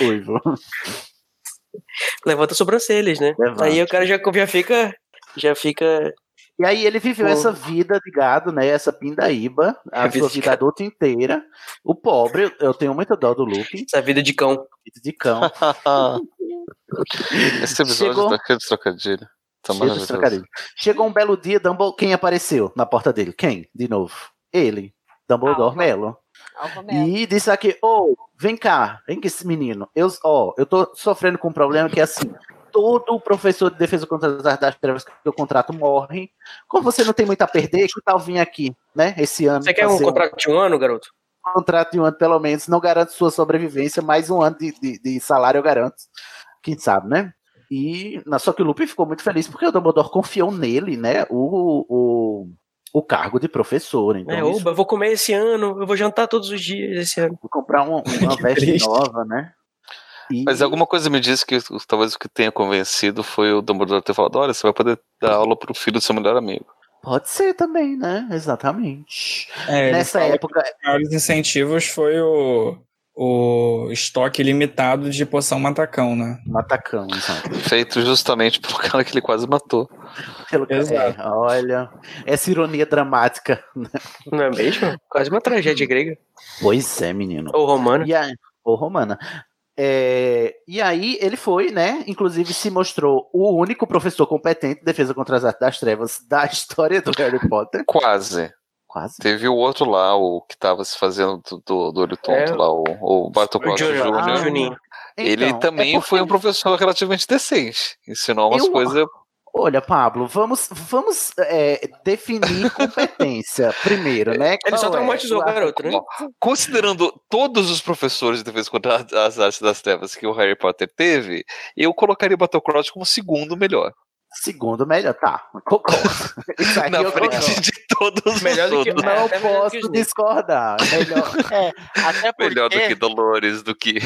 Uivo. Levanta sobrancelhas, né? Levanta. Aí o cara já, já fica. Já fica. E aí ele viveu Pô. essa vida de gado, né? Essa pindaíba, a vida sua de vida gado. adulta inteira. O pobre, eu- tenho muita dó do Lupin. Essa vida de cão. Vida de cão. Esse episódio Chegou- tá cheio de trocadilho. Tá Cheio. Chegou um belo dia, Dumbledore, quem apareceu na porta dele? Quem? De novo? Ele. Dumbledore Alva. Mello. Alva Mel. E disse aqui, ô, vem cá, vem cá esse menino. Eu, ó, eu tô sofrendo com um problema que é assim, todo professor de defesa contra as das trevas que eu contrato morre. Como você não tem muito a perder, que tal vir aqui, né, esse ano? Você quer um contrato de um ano, garoto? contrato de um ano, pelo menos, não garante sua sobrevivência, mais um ano de, de, de salário eu garanto. Quem sabe, né? E só que o Lupin ficou muito feliz porque o Dumbledore confiou nele, né? O, o, o cargo de professor. Então, É, isso- oba, eu vou comer esse ano, eu vou jantar todos os dias esse ano. vou comprar uma, uma veste nova, né? E- Mas alguma coisa me diz que talvez o que tenha convencido foi o Dumbledore ter falado: olha, você vai poder dar aula pro filho do seu melhor amigo. Pode ser também, né? Exatamente. É, Nessa época. Um dos maiores incentivos foi o, o estoque limitado de poção matacão, né? Matacão, exato. Feito justamente pelo cara que ele quase matou. Pelo que- Exato. é, olha, essa ironia dramática. né? Não é mesmo? Quase uma tragédia grega. Pois é, menino. Ou romana. E aí, ou romana. É, e aí ele foi, né? Inclusive se mostrou o único professor competente de defesa contra as artes das trevas da história do Harry Potter. Quase. Quase. Teve o outro lá, o que tava se fazendo do, do, do olho tonto É, lá, o, o Bartol o Crouch Júnior, Jr. ah, Juninho. Ele Então, também é porque- foi um professor relativamente decente. Ensinou umas Eu- coisas. Olha, Pablo, vamos, vamos é, definir competência primeiro, né? Ele só Qual é? traumatizou o garoto, né? Considerando todos os professores de defesa contra as artes das trevas que o Harry Potter teve, eu colocaria o Bartol Crouch como segundo melhor. Segundo melhor, tá. Concordo. Isso aqui Na frente concordo. de todos os Melhor do que- outros. Não o posso discordar. Melhor. É, até porque, Melhor do que Dolores, do que.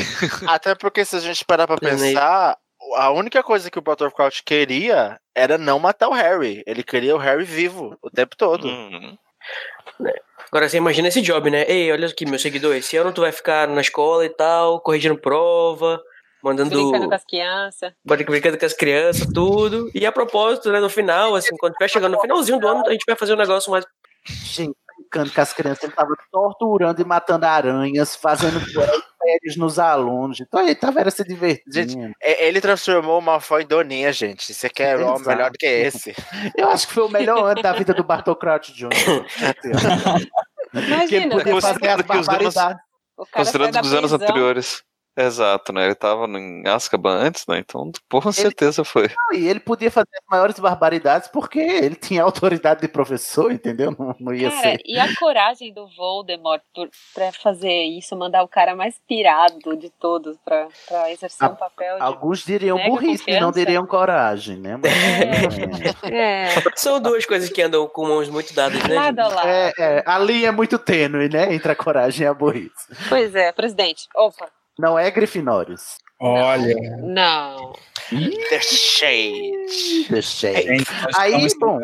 até porque se a gente parar pra pensar, a única coisa que o Potter Crouch queria era não matar o Harry. Ele queria o Harry vivo o tempo todo. Uhum. Agora você imagina esse job, né? Ei, olha aqui, meu seguidor, esse ano tu vai ficar na escola e tal, corrigindo prova, mandando. Brincando com as crianças. brincando com as crianças, tudo. E a propósito, né, no final, assim, quando tiver chegando no finalzinho do ano, a gente vai fazer um negócio mais. Gente, brincando com as crianças, ele tava torturando e matando aranhas, fazendo férias nos alunos. Então ele tava era se divertindo. É, Ele transformou o Malfoy em Doninha, gente. Você quer um melhor do que esse? Eu acho que foi o melhor ano da vida do Bartol Crouch Jr. que ele Imagina, podia fazer as barbaridades. Considerando os anos anteriores. Exato, né? Ele tava em Azkaban antes, né? Então, com certeza foi. E ele podia fazer as maiores barbaridades porque ele tinha autoridade de professor, entendeu? Não, não ia Cara, ser. e a coragem do Voldemort por, pra fazer isso, mandar o cara mais pirado de todos pra, pra exercer A- um papel de... Alguns diriam Mega burrice, não diriam coragem, né? Mas, É, São duas coisas que andam com mãos muito dadas, né? lado a gente? lado. é, é, a linha é muito tênue, né? Entre a coragem e a burrice. Pois é, presidente. Opa, Não é Grifinórios. Olha, não. The Shade. Deixei. gente, nós Aí, bom,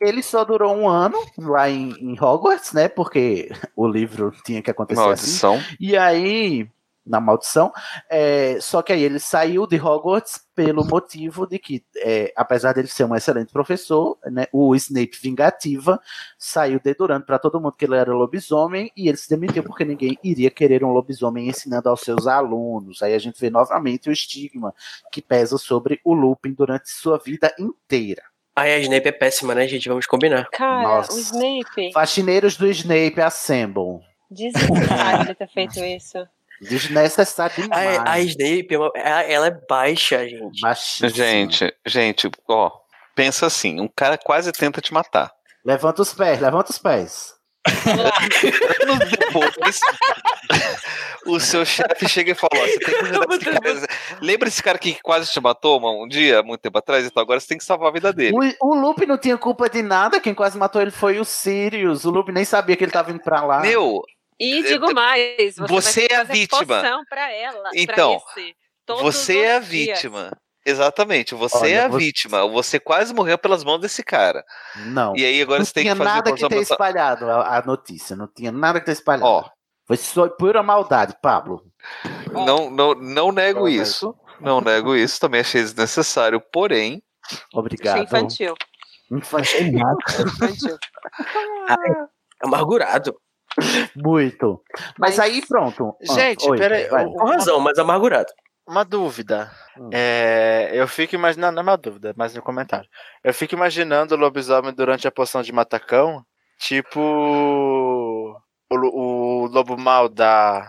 ele só durou um ano lá em, em Hogwarts, né? Porque o livro tinha que acontecer assim. Maldição. E aí, na maldição, é, só que aí ele saiu de Hogwarts pelo motivo de que, é, apesar dele ser um excelente professor, né, o Snape vingativa saiu dedurando para todo mundo que ele era lobisomem e ele se demitiu porque ninguém iria querer um lobisomem ensinando aos seus alunos. Aí a gente vê novamente o estigma que pesa sobre o Lupin durante sua vida inteira. Ai, a Snape é péssima, né, gente? Vamos combinar. Cara, Nossa. o Snape, Faxineiros do Snape assemble. desnecessário ele ter feito isso. Desnecessário demais. A, a Snape, ela ela é baixa, gente. Baixíssimo. Gente, gente, ó. Pensa assim: um cara quase tenta te matar. Levanta os pés, levanta os pés. Anos depois, o seu chefe chega e fala: ó, você tem que ajudar esse cara. Lembra esse cara que quase te matou um dia, muito tempo atrás? Então agora você tem que salvar a vida dele. O, o Lupe não tinha culpa de nada, quem quase matou ele foi o Sirius. O Lupe nem sabia que ele tava indo pra lá. Meu, E digo mais, você, Você é a vítima. ela, Então, pra esse, você é a dias. vítima. Exatamente, você Olha, é a você- vítima. Você quase morreu pelas mãos desse cara. Não. E aí agora não você tem tinha que fazer nada que ter pra espalhado a, a notícia. Não tinha nada que ter espalhado. Ó, Foi só pura maldade, Pablo. não, não, não nego isso. Não nego isso, também achei desnecessário, porém. Obrigado. Achei infantil. Infantil. infantil. Amargurado. Muito. Mas, Mas- aí, pronto. Ah, Gente, oi, peraí. Com razão, mas amargurado. Uma dúvida. Hum. É, eu fico imaginando, não é uma dúvida, mas no comentário. Eu fico imaginando o lobisomem durante a poção de matacão, tipo o, o lobo mal da,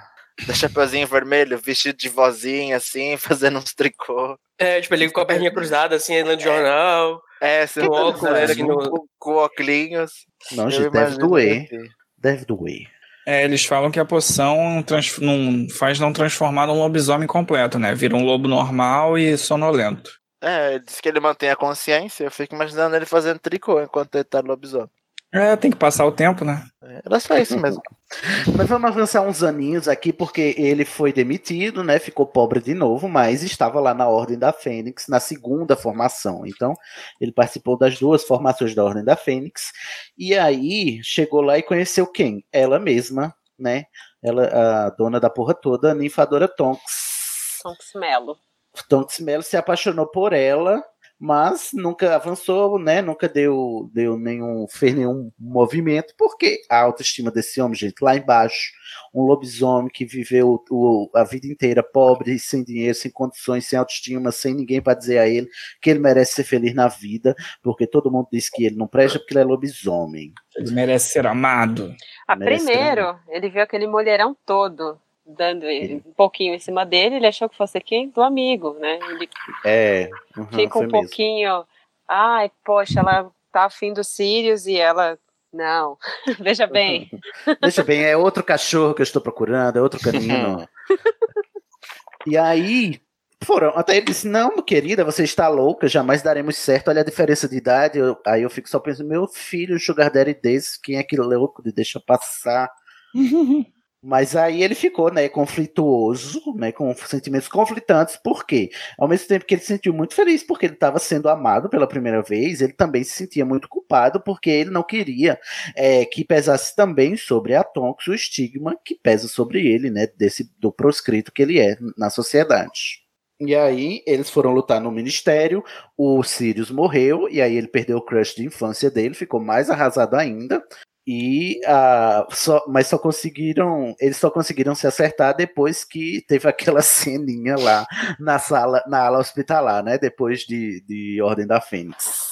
da Chapeuzinho Vermelho, vestido de vozinha, assim, fazendo uns tricô. É, tipo, ele com a perninha cruzada, assim, lendo jornal. É, Com tá óculos, no- com, óculos. Não, Eu gente, deve doer. assim. Deve doer. É, eles falam que a poção trans- não faz não transformar num lobisomem completo, né? Vira um lobo normal e sonolento. É, diz que ele mantém a consciência. Eu fico imaginando ele fazendo tricô enquanto ele tá no lobisomem. É, tem que passar o tempo, né? Era só isso mesmo. Mas vamos avançar uns aninhos aqui, porque ele foi demitido, né? Ficou pobre de novo, mas estava lá na Ordem da Fênix, na segunda formação. Então, ele participou das duas formações da Ordem da Fênix. E aí, chegou lá e conheceu quem? Ela mesma, né? Ela, a dona da porra toda, a ninfadora Tonks. Tonks Melo. Tonks Melo se apaixonou por ela, mas nunca avançou, né? Nunca deu, deu nenhum, fez nenhum movimento, porque a autoestima desse homem, gente, lá embaixo, um lobisomem que viveu o- a vida inteira pobre, sem dinheiro, sem condições, sem autoestima, sem ninguém para dizer a ele que ele merece ser feliz na vida, porque todo mundo diz que ele não presta porque ele é lobisomem. Ele merece ser amado. Ah, Merece primeiro, ele viu aquele mulherão todo dando ele- um pouquinho em cima dele, ele achou que fosse quem? Do amigo, né? Ele É, uhum, fica um mesmo. pouquinho. Ai, poxa, ela tá afim dos Sirius e ela. Não, veja bem. Deixa bem, é outro cachorro que eu estou procurando, é outro canino. e aí, foram. Até ele disse: Não, querida, você está louca, jamais daremos certo. Olha a diferença de idade. Eu- aí eu fico só pensando: Meu filho, um Sugar Daddy desse, quem é que louco de deixa passar? Mas aí ele ficou, né, conflituoso, né, com sentimentos conflitantes, por quê? Ao mesmo tempo que ele se sentiu muito feliz porque ele estava sendo amado pela primeira vez, ele também se sentia muito culpado porque ele não queria é, que pesasse também sobre a Tonks o estigma que pesa sobre ele, né, desse, do proscrito que ele é na sociedade. E aí eles foram lutar no ministério, o Sirius morreu, e aí ele perdeu o crush de infância dele, ficou mais arrasado ainda. E ah, só, mas só conseguiram, eles só conseguiram se acertar depois que teve aquela ceninha lá na sala, na ala hospitalar, né? Depois de, de Ordem da Fênix.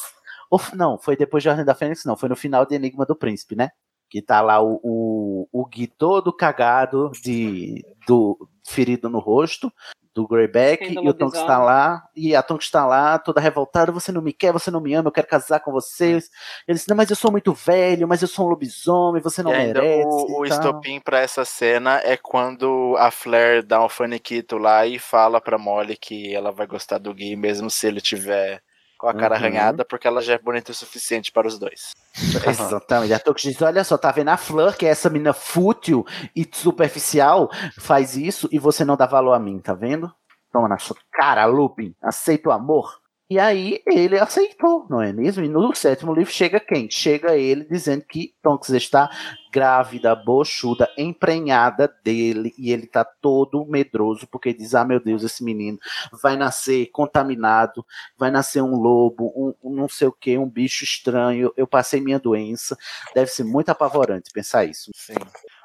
Ou não, foi depois de Ordem da Fênix, não, foi no final de Enigma do Príncipe, né? Que tá lá o, o, o Gui todo cagado, de, do ferido no rosto, do Greyback, Ainda e o Tonks tá lobisomem. lá, e a Tonks tá lá, toda revoltada, você não me quer, você não me ama, eu quero casar com vocês. Ele disse, não, mas eu sou muito velho, mas eu sou um lobisomem, você não e ainda merece. o, o e tal. estopim pra essa cena é quando a Flair dá um faniquito lá e fala pra Molly que ela vai gostar do Gui, mesmo se ele tiver com a cara Uhum. arranhada, porque ela já é bonita o suficiente para os dois. Exatamente. A Tonks diz: olha só, tá vendo a Fleur, que é essa menina fútil e superficial, faz isso e você não dá valor a mim, tá vendo? Toma na sua cara, Lupin, aceita o amor. E aí ele aceitou, não é mesmo? E no sétimo livro chega quem? Chega ele dizendo que Tonks está grávida, bochuda, emprenhada dele, e ele tá todo medroso, porque diz: Ah, meu Deus, esse menino vai nascer contaminado, vai nascer um lobo, um, um não sei o que, um bicho estranho. Eu passei minha doença. Deve ser muito apavorante pensar isso. Sim.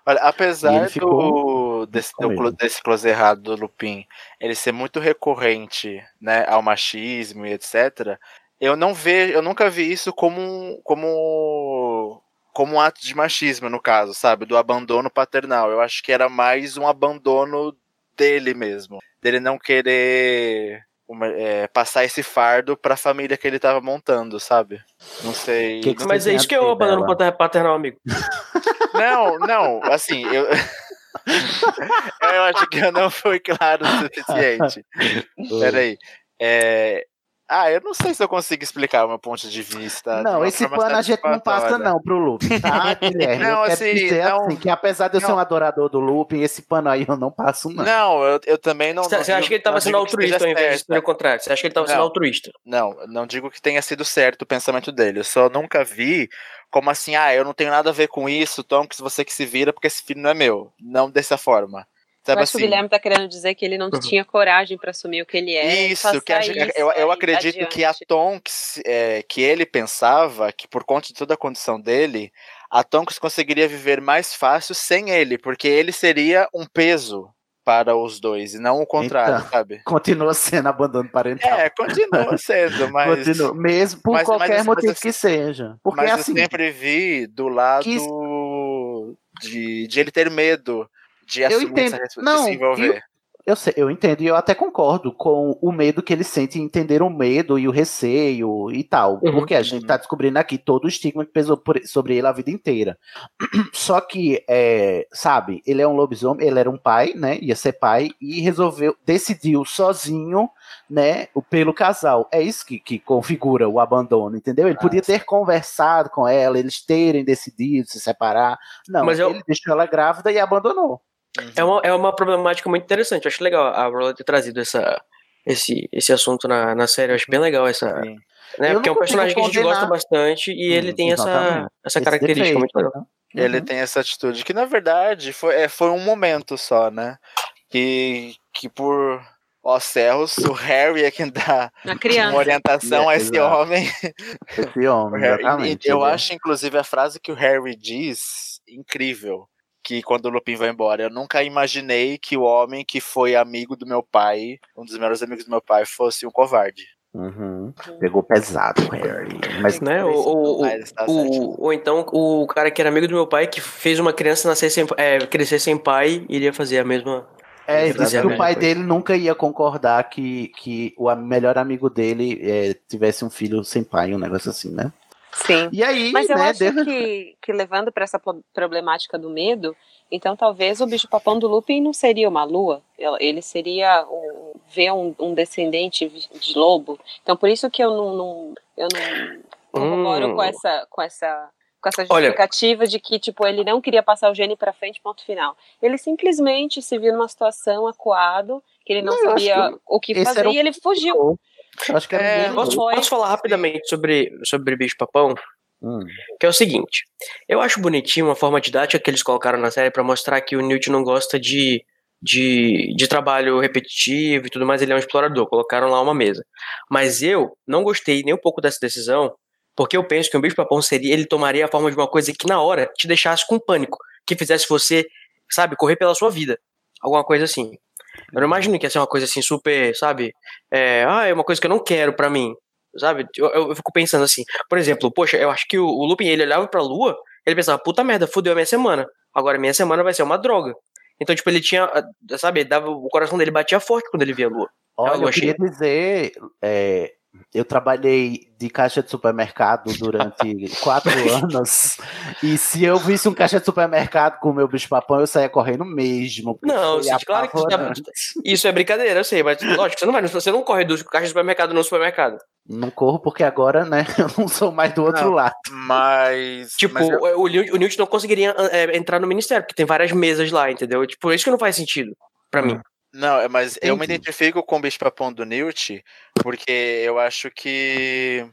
Olha, apesar ficou do, desse, do desse close errado do Lupin ele ser muito recorrente né, ao machismo e etc., eu não vejo, eu nunca vi isso como, um- como, como um ato de machismo, no caso, sabe? Do abandono paternal. Eu acho que era mais um abandono dele mesmo. Dele não querer uma- é, passar esse fardo pra família que ele tava montando, sabe? Não sei. Que que não Mas é isso que é o abandono pater- paternal, amigo. não, não, assim, eu. eu acho que eu não fui claro o suficiente. Peraí. É... Ah, eu não sei se eu consigo explicar o meu ponto de vista. de Não, uma esse pano a gente não passa não pro Lupin, tá, Guilherme? Não, eu assim, dizer não- assim, que apesar de eu ser não. um adorador do Lupin, esse pano aí eu não passo não. Não, eu, eu também não. Você não você acha que ele tava não sendo que altruísta ao invés de ser o contrário? Você acha que ele tava sendo Não. altruísta? Não, não digo que tenha sido certo o pensamento dele. Eu só nunca vi como assim, ah, eu não tenho nada a ver com isso, Tonks, você que se vira, porque esse filho não é meu. Não dessa forma. Eu Sabe acho que o assim? Guilherme tá querendo dizer que ele não Uhum. tinha coragem pra assumir o que ele é. Isso, que a isso eu, eu acredito que a adiante. Tonks, é, que ele pensava que por conta de toda a condição dele, a Tonks conseguiria viver mais fácil sem ele, porque ele seria um peso para os dois, e não o contrário, Então, sabe? Continua sendo abandono parental. É, continua sendo, mas. Continua, mesmo por mas- mas qualquer assim, mas motivo assim- que seja. Porque mas assim, eu sempre vi do lado de, de ele ter medo de Eu assumir entendo. essa de Não, se envolver. Eu, sei, eu entendo e eu até concordo com o medo que eles sentem, entender o medo e o receio e tal. Uhum. porque a gente tá descobrindo aqui todo o estigma que pesou por- sobre ele a vida inteira. Só que, é, sabe, ele é um lobisomem, ele era um pai, né? Ia ser pai, e resolveu, decidiu sozinho, né? o- Pelo casal. É isso que, que configura o abandono, entendeu? Ele podia ter conversado com ela, eles terem decidido se separar. Não, Mas eu- ele deixou ela grávida e abandonou. É uma, é uma problemática muito interessante. Eu acho legal a Rolla ter trazido essa, esse, esse assunto na, na série. Eu acho bem legal essa. Né? Eu Porque é um personagem que a gente gosta bastante e ele tem essa, exatamente. essa característica defeito, muito legal. Ele tem essa atitude que, na verdade, foi, é, foi um momento só, né? Que, que por ó céus, o Harry é quem dá uma orientação a esse Exato. homem. Esse homem, exatamente. eu é- acho, inclusive, a frase que o Harry diz incrível. Que quando o Lupin vai embora, eu nunca imaginei que o homem que foi amigo do meu pai, um dos melhores amigos do meu pai, fosse um covarde. Uhum. Pegou pesado, Harry. Mas Né? Ou, tá ou, ou então o cara que era amigo do meu pai que fez uma criança nascer sem, é, crescer sem pai iria fazer a mesma. É, disse que o pai coisa. dele nunca ia concordar que, que o melhor amigo dele é, tivesse um filho sem pai, um negócio assim, né? Sim. E aí, Mas eu né, acho que, que levando para essa pro- problemática do medo, então talvez o bicho papão do Lupin não seria uma lua, ele- seria um, ver um, um descendente de lobo. Então por isso que eu não, não eu não corroboro Hum. com essa com essa com essa Olha- justificativa de que tipo ele não queria passar o gene para frente, ponto final. Ele simplesmente se viu numa situação acuado que ele não, Não, sabia que o que fazer o- e ele fugiu. Acho que É, posso, posso falar rapidamente sobre, sobre bicho papão? Hum. Que é o seguinte, eu acho bonitinho uma forma didática que eles colocaram na série pra mostrar que o Newt não gosta de, de, de trabalho repetitivo e tudo mais, ele é um explorador, colocaram lá uma mesa. Mas eu não gostei nem um pouco dessa decisão, porque eu penso que um bicho papão seria, ele tomaria a forma de uma coisa que na hora te deixasse com pânico, que fizesse você, sabe, correr pela sua vida. Alguma coisa assim. Eu não imagino que ia ser uma coisa assim super, sabe? É, ah, é uma coisa que eu não quero pra mim. Sabe? Eu, eu, eu fico pensando assim, por exemplo, poxa, eu acho que o, o Lupin, ele olhava pra lua, ele pensava, puta merda, fudeu a minha semana. Agora minha semana vai ser uma droga. Então, tipo, ele tinha, ah, sabe, dava, o coração dele batia forte quando ele via a lua. Olha, eu queria dizer, é, eu trabalhei de caixa de supermercado durante quatro anos, e se eu visse um caixa de supermercado com o meu bicho papão, eu saía correndo mesmo. Não, claro que tá- isso é brincadeira, eu sei, mas lógico, você não vai, você não corre do caixa de supermercado no supermercado. Não corro porque agora, né, eu não sou mais do outro Não. lado. Mas. Tipo, mas eu- o, Newt, o Newt não conseguiria é, entrar no ministério, porque tem várias mesas lá, entendeu? Tipo, isso que não faz sentido pra mim. Não, é, mas eu me Entendi. identifico com o bicho papão do Newt, porque eu acho que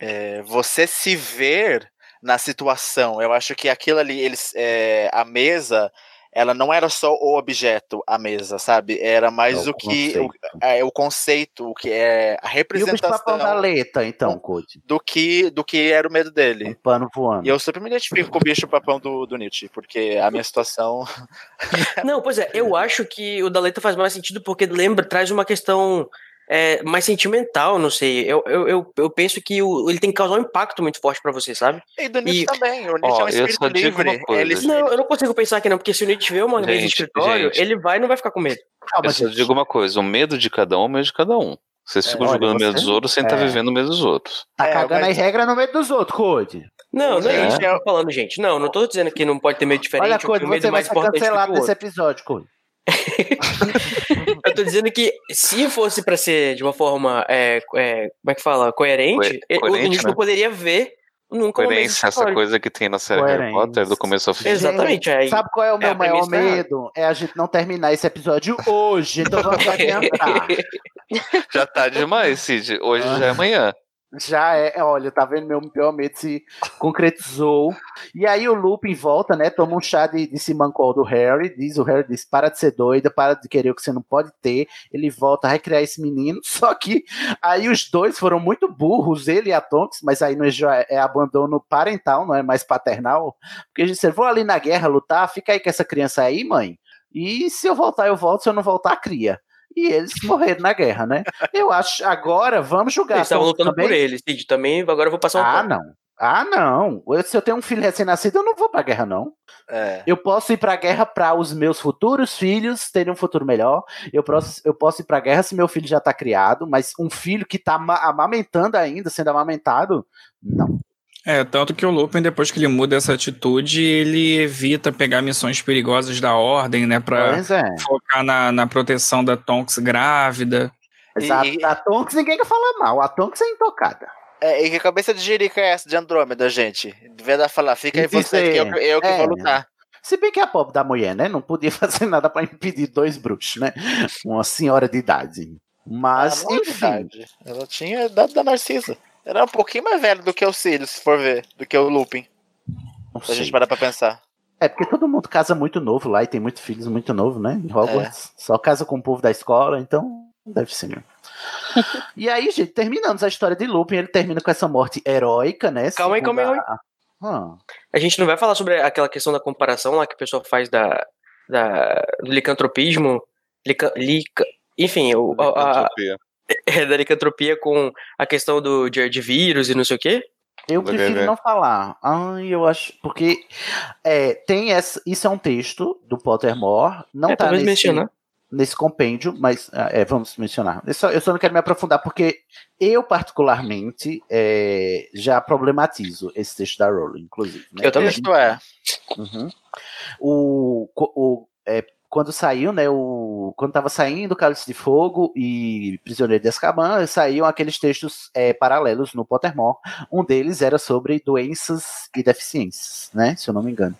é, você se ver na situação, eu acho que aquilo ali, eles, é, a mesa, ela não era só o objeto, a mesa, sabe? Era mais É o o que o, conceito. é, o conceito, o que é a E o da representação letra, então, Code? do que do que era o medo dele. Um pano voando. E eu super me identifico com o bicho papão do, do Newt, porque a minha situação Não, pois é, eu acho que o da letra faz mais sentido porque lembra, traz uma questão é, mais sentimental, não sei. Eu, eu, eu, eu penso que o, ele tem que causar um impacto muito forte pra você, sabe? E do Newt E- também. O Newt Ó, é um eu espírito só digo uma livre. coisa. Ele, Não, eu não consigo pensar que não, porque se o Nietzsche vê uma mesa de Gente, escritório, gente. ele vai e não vai ficar com medo. Eu só digo uma coisa: o medo de cada um é o medo de cada um. Vocês ficam olha, jogando o medo dos outros sem estar é. vivendo o medo dos outros. Tá É, cagando mas- aí regra no meio dos outros, Code. Não, não é, É. isso que eu tô falando, gente. Não, não tô dizendo que não pode ter medo diferente, Olha, Code, medo você é vai mais ser cancelado outro. episódio, Code. Eu tô dizendo que se fosse pra ser de uma forma, é, é, como é que fala, coerente, Coe- eh, o coerente, Nietzsche né? não poderia ver nunca Coerência, essa coisa que tem na série Harry Coerência. Potter, do começo ao fim. Exatamente, Sabe qual é o é, meu a maior medo? É a gente não terminar esse episódio hoje, então vamos adiantar. Já tá demais, Cid. Hoje já é amanhã. Já é, olha, tá vendo? Meu pior medo se concretizou. E aí o Lupin volta, né? Toma um chá de, de Simancol do Harry. Diz, o Harry diz: para de ser doida, para de querer o que você não pode ter. Ele volta a recriar esse menino. Só que aí os dois foram muito burros, ele e a Tonks, mas aí não é, é abandono parental, não é mais paternal. Porque eles disseram: vou ali na guerra lutar, fica aí com essa criança aí, mãe. E se eu voltar, eu volto. Se eu não voltar, cria. E eles morreram na guerra, né? Eu acho. Agora vamos julgar. Eles estavam lutando também. por ele, Cid, também, agora eu vou passar um Ah, pano. não. Ah, não. Eu- Se eu tenho um filho recém-nascido, eu não vou pra guerra, não. É. Eu posso ir pra guerra para os meus futuros filhos terem um futuro melhor. Eu posso, eu posso ir pra guerra se meu filho já tá criado, mas um filho que tá ama- amamentando ainda, sendo amamentado, não. É, tanto que o Lupin, depois que ele muda essa atitude, ele evita pegar missões perigosas da Ordem, né? Pra é. focar na, na proteção da Tonks grávida. Exato. A Tonks ninguém quer falar mal. A Tonks é intocada. É, e que cabeça de jirica é essa de Andrômeda, gente? Devia dar falar, fica aí E você que eu, eu que é. vou lutar. Se bem que a pobre da mulher, né? Não podia fazer nada pra impedir dois bruxos, né? Uma senhora de idade. Mas, Ah, é enfim. verdade. Ela tinha a idade da Narcisa. Era um pouquinho mais velho do que o Sirius, se for ver, do que o Lupin. Não Se a gente parar pra pensar. É porque todo mundo casa muito novo lá e tem muitos filhos muito novos, né? Em Hogwarts. Só casa com o povo da escola, então deve ser mesmo. e aí, gente, terminamos a história de Lupin. Ele termina com essa morte heróica, né? Calma aí, calma aí, a- Ah, A gente não vai falar sobre aquela questão da comparação lá que o pessoal faz da, da do licantropismo, lica, lica, enfim, o, a, a. é, da licantropia com a questão do de, de vírus e não sei o quê. Eu prefiro não falar. Ai, eu acho. Porque é, tem essa. Isso é um texto do Pottermore. Não É, tá nesse, mencionar. nesse compêndio, mas ah, é, vamos mencionar. Eu só, eu só não quero me aprofundar, porque eu, particularmente, é, já problematizo esse texto da Rowling, inclusive. né? Eu também. Isto é. Uhum. O, o- é, quando saiu, né, o, quando tava saindo Cálice de Fogo e Prisioneiro de Azkaban, saíam aqueles textos é, paralelos no Pottermore. Um deles era sobre doenças e deficiências, né, se eu não me engano.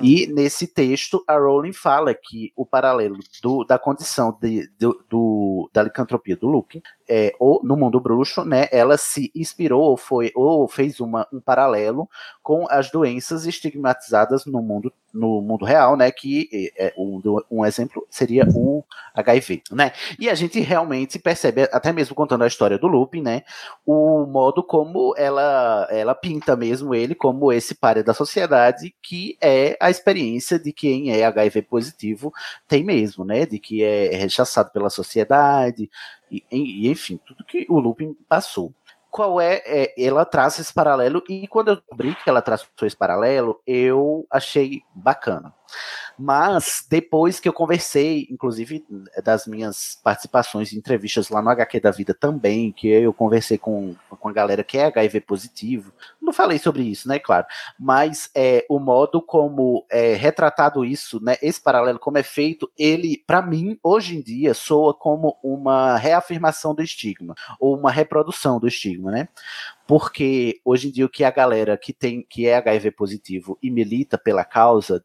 E nesse texto, a Rowling fala que o paralelo do- da condição de- do- do- da licantropia do Lupin é, ou no mundo bruxo, né, ela se inspirou ou foi ou fez uma, um paralelo com as doenças estigmatizadas no mundo no mundo real, né, que é, um, um exemplo seria o HIV, né? E a gente realmente percebe, até mesmo contando a história do Lupin, né, o modo como ela ela pinta mesmo ele como esse páreo da sociedade, que é a experiência de quem é HIV positivo tem mesmo, né, de que é rechaçado pela sociedade, e, e, enfim, tudo que o Lupin passou. Qual é, é, Ela traz esse paralelo, e quando eu descobri que ela traçou esse paralelo, eu achei bacana. Mas depois que eu conversei, inclusive das minhas participações em entrevistas lá no HQ da Vida também, que eu conversei com, com a galera que é HIV positivo, não falei sobre isso, né, claro, mas é, o modo como é retratado isso, né, esse paralelo como é feito, ele, para mim, hoje em dia, soa como uma reafirmação do estigma, ou uma reprodução do estigma, né? Porque hoje em dia o que a galera que tem que é HIV positivo e milita pela causa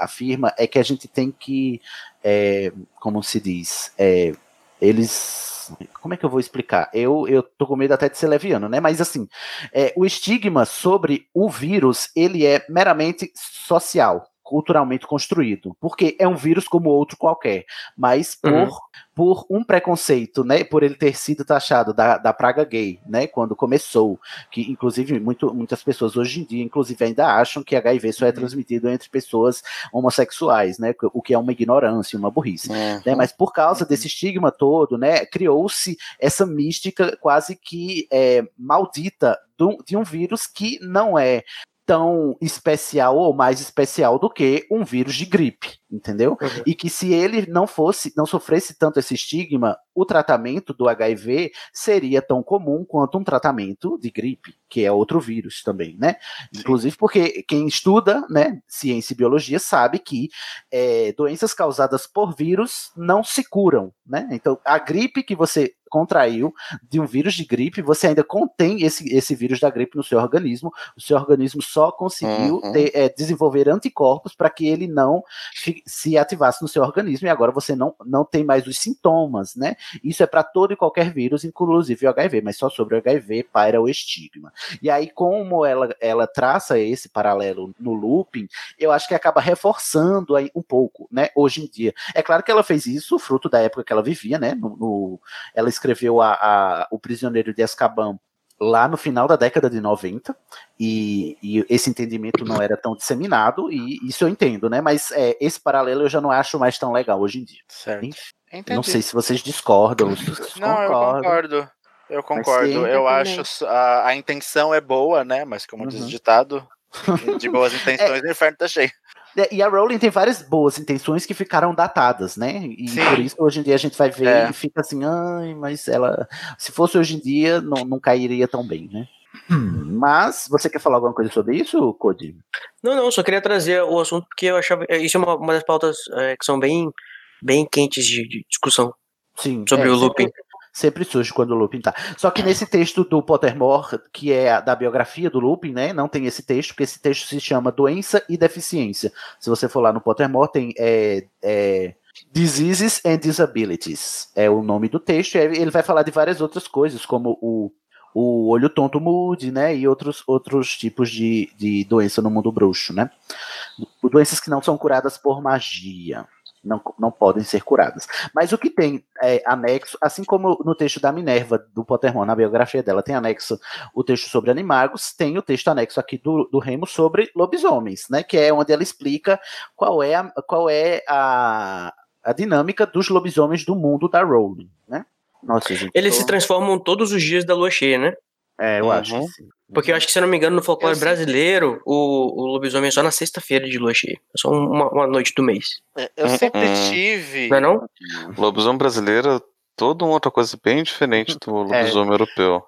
afirma é que a gente tem que, é, como se diz, é, eles. Como é que eu vou explicar? Eu, eu tô com medo até de ser leviano, né? Mas assim, é, o estigma sobre o vírus, ele é meramente social, culturalmente construído, porque é um vírus como outro qualquer, mas por, Uhum. por um preconceito, né? Por ele ter sido taxado da, da praga gay, né? Quando começou, que inclusive muito, muitas pessoas hoje em dia, inclusive ainda acham que HIV só é transmitido entre pessoas homossexuais, né? O que é uma ignorância, uma burrice né? Mas por causa desse estigma todo, né, criou-se essa mística quase que é, maldita do- de um vírus que não é tão especial ou mais especial do que um vírus de gripe, entendeu? E que se ele não fosse, não sofresse tanto esse estigma, o tratamento do HIV seria tão comum quanto um tratamento de gripe, que é outro vírus também, né? Inclusive porque quem estuda, né, ciência e biologia sabe que é, doenças causadas por vírus não se curam, né? Então, a gripe que você contraiu de um vírus de gripe, você ainda contém esse, esse vírus da gripe no seu organismo, o seu organismo só conseguiu Uhum. ter, é, desenvolver anticorpos para que ele não se ativasse no seu organismo e agora você não, não tem mais os sintomas, né? Isso é para todo e qualquer vírus, inclusive o HIV, mas só sobre o HIV paira o estigma. E aí, como ela, ela traça esse paralelo no looping, eu acho que acaba reforçando aí um pouco, né? Hoje em dia. É claro que ela fez isso, fruto da época que ela vivia, né? No, no- ela escreveu a, a- O Prisioneiro de Azkaban lá no final da década de 90, e, e esse entendimento não era tão disseminado, e isso eu entendo, né? Mas é, esse paralelo eu já não acho mais tão legal hoje em dia. Certo. Enfim, Entendi. Não sei se vocês discordam, se vocês Não, eu concordam. concordo. Eu concordo. sim, eu eu acho a, a intenção é boa, né? Mas como diz o Uhum. ditado, de boas intenções o inferno tá cheio. É, E a Rowling tem várias boas intenções que ficaram datadas, né? E Sim. por isso hoje em dia a gente vai ver É. e fica assim, ai, mas ela. Se fosse hoje em dia, não, não cairia tão bem, né? Mas você quer falar alguma coisa sobre isso, Cody? Não, não, só queria trazer o assunto porque eu achava. é, Isso é uma, uma das pautas é, que são bem, bem quentes de, de discussão Sim. sobre é, o sempre- looping. Sempre surge quando o Lupin tá. Só que nesse texto do Pottermore, que é da biografia do Lupin, né? Não tem esse texto, porque esse texto se chama Doença e Deficiência. Se você for lá no Pottermore, tem é, é, Diseases and Disabilities. É o nome do texto. Ele vai falar de várias outras coisas, como o, o olho tonto mude, né? E outros, outros tipos de, de doença no mundo bruxo, né? Doenças que não são curadas por magia. Não, não podem ser curadas. Mas o que tem é, anexo, assim como no texto da Minerva, do Pottermore, na biografia dela, tem anexo o texto sobre animagos, tem o texto anexo aqui do, do Remo sobre lobisomens, né? Que é onde ela explica qual é a, qual é a, a dinâmica dos lobisomens do mundo da Rowling, né? Nossa, gente. Eles tô- se transformam todos os dias da lua cheia, né? É, eu acho que sim. Porque eu acho que, se eu não me engano, no folclore brasileiro, o, o lobisomem é só na sexta-feira de lua cheia. É só uma, uma noite do mês. Eu sempre Hum. tive. Não é não? Lobisomem brasileiro é toda uma outra coisa bem diferente do lobisomem europeu.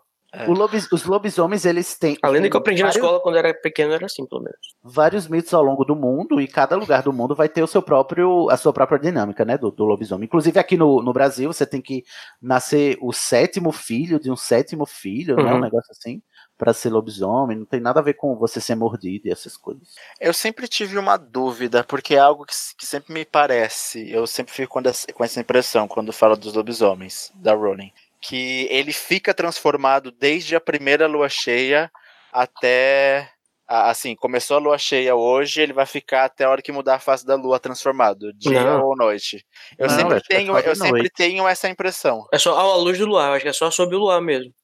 O lobis- os lobisomens, eles têm. Além do que eu aprendi na vários- escola quando era pequeno, era assim, pelo menos. vários mitos ao longo do mundo e cada lugar do mundo vai ter o seu próprio a sua própria dinâmica, né, do, do lobisomem. Inclusive aqui no, no Brasil você tem que nascer o sétimo filho de um sétimo filho, né, um Uhum. negócio assim, para ser lobisomem. Não tem nada a ver com você ser mordido e essas coisas. Eu sempre tive uma dúvida, porque é algo que, que sempre me parece. Eu sempre fico com essa, com essa impressão quando falo dos lobisomens, da Rowling. Que ele fica transformado desde a primeira lua cheia até. Assim, começou a lua cheia hoje, ele vai ficar até a hora que mudar a face da lua transformado, dia Não. ou noite. Eu Não, sempre acho que é tenho, eu sempre noite. tenho essa impressão. É só a luz do luar, eu acho que é só sob o luar mesmo.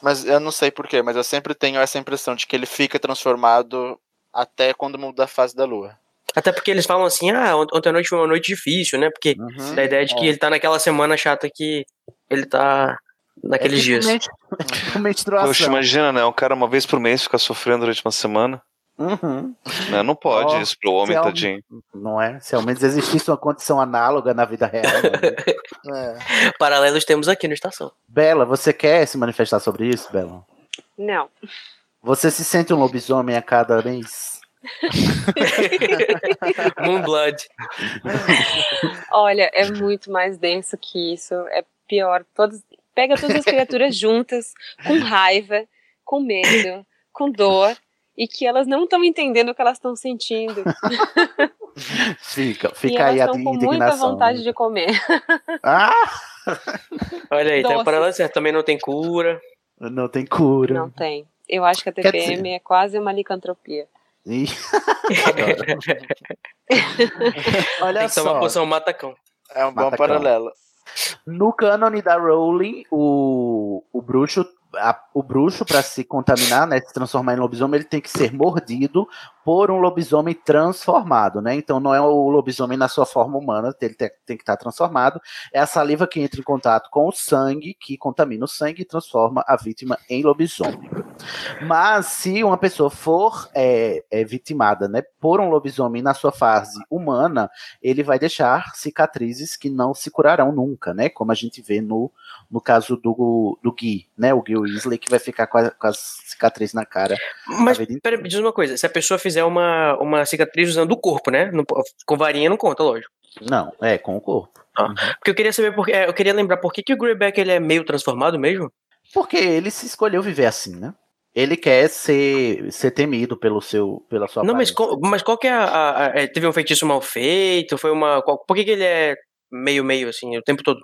Mas eu não sei porquê, mas eu sempre tenho essa impressão de que ele fica transformado até quando muda a fase da lua. Até porque eles falam assim, ah, ont- ontem à noite foi uma noite difícil, né? Porque Uhum. da ideia de que É. ele tá naquela semana chata que ele tá naqueles É tipo dias. tipo menstruação. Poxa, imagina, né? Um cara uma vez por mês ficar sofrendo durante uma semana. Uhum. Né? Não pode Ó, isso pro homem, ao- tadinho. Não é? Se ao menos existisse uma condição análoga na vida real. né? Paralelos temos aqui no Estação. Bela, você quer se manifestar sobre isso, Bela? Não. Você se sente um lobisomem a cada mês? Moonblood. Olha, é muito mais denso que isso. É pior. Todos, pega todas as criaturas juntas, com raiva, com medo, com dor, e que elas não estão entendendo o que elas estão sentindo. Fica, e fica elas aí a estão com muita indignação. vontade de comer. Ah! Olha aí, tá paralelo certo. Também não tem cura. Não tem cura. Não tem. Eu acho que a TPM é quase uma licantropia. Olha tem que tomar só. poção matacão. É um bom paralelo. No cânone da Rowling, o, o bruxo, a- o bruxo para se contaminar, né, se transformar em lobisomem, ele tem que ser mordido por um lobisomem transformado, né? Então não é o lobisomem na sua forma humana, ele tem, tem que estar transformado. É a saliva que entra em contato com o sangue, que contamina o sangue e transforma a vítima em lobisomem. Mas se uma pessoa for é, é, vitimada, né, por um lobisomem na sua fase humana, ele vai deixar cicatrizes que não se curarão nunca, né? Como a gente vê no, no caso do, do Gui, né? O Gui Weasley que vai ficar com, a, com as cicatrizes na cara. Mas, pera, me diz uma coisa. Se a pessoa fizer uma, uma cicatriz usando o corpo, né? Po- com varinha não conta, lógico. Não, é com o corpo. Porque eu queria saber, porque, é, eu queria lembrar por que, que o Greyback ele é meio transformado mesmo? Porque ele se escolheu viver assim, né? Ele quer ser, ser temido pelo seu, pela sua Não, mas, qual, mas qual que é a, a- a- é, Teve um feitiço mal feito? Foi uma. qual- por que, que ele é meio-meio, assim, o tempo todo?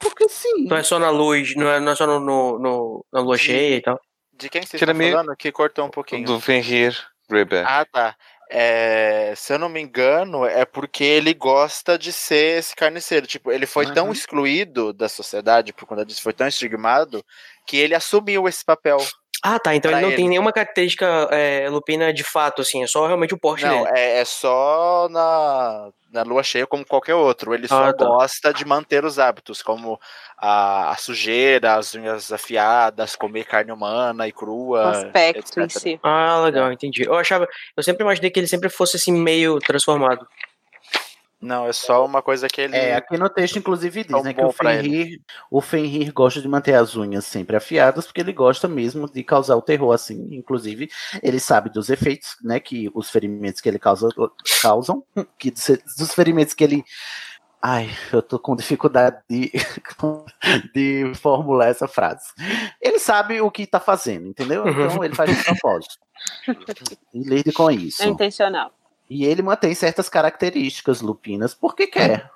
Porque sim. Não é só na luz, não é, não é só no, no, no- na lua cheia e tal. De quem vocês Que era estão meio- falando? Que cortou um pouquinho. Do Fenrir Greyback. Ah, tá. É, se eu não me engano, é porque ele gosta de ser esse carniceiro. Tipo, ele foi tão Uhum. excluído da sociedade por conta disso, foi tão estigmado, que ele assumiu esse papel. Ah, tá. Então ele não tem ele. nenhuma característica é, lupina de fato, assim. É só realmente o porte Não, dele. é, é só na, na lua cheia como qualquer outro. Ele só Ah, tá. gosta de manter os hábitos, como a, a sujeira, as unhas afiadas, comer carne humana e crua. O aspecto em etc. si. Ah, legal, entendi. Eu achava. Eu sempre imaginei que ele sempre fosse assim, meio transformado. Não, é só uma coisa que ele. É, aqui no texto, inclusive, diz né, que o Fenrir, o Fenrir gosta de manter as unhas sempre afiadas, porque ele gosta mesmo de causar o terror, assim. Inclusive, ele sabe dos efeitos, né, que os ferimentos que ele causa, causam, que dos, dos ferimentos que ele. Ai, eu tô com dificuldade de, de formular essa frase. Ele sabe o que tá fazendo, entendeu? Então ele faz de propósito. E lide com isso. É intencional. E ele mantém certas características lupinas porque quer.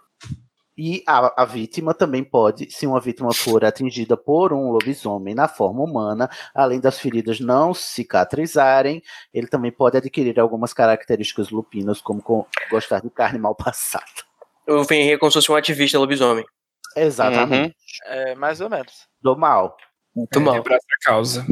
E a, a vítima também pode, se uma vítima for atingida por um lobisomem na forma humana, além das feridas não cicatrizarem, ele também pode adquirir algumas características lupinas, como com- gostar de carne mal passada. O Fenrir é como se fosse um ativista lobisomem. Exatamente. É, mais ou menos. Do mal. Muito mal. Pra essa causa.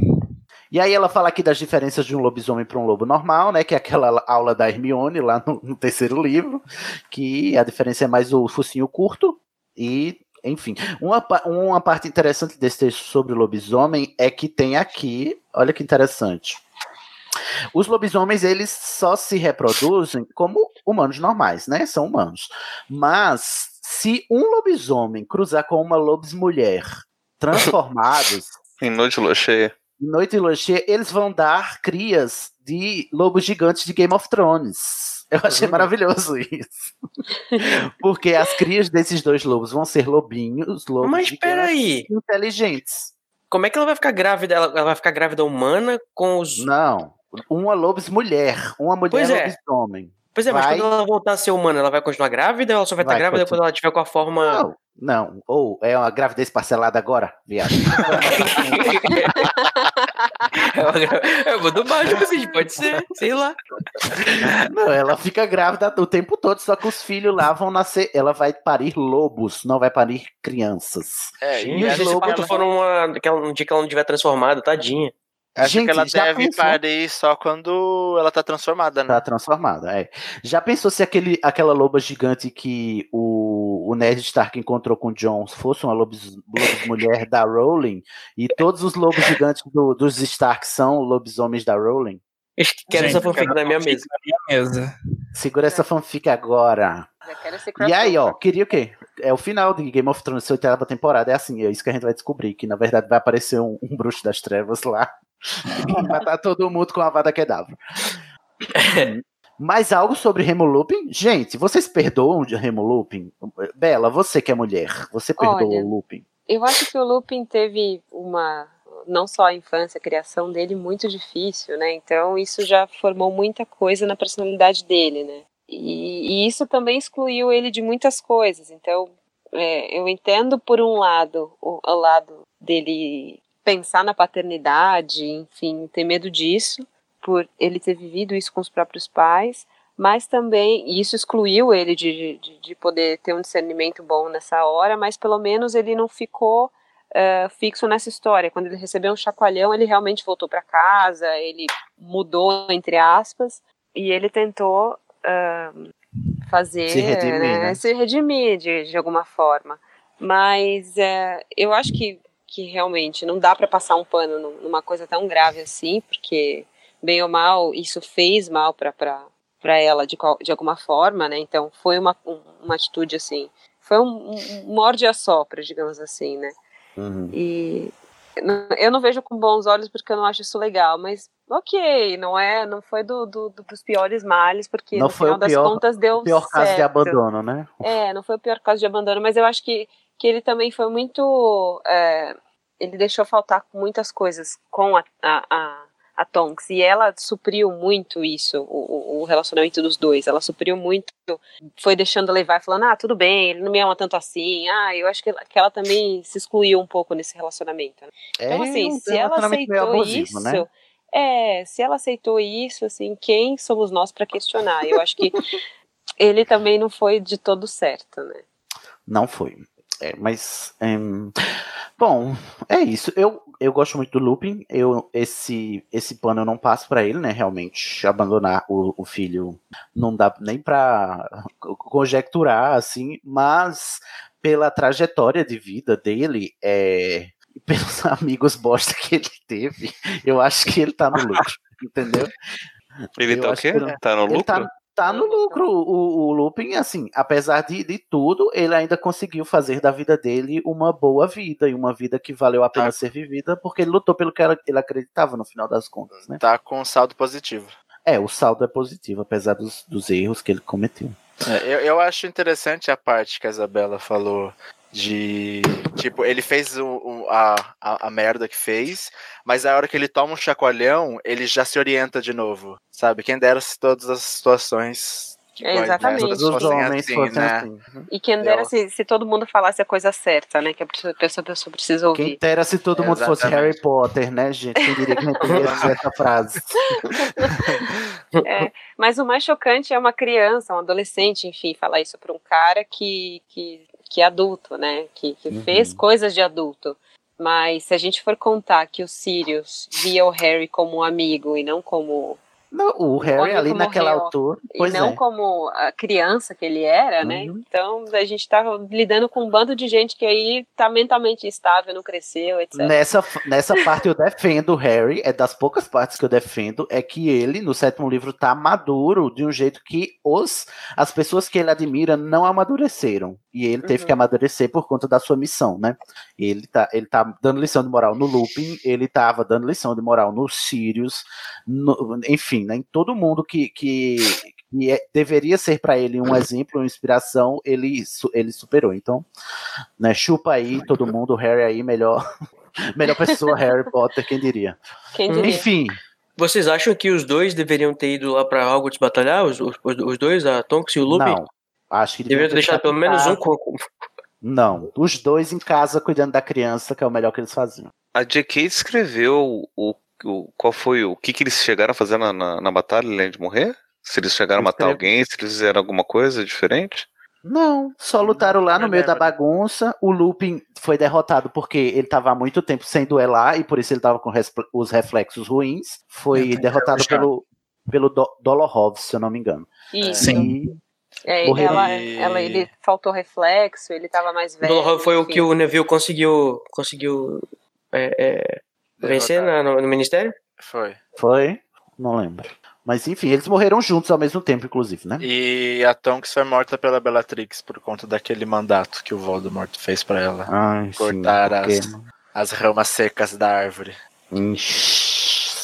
E aí ela fala aqui das diferenças de um lobisomem para um lobo normal, né? Que é aquela aula da Hermione lá no, no terceiro livro, que a diferença é mais o focinho curto e, enfim. Uma, uma parte interessante desse texto sobre o lobisomem é que tem aqui, olha que interessante. Os lobisomens, eles só se reproduzem como humanos normais, né? São humanos. Mas se um lobisomem cruzar com uma lobismulher transformados, Em noite cheia. Noite e Lua Cheia, eles vão dar crias de lobos gigantes de Game of Thrones. Eu achei maravilhoso isso. Porque as crias desses dois lobos vão ser lobinhos, lobos Mas peraí. inteligentes. Como é que ela vai ficar grávida? Ela, vai ficar grávida humana com os. Não. Uma lobis mulher, uma mulher Pois é. lobisomem. Pois é, mas Vai- quando ela voltar a ser humana, ela vai continuar grávida ou ela só vai estar Vai grávida continuar. quando ela tiver com a forma. Não, não. Ou é uma gravidez parcelada agora, viado. É uma gra- É o mundo mágico, assim, pode ser, sei lá. Não, ela fica grávida o tempo todo, só que os filhos lá vão nascer. Ela vai parir lobos, não vai parir crianças. É, E e os lobos ela- foram uma, que ela- um dia que ela não tiver transformado, tadinha. Acho Gente, que ela já deve pensou? parir só quando ela tá transformada, né? Tá transformada, é. Já pensou se aquele, aquela loba gigante que o, o Ned Stark encontrou com o Jon fosse uma lobis, lobis mulher da Rowling e todos os lobos gigantes do- dos Stark são lobisomens da Rowling? Quero Gente, essa fanfic na minha mesa. mesa. Segura essa fanfic agora. E aí, ó, queria o quê? É o final de Game of Thrones, oitava temporada. É assim, é isso que a gente vai descobrir. Que na verdade vai aparecer um, um bruxo das trevas lá. Matar todo mundo com a vada kedavra. Mais algo sobre Remo Lupin? Gente, vocês perdoam de Remo Lupin? Bela, você que é mulher, você perdoa Olha, o Lupin? Eu acho que o Lupin teve uma. Não só a infância, a criação dele muito difícil, né? Então isso já formou muita coisa na personalidade dele, né? E, e isso também excluiu ele de muitas coisas. Então é, eu entendo por um lado o, o lado dele pensar na paternidade, enfim, ter medo disso, por ele ter vivido isso com os próprios pais, mas também, e isso excluiu ele de, de, de poder ter um discernimento bom nessa hora, mas pelo menos ele não ficou eh, fixo nessa história. Quando ele recebeu um chacoalhão, ele realmente voltou para casa, ele mudou, entre aspas, e ele tentou ah, fazer, Se redimir, né? se redimir de, de alguma forma. Mas eh, eu acho que, que realmente não dá para passar um pano num- numa coisa tão grave assim, porque, bem ou mal, isso fez mal para para ela de, qual- de alguma forma, né? Então foi uma, um- uma atitude assim, foi um, um morde a sopra, digamos assim, né? Uhum. E eu não vejo com bons olhos porque eu não acho isso legal, mas ok, não é, não foi do, do- do- dos piores males, porque Não no foi final das pior, contas deu o pior caso de certo. abandono, né? É, não foi o pior caso de abandono, mas eu acho que, que ele também foi muito. é, ele deixou faltar muitas coisas com a, a, a, a Tonks, e ela supriu muito isso, o, o- relacionamento dos dois. Ela supriu muito, foi deixando levar, falando: ah, tudo bem, ele não me ama tanto assim. Ah, eu acho que ela, que ela também se excluiu um pouco nesse relacionamento. né? Então, É assim, um se ela aceitou abusivo, isso. né? É, se ela aceitou isso, assim, quem somos nós para questionar? Eu acho que ele também não foi de todo certo, né? Não foi. É, mas. bom, é isso. Eu, eu gosto muito do Lupin. Eu, esse, esse pano eu não passo pra ele, né? Realmente, abandonar o, o filho não dá nem pra co- conjecturar, assim, mas pela trajetória de vida dele, é, pelos amigos bosta que ele teve, eu acho que ele tá no lucro, entendeu? Ele Eu tá o quê? ele- Tá no ele lucro? tá, tá no lucro. O, o Lupin, assim, apesar de, de tudo, ele ainda conseguiu fazer da vida dele uma boa vida e uma vida que valeu a pena ser vivida, porque ele lutou pelo que ele acreditava no final das contas, né? Tá com saldo positivo. É, o saldo é positivo, apesar dos, dos erros que ele cometeu. É, eu, eu acho interessante a parte que a Isabela falou de. Tipo, ele fez o, o- a, a, a merda que fez, mas a hora que ele toma um chacoalhão, ele já se orienta de novo. Sabe? Quem dera se todas as situações. tipo, É, exatamente. Os fossem homens assim, fossem né? assim. E quem dera se, se todo mundo falasse a coisa certa, né? Que a pessoa, a pessoa, precisa ouvir. Quem dera se todo mundo fosse Exatamente. Harry Potter, né, gente? Quem diria que não teria essa frase? É, mas o mais chocante é uma criança, um adolescente, enfim, falar isso para um cara que, que, que é adulto, né? Que, que Uhum. fez coisas de adulto. Mas se a gente for contar que o Sirius via o Harry como um amigo e não como. Não, o Harry ali que naquela altura. E não é. como a criança que ele era, né? Uhum. Então a gente tá lidando com um bando de gente que aí tá mentalmente instável, não cresceu, etc. Nessa, nessa parte eu defendo o Harry, é das poucas partes que eu defendo, é que ele, no sétimo livro, tá maduro de um jeito que os, as pessoas que ele admira não amadureceram. E ele teve Uhum. que amadurecer por conta da sua missão, né? Ele tá, ele tá dando lição de moral no Lupin, ele tava dando lição de moral no Sirius, no- enfim, né, em todo mundo que, que, que é- deveria ser para ele um exemplo, uma inspiração, ele, ele superou. Então, né, chupa aí todo mundo, o Harry aí, melhor, melhor pessoa, Harry Potter, quem diria. Quem diria? Enfim, Vocês acham que os dois deveriam ter ido lá pra Hogwarts batalhar? Os, os, os dois, a Tonks e o Lupin? não. Acho que Deveriam ter deixado pelo menos um Não, os dois em casa cuidando da criança, que é o melhor que eles faziam. A J.K. escreveu o, o- qual foi o que, que eles chegaram a fazer na, na, na batalha além de morrer? Se eles chegaram a matar Escreve- alguém, se eles fizeram alguma coisa diferente? Não, só lutaram lá no meio da bagunça. O Lupin foi derrotado porque ele estava há muito tempo sem duelar e por isso ele estava com os reflexos ruins. Foi derrotado pelo, pelo Do Dolohov, se eu não me engano. Isso. E É, ela, ela, ele faltou reflexo, ele tava mais O velho. Foi o enfim. que o Neville conseguiu, conseguiu é, é, vencer na- no, no Ministério? Foi. foi, não lembro. Mas enfim, eles morreram juntos ao mesmo tempo, inclusive, né? E a Tonks foi morta pela Bellatrix por conta daquele mandato que o Voldemort fez pra ela. Ai, sim, Cortar porque- as, as ramas secas da árvore. Ixi,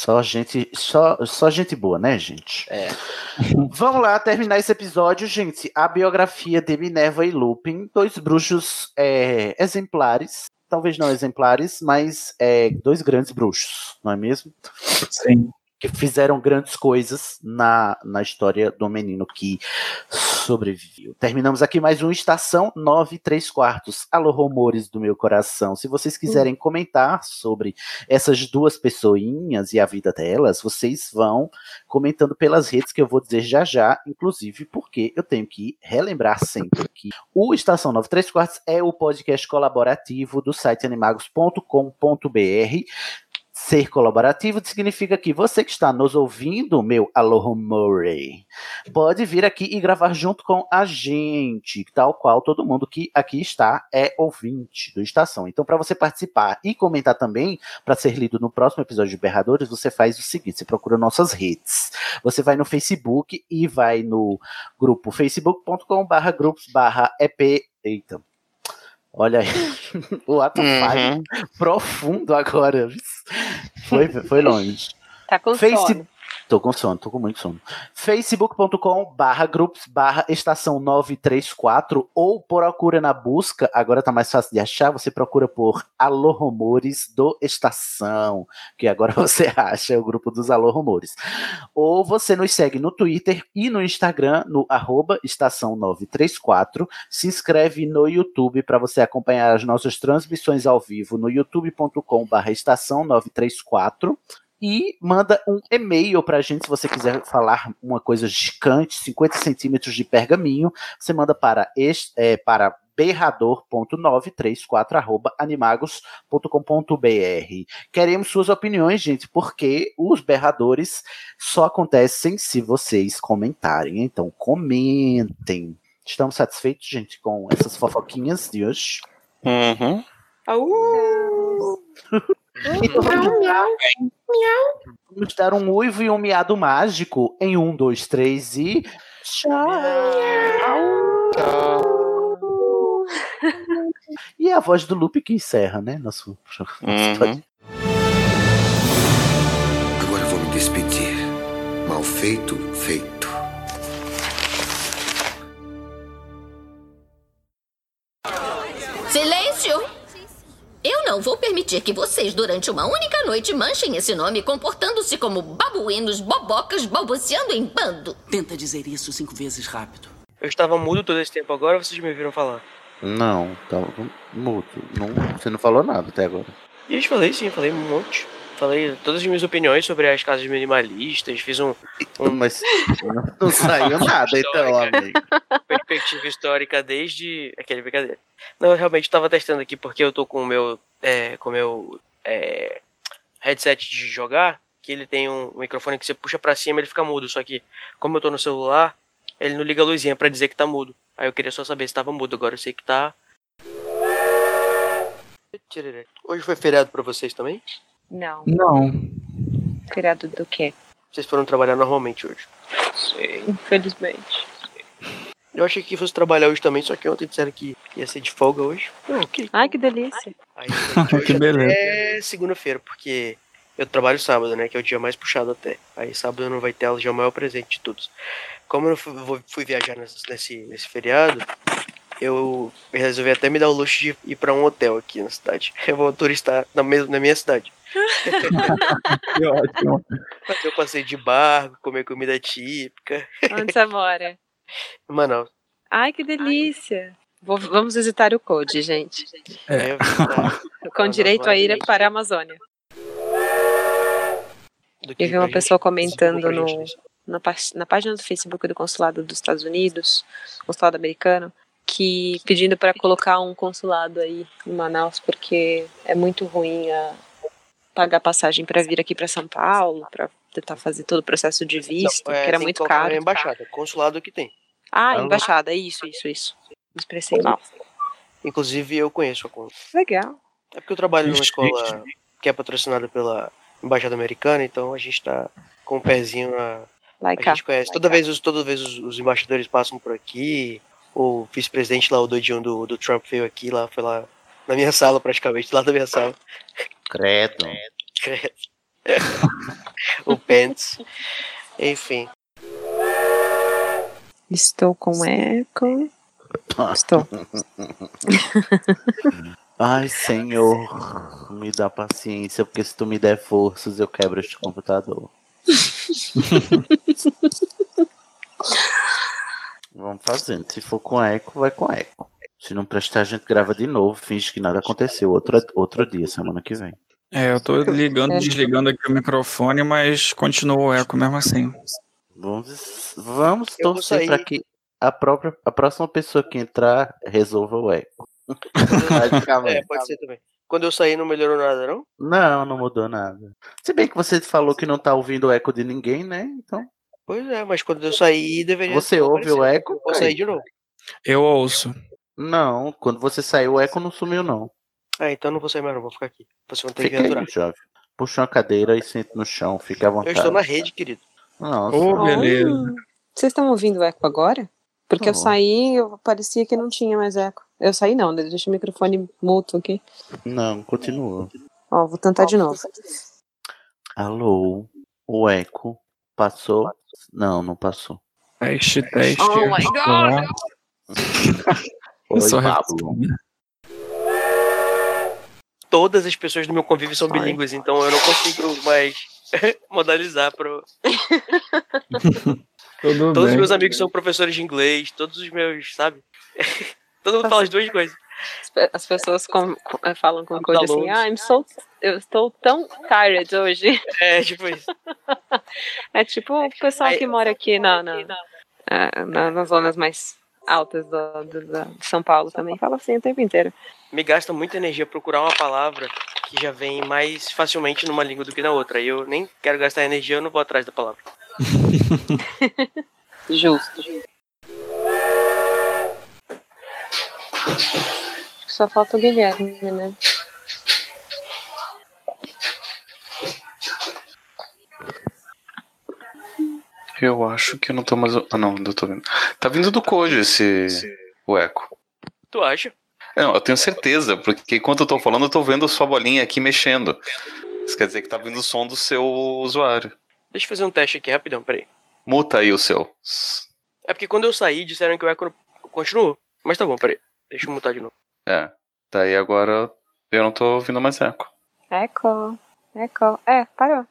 Só gente, só, só gente boa, né, gente? É. Vamos lá terminar esse episódio, gente. A biografia de Minerva e Lupin, dois bruxos é, exemplares, talvez não exemplares, mas é, dois grandes bruxos, não é mesmo? Sim. Que fizeram grandes coisas na, na história do menino que sobreviveu. Terminamos aqui mais um Estação 9 3 quartos. Alô, rumores do meu coração. Se vocês quiserem comentar sobre essas duas pessoinhas e a vida delas, vocês vão comentando pelas redes que eu vou dizer já já, inclusive porque eu tenho que relembrar sempre que o Estação 9 3 quartos é o podcast colaborativo do site animagos.com.br. Ser colaborativo significa que você que está nos ouvindo, meu Alô Murray, pode vir aqui e gravar junto com a gente, tal qual todo mundo que aqui está é ouvinte do Estação. Então, para você participar e comentar também, para ser lido no próximo episódio de Berradores, você faz o seguinte: você procura nossas redes. Você vai no Facebook e vai no grupo facebook.com/barra grupos barra EP. Eita. Olha aí, o ato Uhum. profundo agora. Foi, foi longe. Tá com Face- sono. Tô com sono, tô com muito sono. facebook.com barra grupos barra estação 934 ou procura na busca, agora tá mais fácil de achar, você procura por Alô Rumores do Estação, que agora você acha o grupo dos Alô Rumores. Ou você nos segue no Twitter e no Instagram, no arroba estação 934, se inscreve no YouTube para você acompanhar as nossas transmissões ao vivo no youtube.com barra estação 934 e manda um e-mail pra gente se você quiser falar uma coisa gigante, 50 centímetros de pergaminho. Você manda para, este, é, para berrador.934@animagos.com.br. Queremos suas opiniões, gente, porque os berradores só acontecem se vocês comentarem. Então, comentem. Estamos satisfeitos, gente, com essas fofoquinhas de hoje? Uhum. Então vamos dar, vamos dar um uivo e um miado mágico em um, dois, três e. Tchau! E é a voz do Lupe que encerra, né? Nosso. Uhum. Agora vou me despedir. Mal feito, feito. Não vou permitir que vocês, durante uma única noite, manchem esse nome comportando-se como babuínos, bobocas, balbuciando em bando. Tenta dizer isso cinco vezes rápido. Eu estava mudo todo esse tempo, agora vocês me viram falar. Não, tá mudo. Não, você não falou nada até agora. E eu te falei sim, falei um monte. Falei todas as minhas opiniões sobre as casas minimalistas, fiz um. um... Mas não, saiu nada, então, amigo. Perspectiva histórica desde. Aquele brincadeira. Não, eu realmente estava testando aqui porque eu tô com o meu. É, com o meu. É, headset de jogar, que ele tem um microfone que você puxa pra cima ele fica mudo. Só que, como eu tô no celular, ele não liga a luzinha pra dizer que tá mudo. Aí eu queria só saber se tava mudo, agora eu sei que tá. Hoje foi feriado pra vocês também? Não. Não. Feriado do quê? Vocês foram trabalhar normalmente hoje. Sim, infelizmente. Eu achei que fosse trabalhar hoje também, só que ontem disseram que ia ser de folga hoje. Não, ok. Ai, que delícia. Aí, hoje Que beleza. É segunda-feira, porque eu trabalho sábado, né? Que é o dia mais puxado até. Aí sábado não vai ter aula, já é o maior presente de todos. Como eu fui, viajar nesse, nesse feriado, eu resolvi até me dar o luxo de ir pra um hotel aqui na cidade. Eu vou turistar na, mes- na minha cidade. Que ótimo. Fazer um passeio de barco, comer comida típica. Onde você mora? Em Manaus. Ai, que delícia. Vou- vamos visitar o Code, gente. Eu visitar Com direito a ir para a Amazônia. Eu vi uma pessoa comentando no, gente, na, na página do Facebook do Consulado dos Estados Unidos, Consulado americano, que pedindo para colocar um consulado aí em Manaus, porque é muito ruim a pagar passagem para vir aqui para São Paulo, para tentar fazer todo o processo de visto, Não, é, que era muito caro. embaixada, consulado que tem. Ah, Ah, embaixada, isso, isso, isso. Me expressei mal. Inclusive eu conheço a conta. Legal. É porque eu trabalho numa escola que é patrocinada pela Embaixada Americana, então a gente tá com o pezinho na. A gente conhece. Toda vez, os, toda vez os, os embaixadores passam por aqui. O vice-presidente lá, o doidinho do, do Trump veio aqui, lá, foi lá na minha sala praticamente, lá da minha sala. Credo. Credo. o Pence. Enfim. Estou com eco. Estou. Ai, Senhor, me dá paciência, porque se tu me der forças, eu quebro este computador. Vamos fazendo. Se for com eco, vai com eco. Se não prestar, a gente grava de novo, finge que nada aconteceu. Outro, outro dia, semana que vem. É, eu tô ligando e desligando aqui o microfone, mas continua o eco mesmo assim. Vamos, vamos Eu vou torcer para que a, própria, a próxima pessoa que entrar resolva o eco. É, pode ser também. Quando eu saí não melhorou nada, não? Não, não mudou nada. Se bem que você falou que não tá ouvindo o eco de ninguém, né? Então. Pois é, mas quando eu saí deveria Você ouve o aparecido. eco? Eu Vou sair de novo. Eu ouço. Não, quando você saiu, o eco não sumiu, não. Ah, então não vou sair mais não, vou ficar aqui. Vocês vão ter que aturar. jovem. Puxa uma cadeira e senta no chão, fica à Eu vontade. estou na rede, querido. Nossa. Ô, beleza. Ah, Vocês estão ouvindo o eco agora? Porque eu Tô. saí eu parecia que não tinha mais eco. Eu saí não, né? deixa o microfone muto aqui. Não, continua. Ó, vou tentar de novo. Alô, o eco passou? Não, não passou. Teste, teste. Oh my God! Oi, sou Pablo. Todas as pessoas do meu convívio são bilíngues, então eu não consigo mais modalizar pro. Tudo Todos os meus amigos são professores de inglês, todos os meus, sabe? Todo mundo fala as duas coisas. As pe- As pessoas com- com- eh, falam com Code assim, ah, I'm so, eu estou tão tired hoje. É, tipo isso. É tipo o pessoal que mora aqui na, na, na- nas zonas mais altas do, do- de São Paulo também fala assim o tempo inteiro. Me gasta muita energia procurar uma palavra que já vem mais facilmente numa língua do que na outra. E eu nem quero gastar energia, eu não vou atrás da palavra. Justo. Só falta o Guilherme, né? Eu acho que eu não tô mais. Ah, não, eu tô vendo. Tá vindo do Code esse. O eco. Tu acha? Não, eu tenho certeza, porque enquanto eu tô falando, eu tô vendo sua bolinha aqui mexendo. Isso quer dizer que tá vindo o som do seu usuário. Deixa eu fazer um teste aqui rapidão, peraí. Muta aí o seu. É porque quando eu saí, disseram que o eco continuou. Mas tá bom, peraí. Deixa eu mutar de novo. É. Daí agora eu não tô ouvindo mais eco. Eco. Eco. É, parou.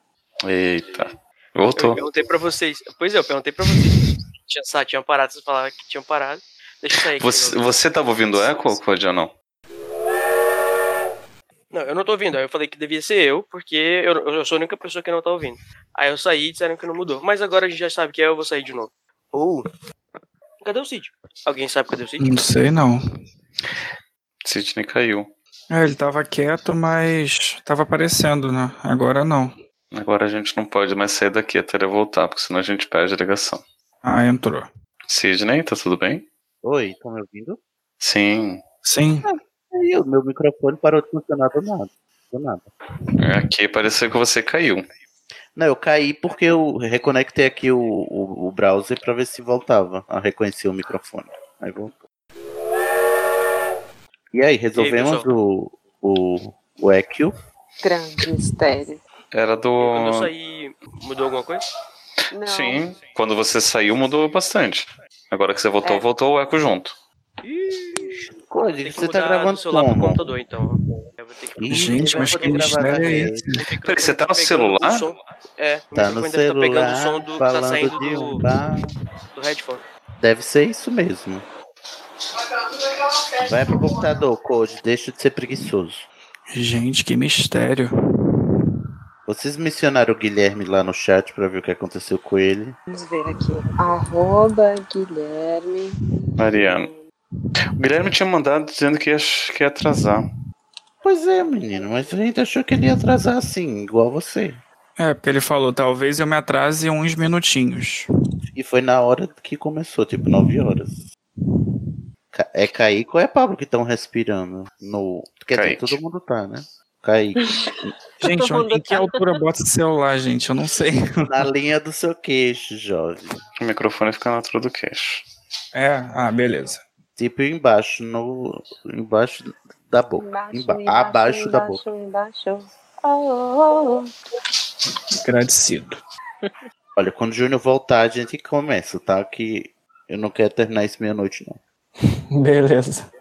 Eita. Eu Voltou. perguntei pra vocês. Pois é, eu perguntei pra vocês. Tinha, sa- tinham parado, vocês falaram que tinham parado. Deixa eu sair aqui. Você, você tava ouvindo eco, ou não? Não, eu não tô ouvindo. Aí eu falei que devia ser eu, porque eu, eu sou a única pessoa que não tá ouvindo. Aí eu saí e disseram que não mudou. Mas agora a gente já sabe que é, eu vou sair de novo. Ou. Cadê o Cid? Alguém sabe cadê o Cid? Não sei não. Sidney caiu. É, ele tava quieto, mas tava aparecendo, né? Agora não. Agora a gente não pode mais sair daqui até ele voltar, porque senão a gente perde a ligação. Ah, entrou. Sidney, tá tudo bem? Oi, estão me ouvindo? Sim. Sim. Aí o meu microfone parou de funcionar do nada. Do nada. Aqui pareceu que você caiu. Não, eu caí porque eu reconectei aqui o, o, o browser pra ver se voltava a reconhecer o microfone. Aí voltou. E aí, resolvemos pessoal? o, o, o EQ? Grande mistério. Era do. Quando eu saí, mudou alguma coisa? Não. Sim, quando você saiu mudou bastante. Agora que você voltou, É. voltou o eco junto. Code, que você tá gravando do celular pro como? computador, então. Eu vou ter que... Ih, Gente, mas que mistério é esse? Peraí, você tá no celular? É, Tá no microfone deve tá pegando o som celular, do que tá falando de do, um do headphone. Deve ser isso mesmo. Vai pro computador, Code, deixa de ser preguiçoso. Gente, que mistério. Vocês mencionaram o Guilherme lá no chat pra ver o que aconteceu com ele. Vamos ver aqui. Arroba Guilherme. Mariana. O Guilherme tinha mandado dizendo que ia, que ia atrasar. Pois é, menino, mas a gente achou que ele ia atrasar assim, igual você. É, porque ele falou, talvez eu me atrase uns minutinhos. E foi na hora que começou, tipo 9 horas. É Kaique ou é Pablo que estão respirando? No... Quer dizer, todo mundo tá, né? Kaique. Gente, em que tá. altura bota esse celular, gente? Eu não sei. Na linha do seu queixo, jovem. O microfone fica na altura do queixo. É, ah, beleza. Tipo embaixo, no. Embaixo da boca. Embaixo, Emba- embaixo, Abaixo da boca. Embaixo. Oh, oh, oh. Agradecido. Olha, quando o Júnior voltar, a gente começa, tá? Que eu não quero terminar isso meia-noite, não. Beleza.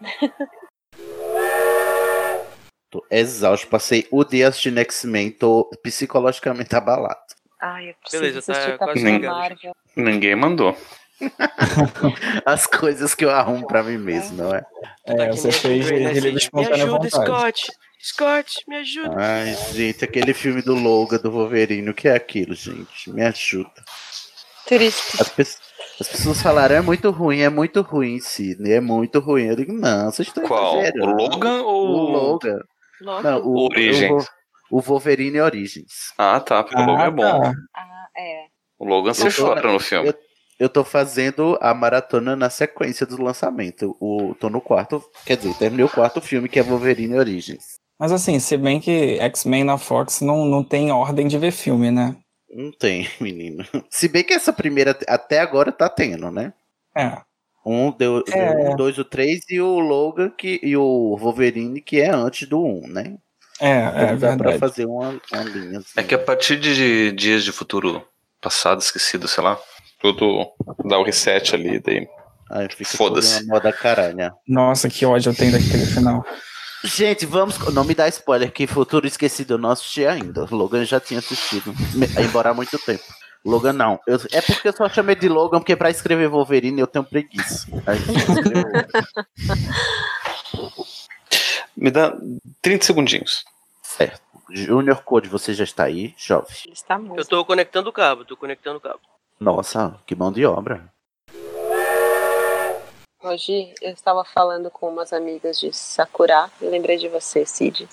Tô exausto, passei o dia assistindo X-Men, tô psicologicamente abalado. Ai, eu preciso Beleza, tá quase. Marvel. Ninguém mandou. As coisas que eu arrumo pra mim mesmo, não é? É, você fez de né, livre Me ajuda, vontade. Scott! Scott, me ajuda! Ai, gente, aquele filme do Logan, do Wolverine, o que é aquilo, gente? Me ajuda. Triste. As, pe- as pessoas falaram, é muito ruim, é muito ruim, Sidney, é muito ruim. Eu digo, não, vocês estão Qual? O Logan ou O Logan. Não, o, Origins? o, o Wolverine Origins. Ah, tá, porque o Logan Ah, é bom. tá. Ah, é. O Logan você chora no filme. Eu, eu tô fazendo a maratona na sequência do lançamento. O, tô no quarto, quer dizer, terminei o quarto filme, que é Wolverine Origins. Mas assim, se bem que X-Men na Fox não, não tem ordem de ver filme, né? Não tem, menino. Se bem que essa primeira até agora tá tendo, né? É. Um deu, deu É. um, dois, o três e o Logan que, e o Wolverine que é antes do um, né? É, é Então dá pra verdade. fazer uma, uma linha. assim. É que a partir de dias de futuro passado, esquecido, sei lá, tudo dá o reset ali, daí. Foda-se. moda caralha. Nossa, que ódio eu tenho daquele final. Gente, vamos. Não me dá spoiler, que Futuro Esquecido eu não assisti ainda. Logan já tinha assistido, embora há muito tempo. Logan não. Eu- é porque eu só chamei de Logan, porque pra escrever Wolverine eu tenho preguiça. Aí, Me dá 30 segundinhos. certo. Junior Code, você já está aí, jovem? Ele está muito. Eu tô conectando o cabo, tô conectando o cabo. Nossa, que mão de obra. Hoje eu estava falando com umas amigas de Sakura e lembrei de você, Cid.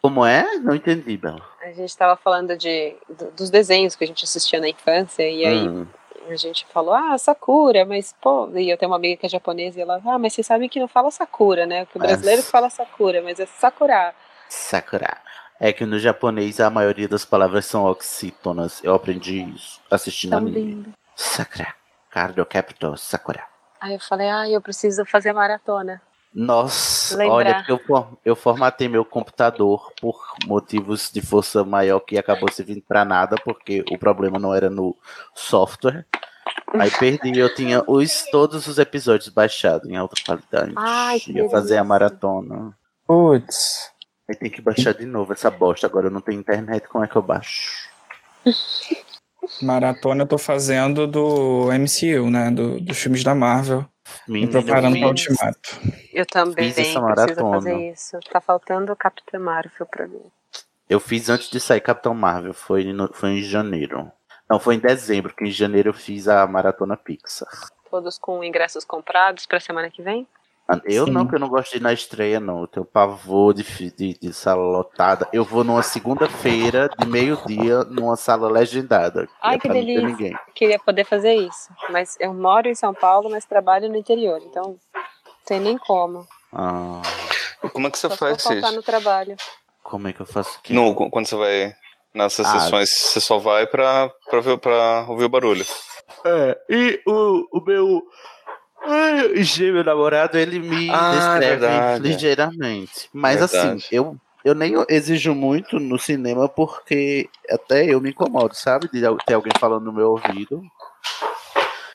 Como é? Não entendi, Bela. A gente estava falando de, do- dos desenhos que a gente assistia na infância e aí Hum. a gente falou, ah, Sakura, mas pô, e eu tenho uma amiga que é japonesa e ela, ah, mas vocês sabem que não fala Sakura, né? Que o brasileiro que fala Sakura, mas é Sakura. Sakura. É que no japonês a maioria das palavras são oxítonas. Eu aprendi isso assistindo Tão anime. lindo. Sakura. Cardo Capital Sakura. Aí eu falei, ah, eu preciso fazer maratona. Nossa, Lembrar. olha, porque eu, eu formatei meu computador por motivos de força maior que acabou servindo pra nada, porque o problema não era no software. Aí perdi, eu tinha os, todos os episódios baixados em alta qualidade. Ai, que Ia fazer a delícia. maratona. Putz. Aí tem que baixar de novo essa bosta. Agora eu não tenho internet, como é que eu baixo? Maratona eu tô fazendo do MCU, né? Do, dos filmes da Marvel. Me preparando eu para fiz- Ultimato. Eu também Fiz essa preciso maratona. fazer isso. Tá faltando Capitã Marvel pra mim. Eu fiz antes de sair Capitão Marvel, foi, no- foi em janeiro. Não, foi em dezembro, que em janeiro eu fiz a Maratona Pixar. Todos com ingressos comprados pra semana que vem? Eu Sim. não, que eu não gosto de ir na estreia, não. Eu tenho pavor de, de, de sala lotada. Eu vou numa segunda-feira, de meio-dia, numa sala legendada. Ai, é que delícia. ninguém. Queria poder fazer isso. Mas eu moro em São Paulo, mas trabalho no interior. Então, não tem nem como. Ah, Como é que você Só faz isso? no trabalho. como é que eu faço aqui? No, quando você vai nessas Ah. sessões, você só vai pra, pra, ver, pra ouvir o barulho. É, e o, o meu. Ai, G, meu namorado, ele me Ah, é descreve verdade. ligeiramente. Mas Verdade. assim, eu, eu nem exijo muito no cinema porque até eu me incomodo, sabe? De ter alguém falando no meu ouvido.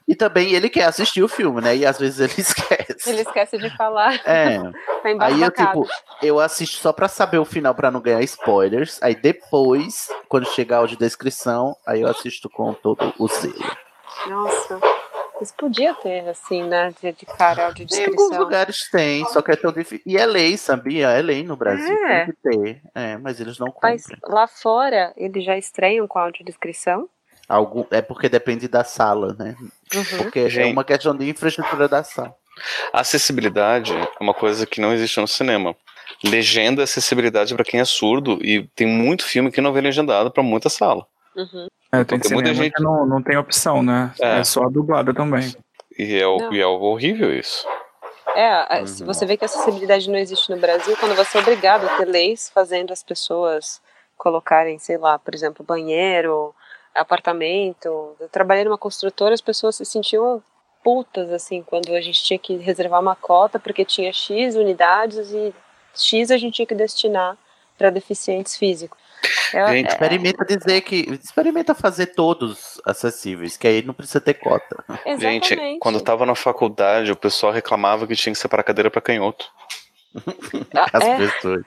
E também ele quer assistir o filme, né? E às vezes ele esquece. Ele esquece de falar. É. tá Aí eu, tipo, eu assisto só pra saber o final pra não ganhar spoilers. Aí depois, quando chegar a audiodescrição, aí eu assisto com todo o zelo. Nossa. Isso podia ter, assim, né? De, de cara de Em alguns lugares tem, só que é tão difícil. E é lei, sabia? É lei no Brasil. É. Tem que ter. É, mas eles não Mas cumprem. lá fora, eles já estreiam com audiodescrição? Algum, é porque depende da sala, né? Uhum. Porque é uma questão de infraestrutura da sala. Acessibilidade é uma coisa que não existe no cinema. Legenda é acessibilidade pra quem é surdo e tem muito filme que não vem legendado pra muita sala. Uhum. É, tem Porque muita gente- não, não tem opção, né? É. É, só a dublada também. E é, o- Não. e é horrível isso. É, a- se você vê que a acessibilidade não existe no Brasil, quando você é obrigado a ter leis fazendo as pessoas colocarem, sei lá, por exemplo, banheiro, apartamento. Eu trabalhei numa construtora, as pessoas se sentiam putas, assim, quando a gente tinha que reservar uma cota, porque tinha X unidades e X a gente tinha que destinar para deficientes físicos. É- Gente, é- experimenta dizer que. Experimenta fazer todos acessíveis, que aí não precisa ter cota. Gente, Exatamente. quando eu tava na faculdade, o pessoal reclamava que tinha que separar cadeira pra canhoto. Ah, As é? pessoas.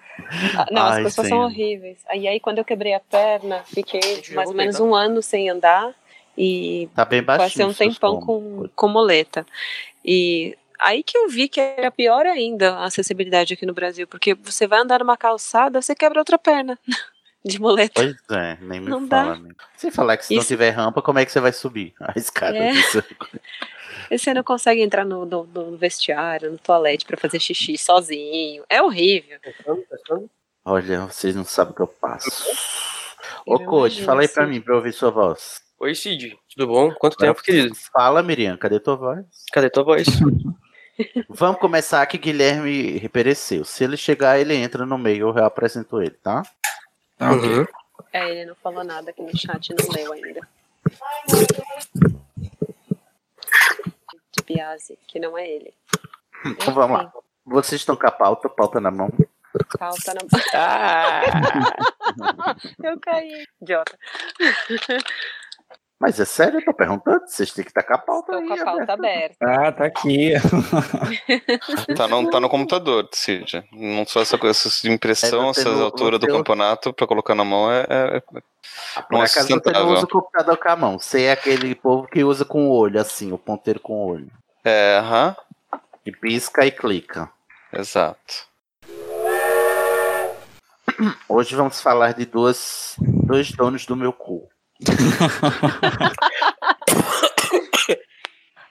Ah, Não, as Ai, pessoas são horríveis. Aí, aí quando eu quebrei a perna, fiquei mais ou menos um ano sem andar e Tá bem baixinho. passei um tempão com, com moleta. E aí que eu vi que era pior ainda a acessibilidade aqui no Brasil, porque você vai andar numa calçada, você quebra outra perna de moleta. Pois é, nem me Não fala. dá. né? Se falar que se não Isso- tiver rampa, como é que você vai subir a escada? É. E você não consegue entrar no, no- no vestiário, no toalete pra fazer xixi sozinho. É horrível. Olha, vocês não sabem o que eu passo. Ô, Code, imagino, fala aí pra mim, pra eu ouvir sua voz. Oi, Cid. Tudo bom? Quanto tempo, querido? Fala, Miriam, cadê tua voz? Cadê tua voz? Vamos começar que Guilherme pereceu. Se ele chegar, ele entra no meio, eu reapresento ele, tá? Uhum. É, ele não falou nada aqui no chat, não leu ainda. De Biase, que não é ele. Então vamos lá. Vocês estão com a pauta, pauta na mão. Falta na. Ah! Eu caí. Idiota. Mas é sério, eu tô perguntando. Vocês têm que estar com a pauta Tô aí. com a pauta aberta. Ah, tá aqui. Tá no, tá no computador, Cid. Não só essa coisa essa impressão, É, você essas alturas do você- campeonato pra colocar na mão é, é, é- não é acaso você não sustentável. usa o computador com a mão. Você é aquele povo que usa com o olho, assim, o ponteiro com o olho. É, aham. E pisca e clica. Exato. Hoje vamos falar de duas, dois donos do meu cu.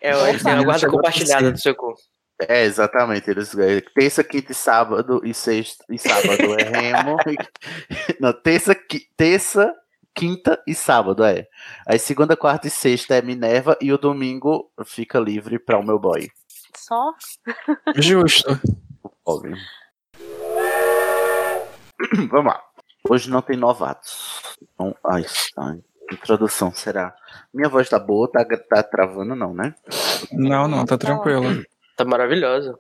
É, o- guarda compartilhada do seu cu. É, exatamente. Eles, é, terça, quinta e sábado e sexta e sábado é Remo. Não, terça, qui- terça, quinta e sábado é. Aí segunda, quarta e sexta é Minerva e o domingo fica livre para o meu boy. Só? Justo. Óbvio. Vamos lá. Hoje não tem novatos. Então, ai, ai, introdução será. Minha voz tá boa, tá, tá travando não, né? Não, não, tá tranquilo. Tá maravilhosa.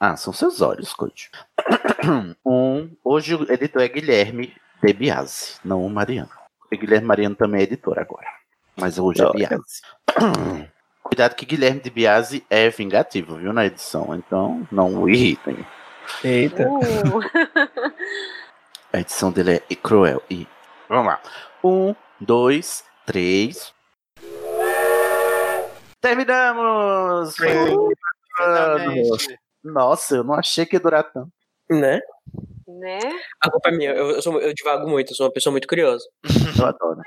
Ah, são seus olhos, coach. Um, hoje o editor é Guilherme de Biase, não o Mariano. Porque Guilherme Mariano também é editor agora. Mas hoje é Não, Biase. Cuidado que Guilherme de Biase é vingativo, viu, na edição. Então, não o irritem. Eita. Uh. A edição dele é cruel. E vamos lá. Um, dois, três. Terminamos! Nossa, eu não achei que ia durar tanto. Né? né? A culpa é minha. Eu, eu, sou, eu divago muito, eu sou uma pessoa muito curiosa. Eu adoro.